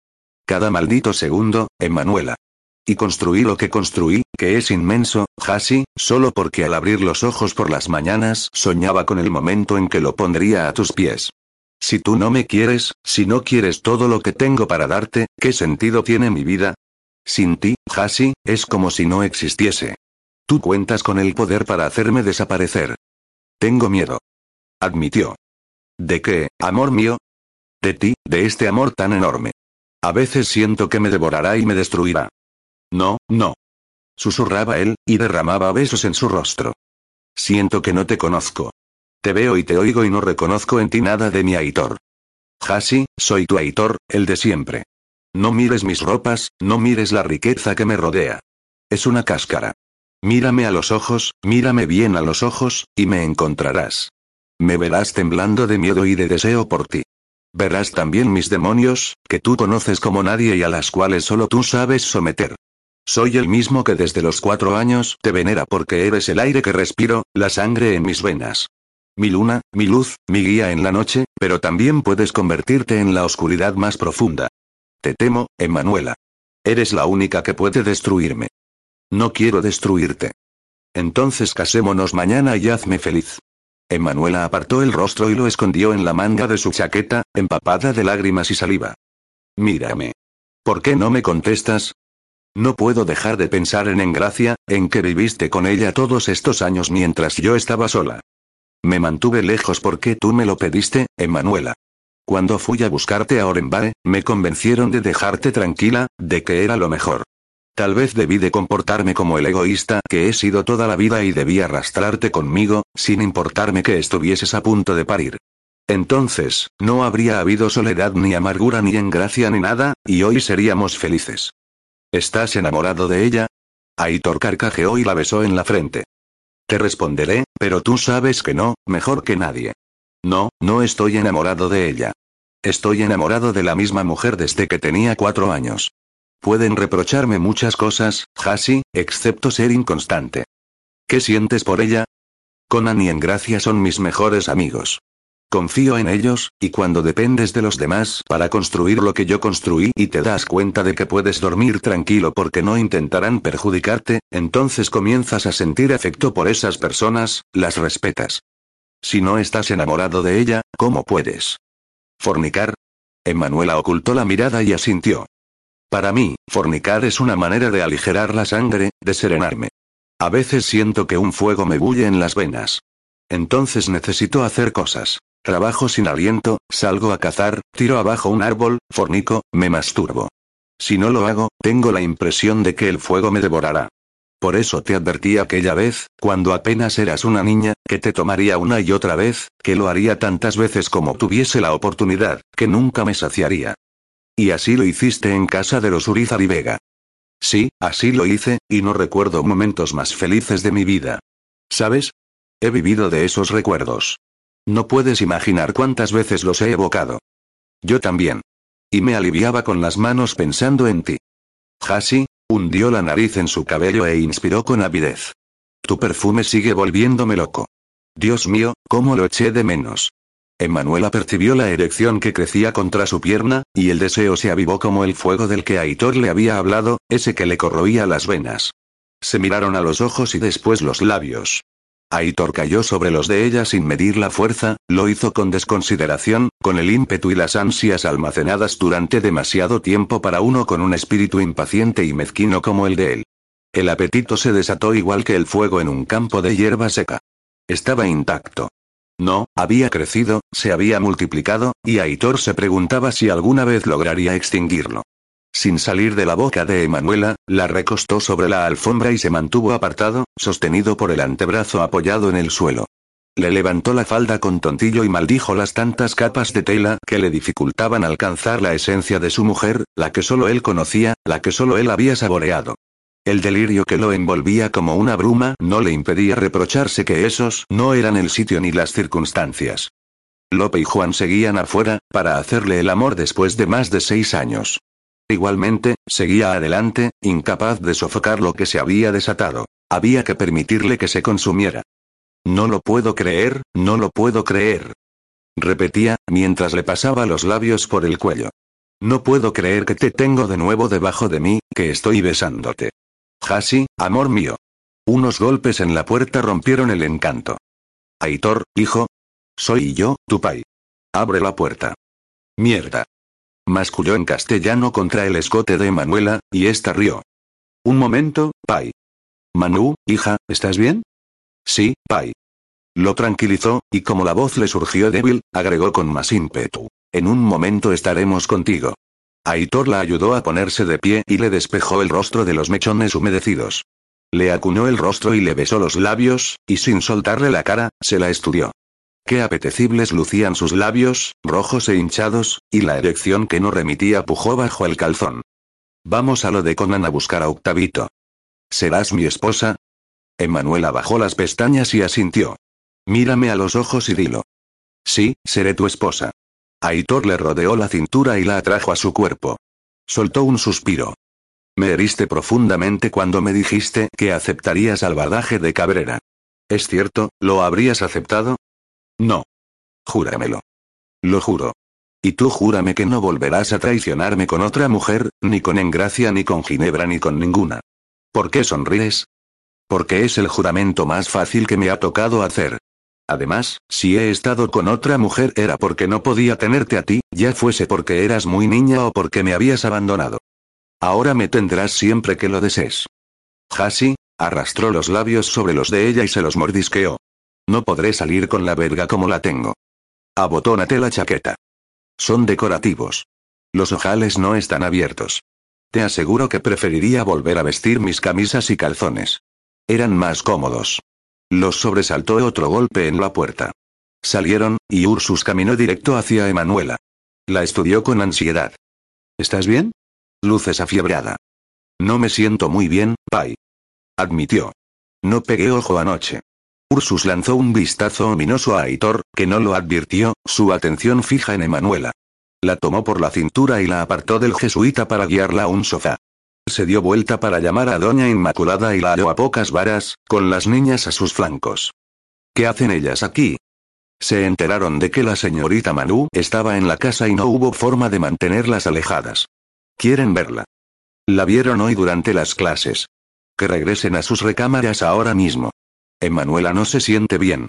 Cada maldito segundo, Emanuela. Y construí lo que construí, que es inmenso, Hasi, solo porque al abrir los ojos por las mañanas soñaba con el momento en que lo pondría a tus pies. Si tú no me quieres, si no quieres todo lo que tengo para darte, ¿qué sentido tiene mi vida? Sin ti, Hasi, es como si no existiese. Tú cuentas con el poder para hacerme desaparecer. Tengo miedo. Admitió. ¿De qué, amor mío? De ti, de este amor tan enorme. A veces siento que me devorará y me destruirá. No, no. Susurraba él, y derramaba besos en su rostro. Siento que no te conozco. Te veo y te oigo y no reconozco en ti nada de mi Aitor. Hasi, soy tu Aitor, el de siempre. No mires mis ropas, no mires la riqueza que me rodea. Es una cáscara. Mírame a los ojos, mírame bien a los ojos, y me encontrarás. Me verás temblando de miedo y de deseo por ti. Verás también mis demonios, que tú conoces como nadie y a las cuales solo tú sabes someter. Soy el mismo que desde los cuatro años te venera porque eres el aire que respiro, la sangre en mis venas. Mi luna, mi luz, mi guía en la noche, pero también puedes convertirte en la oscuridad más profunda. Te temo, Emanuela. Eres la única que puede destruirme. No quiero destruirte. Entonces casémonos mañana y hazme feliz. Emanuela apartó el rostro y lo escondió en la manga de su chaqueta, empapada de lágrimas y saliva. Mírame. ¿Por qué no me contestas? No puedo dejar de pensar en Engracia, en que viviste con ella todos estos años mientras yo estaba sola. Me mantuve lejos porque tú me lo pediste, Emanuela. Cuando fui a buscarte a Orenbae, me convencieron de dejarte tranquila, de que era lo mejor. Tal vez debí de comportarme como el egoísta que he sido toda la vida y debí arrastrarte conmigo, sin importarme que estuvieses a punto de parir. Entonces, no habría habido soledad ni amargura ni engracia ni nada, y hoy seríamos felices. ¿Estás enamorado de ella? Aitor carcajeó y la besó en la frente. Te responderé, pero tú sabes que no, mejor que nadie. No, no estoy enamorado de ella. Estoy enamorado de la misma mujer desde que tenía cuatro años. Pueden reprocharme muchas cosas, Hasi, excepto ser inconstante. ¿Qué sientes por ella? Conan y Engracia son mis mejores amigos. Confío en ellos, y cuando dependes de los demás para construir lo que yo construí y te das cuenta de que puedes dormir tranquilo porque no intentarán perjudicarte, entonces comienzas a sentir afecto por esas personas, las respetas. Si no estás enamorado de ella, ¿cómo puedes? ¿Fornicar? Emanuela ocultó la mirada y asintió. Para mí, fornicar es una manera de aligerar la sangre, de serenarme. A veces siento que un fuego me bulle en las venas. Entonces necesito hacer cosas. Trabajo sin aliento, salgo a cazar, tiro abajo un árbol, fornico, me masturbo. Si no lo hago, tengo la impresión de que el fuego me devorará. Por eso te advertí aquella vez, cuando apenas eras una niña, que te tomaría una y otra vez, que lo haría tantas veces como tuviese la oportunidad, que nunca me saciaría. Y así lo hiciste en casa de los Urizar y Vega. Sí, así lo hice, y no recuerdo momentos más felices de mi vida. ¿Sabes? He vivido de esos recuerdos. No puedes imaginar cuántas veces los he evocado. Yo también. Y me aliviaba con las manos pensando en ti. Hasi, hundió la nariz en su cabello e inspiró con avidez. Tu perfume sigue volviéndome loco. Dios mío, cómo lo eché de menos. Emanuela percibió la erección que crecía contra su pierna, y el deseo se avivó como el fuego del que Aitor le había hablado, ese que le corroía las venas. Se miraron a los ojos y después los labios. Aitor cayó sobre los de ella sin medir la fuerza, lo hizo con desconsideración, con el ímpetu y las ansias almacenadas durante demasiado tiempo para uno con un espíritu impaciente y mezquino como el de él. El apetito se desató igual que el fuego en un campo de hierba seca. Estaba intacto. No, había crecido, se había multiplicado, y Aitor se preguntaba si alguna vez lograría extinguirlo. Sin salir de la boca de Emanuela, la recostó sobre la alfombra y se mantuvo apartado, sostenido por el antebrazo apoyado en el suelo. Le levantó la falda con tontillo y maldijo las tantas capas de tela que le dificultaban alcanzar la esencia de su mujer, la que solo él conocía, la que solo él había saboreado. El delirio que lo envolvía como una bruma no le impedía reprocharse que esos no eran el sitio ni las circunstancias. Lope y Juan seguían afuera, para hacerle el amor después de más de seis años. Igualmente, seguía adelante, incapaz de sofocar lo que se había desatado. Había que permitirle que se consumiera. No lo puedo creer, no lo puedo creer. Repetía, mientras le pasaba los labios por el cuello. No puedo creer que te tengo de nuevo debajo de mí, que estoy besándote. Hasi, amor mío. Unos golpes en la puerta rompieron el encanto. Aitor, hijo. Soy yo, tu pai. Abre la puerta. Mierda. Masculló en castellano contra el escote de Manuela, y ésta rió. Un momento, pai. Manu, hija, ¿estás bien? Sí, pai. Lo tranquilizó, y como la voz le surgió débil, agregó con más ímpetu. En un momento estaremos contigo. Aitor la ayudó a ponerse de pie y le despejó el rostro de los mechones humedecidos. Le acuñó el rostro y le besó los labios, y sin soltarle la cara, se la estudió. Qué apetecibles lucían sus labios, rojos e hinchados, y la erección que no remitía pujó bajo el calzón. Vamos a lo de Conan a buscar a Octavito. ¿Serás mi esposa? Emanuela bajó las pestañas y asintió. Mírame a los ojos y dilo. Sí, seré tu esposa. Aitor le rodeó la cintura y la atrajo a su cuerpo. Soltó un suspiro. Me heriste profundamente cuando me dijiste que aceptarías al badaje de Cabrera. ¿Es cierto, lo habrías aceptado? No. Júramelo. Lo juro. Y tú júrame que no volverás a traicionarme con otra mujer, ni con Engracia ni con Ginebra ni con ninguna. ¿Por qué sonríes? Porque es el juramento más fácil que me ha tocado hacer. Además, si he estado con otra mujer era porque no podía tenerte a ti, ya fuese porque eras muy niña o porque me habías abandonado. Ahora me tendrás siempre que lo desees. Hasi, arrastró los labios sobre los de ella y se los mordisqueó. No podré salir con la verga como la tengo. Abotónate la chaqueta. Son decorativos. Los ojales no están abiertos. Te aseguro que preferiría volver a vestir mis camisas y calzones. Eran más cómodos. Los sobresaltó otro golpe en la puerta. Salieron, y Ursus caminó directo hacia Emanuela. La estudió con ansiedad. ¿Estás bien? Luces afiebrada. No me siento muy bien, Pai. Admitió. No pegué ojo anoche. Ursus lanzó un vistazo ominoso a Aitor, que no lo advirtió, su atención fija en Emanuela. La tomó por la cintura y la apartó del jesuita para guiarla a un sofá. Se dio vuelta para llamar a Doña Inmaculada y la halló a pocas varas, con las niñas a sus flancos. ¿Qué hacen ellas aquí? Se enteraron de que la señorita Manu estaba en la casa y no hubo forma de mantenerlas alejadas. Quieren verla. La vieron hoy durante las clases. Que regresen a sus recámaras ahora mismo. Emanuela no se siente bien.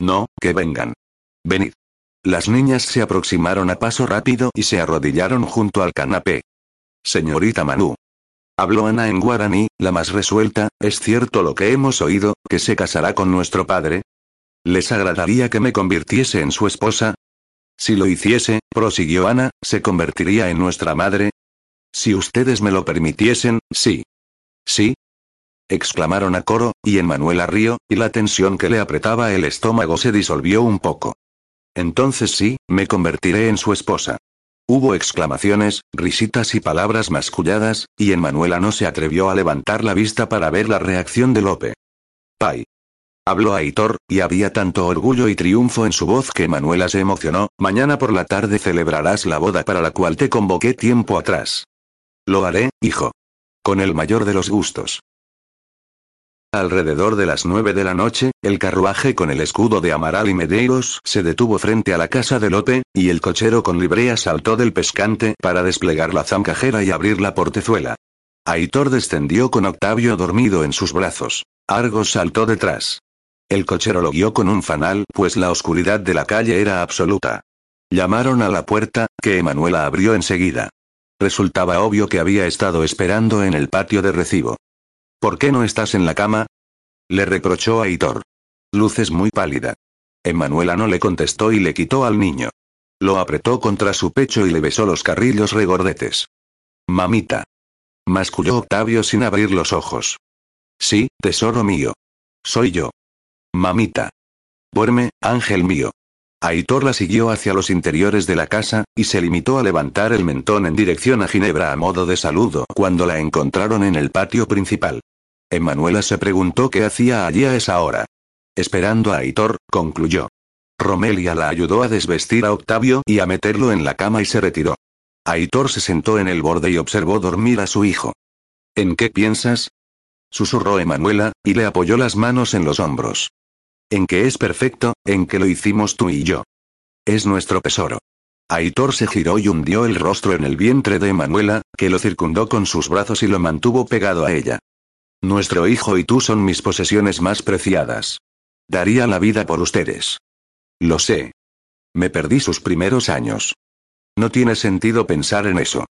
No, que vengan. Venid. Las niñas se aproximaron a paso rápido y se arrodillaron junto al canapé. Señorita Manu, Habló Ana en guaraní, la más resuelta, ¿es cierto lo que hemos oído, que se casará con nuestro padre? ¿Les agradaría que me convirtiese en su esposa? Si lo hiciese, prosiguió Ana, ¿se convertiría en nuestra madre? Si ustedes me lo permitiesen, sí. ¿Sí? Exclamaron a coro, y en Manuela rió, y la tensión que le apretaba el estómago se disolvió un poco. Entonces sí, me convertiré en su esposa. Hubo exclamaciones, risitas y palabras masculladas, y Manuela no se atrevió a levantar la vista para ver la reacción de Lope. Pai. Habló Aitor, y había tanto orgullo y triunfo en su voz que Manuela se emocionó, mañana por la tarde celebrarás la boda para la cual te convoqué tiempo atrás. Lo haré, hijo. Con el mayor de los gustos. Alrededor de las nueve de la noche, el carruaje con el escudo de Amaral y Medeiros se detuvo frente a la casa de Lope, y el cochero con librea saltó del pescante para desplegar la zancajera y abrir la portezuela. Aitor descendió con Octavio dormido en sus brazos. Argos saltó detrás. El cochero lo guió con un fanal, pues la oscuridad de la calle era absoluta. Llamaron a la puerta, que Emanuela abrió enseguida. Resultaba obvio que había estado esperando en el patio de recibo. ¿Por qué no estás en la cama? Le reprochó a Hitor. Luces muy pálida. Emanuela no le contestó y le quitó al niño. Lo apretó contra su pecho y le besó los carrillos regordetes. Mamita. Masculló Octavio sin abrir los ojos. Sí, tesoro mío. Soy yo. Mamita. Duerme, ángel mío. Aitor la siguió hacia los interiores de la casa, y se limitó a levantar el mentón en dirección a Ginebra a modo de saludo cuando la encontraron en el patio principal. Emanuela se preguntó qué hacía allí a esa hora. Esperando a Aitor, concluyó. Romelia la ayudó a desvestir a Octavio y a meterlo en la cama y se retiró. Aitor se sentó en el borde y observó dormir a su hijo. ¿En qué piensas? Susurró Emanuela, y le apoyó las manos en los hombros. En que es perfecto, en que lo hicimos tú y yo. Es nuestro tesoro. Aitor se giró y hundió el rostro en el vientre de Emanuela, que lo circundó con sus brazos y lo mantuvo pegado a ella. Nuestro hijo y tú son mis posesiones más preciadas. Daría la vida por ustedes. Lo sé. Me perdí sus primeros años. No tiene sentido pensar en eso.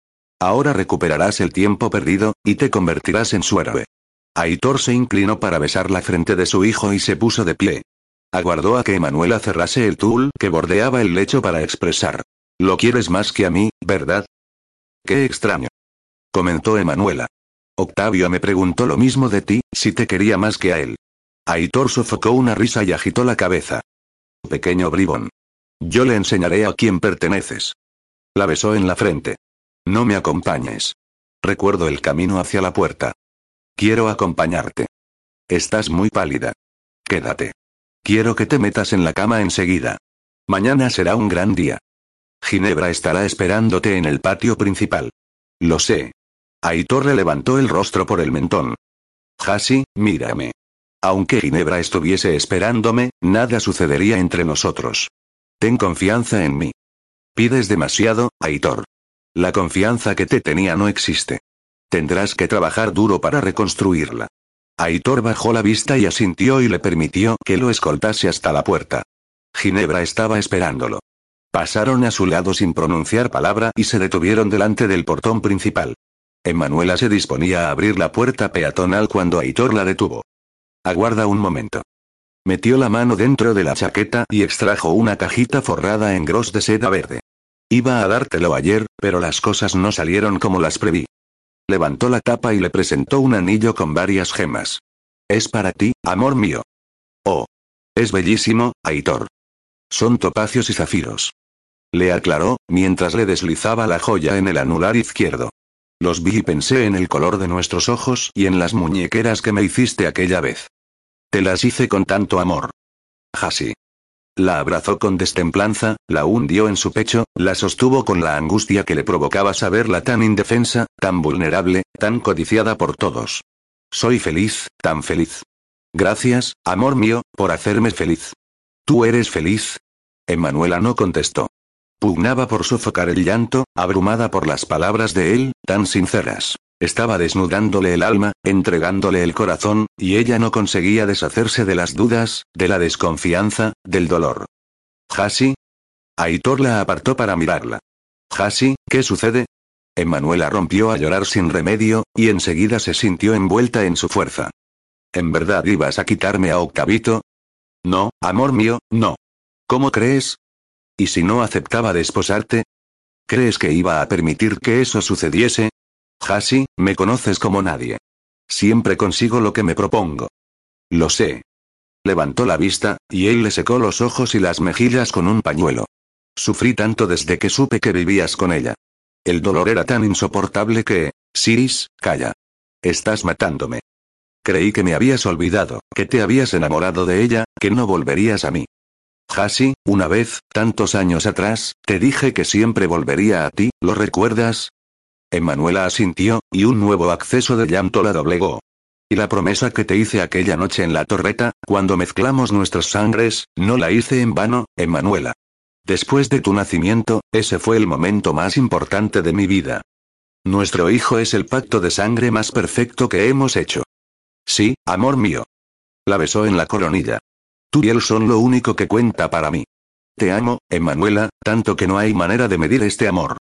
Ahora recuperarás el tiempo perdido, y te convertirás en su héroe. Aitor se inclinó para besar la frente de su hijo y se puso de pie. Aguardó a que Emanuela cerrase el tul que bordeaba el lecho para expresar. Lo quieres más que a mí, ¿verdad? Qué extraño. Comentó Emanuela. Octavio me preguntó lo mismo de ti, si te quería más que a él. Aitor sofocó una risa y agitó la cabeza. Pequeño bribón. Yo le enseñaré a quién perteneces. La besó en la frente. No me acompañes. Recuerdo el camino hacia la puerta. Quiero acompañarte. Estás muy pálida. Quédate. Quiero que te metas en la cama enseguida. Mañana será un gran día. Ginebra estará esperándote en el patio principal. Lo sé. Aitor le levantó el rostro por el mentón. Hasi, mírame. Aunque Ginebra estuviese esperándome, nada sucedería entre nosotros. Ten confianza en mí. Pides demasiado, Aitor. La confianza que te tenía no existe. Tendrás que trabajar duro para reconstruirla. Aitor bajó la vista y asintió y le permitió que lo escoltase hasta la puerta. Ginebra estaba esperándolo. Pasaron a su lado sin pronunciar palabra y se detuvieron delante del portón principal. Emanuela se disponía a abrir la puerta peatonal cuando Aitor la detuvo. Aguarda un momento. Metió la mano dentro de la chaqueta y extrajo una cajita forrada en gros de seda verde. Iba a dártelo ayer, pero las cosas no salieron como las preví. Levantó la tapa y le presentó un anillo con varias gemas. Es para ti, amor mío. Oh. Es bellísimo, Aitor. Son topacios y zafiros. Le aclaró, mientras le deslizaba la joya en el anular izquierdo. Los vi y pensé en el color de nuestros ojos y en las muñequeras que me hiciste aquella vez. Te las hice con tanto amor. Hasi. La abrazó con destemplanza, la hundió en su pecho, la sostuvo con la angustia que le provocaba saberla tan indefensa, tan vulnerable, tan codiciada por todos. Soy feliz, tan feliz. Gracias, amor mío, por hacerme feliz. ¿Tú eres feliz? Emanuela no contestó. Pugnaba por sofocar el llanto, abrumada por las palabras de él, tan sinceras. Estaba desnudándole el alma, entregándole el corazón, y ella no conseguía deshacerse de las dudas, de la desconfianza, del dolor. ¿Hasi? Aitor la apartó para mirarla. ¿Hasi, qué sucede? Emanuela rompió a llorar sin remedio, y enseguida se sintió envuelta en su fuerza. ¿En verdad ibas a quitarme a Octavito? No, amor mío, no. ¿Cómo crees? ¿Y si no aceptaba desposarte? ¿Crees que iba a permitir que eso sucediese? Hasi, me conoces como nadie. Siempre consigo lo que me propongo. Lo sé. Levantó la vista, y él le secó los ojos y las mejillas con un pañuelo. Sufrí tanto desde que supe que vivías con ella. El dolor era tan insoportable que... Siris, calla. Estás matándome. Creí que me habías olvidado, que te habías enamorado de ella, que no volverías a mí. Hasi, una vez, tantos años atrás, te dije que siempre volvería a ti, ¿lo recuerdas? Emanuela asintió, y un nuevo acceso de llanto la doblegó. Y la promesa que te hice aquella noche en la torreta, cuando mezclamos nuestras sangres, no la hice en vano, Emanuela. Después de tu nacimiento, ese fue el momento más importante de mi vida. Nuestro hijo es el pacto de sangre más perfecto que hemos hecho. Sí, amor mío. La besó en la coronilla. Tú y él son lo único que cuenta para mí. Te amo, Emanuela, tanto que no hay manera de medir este amor.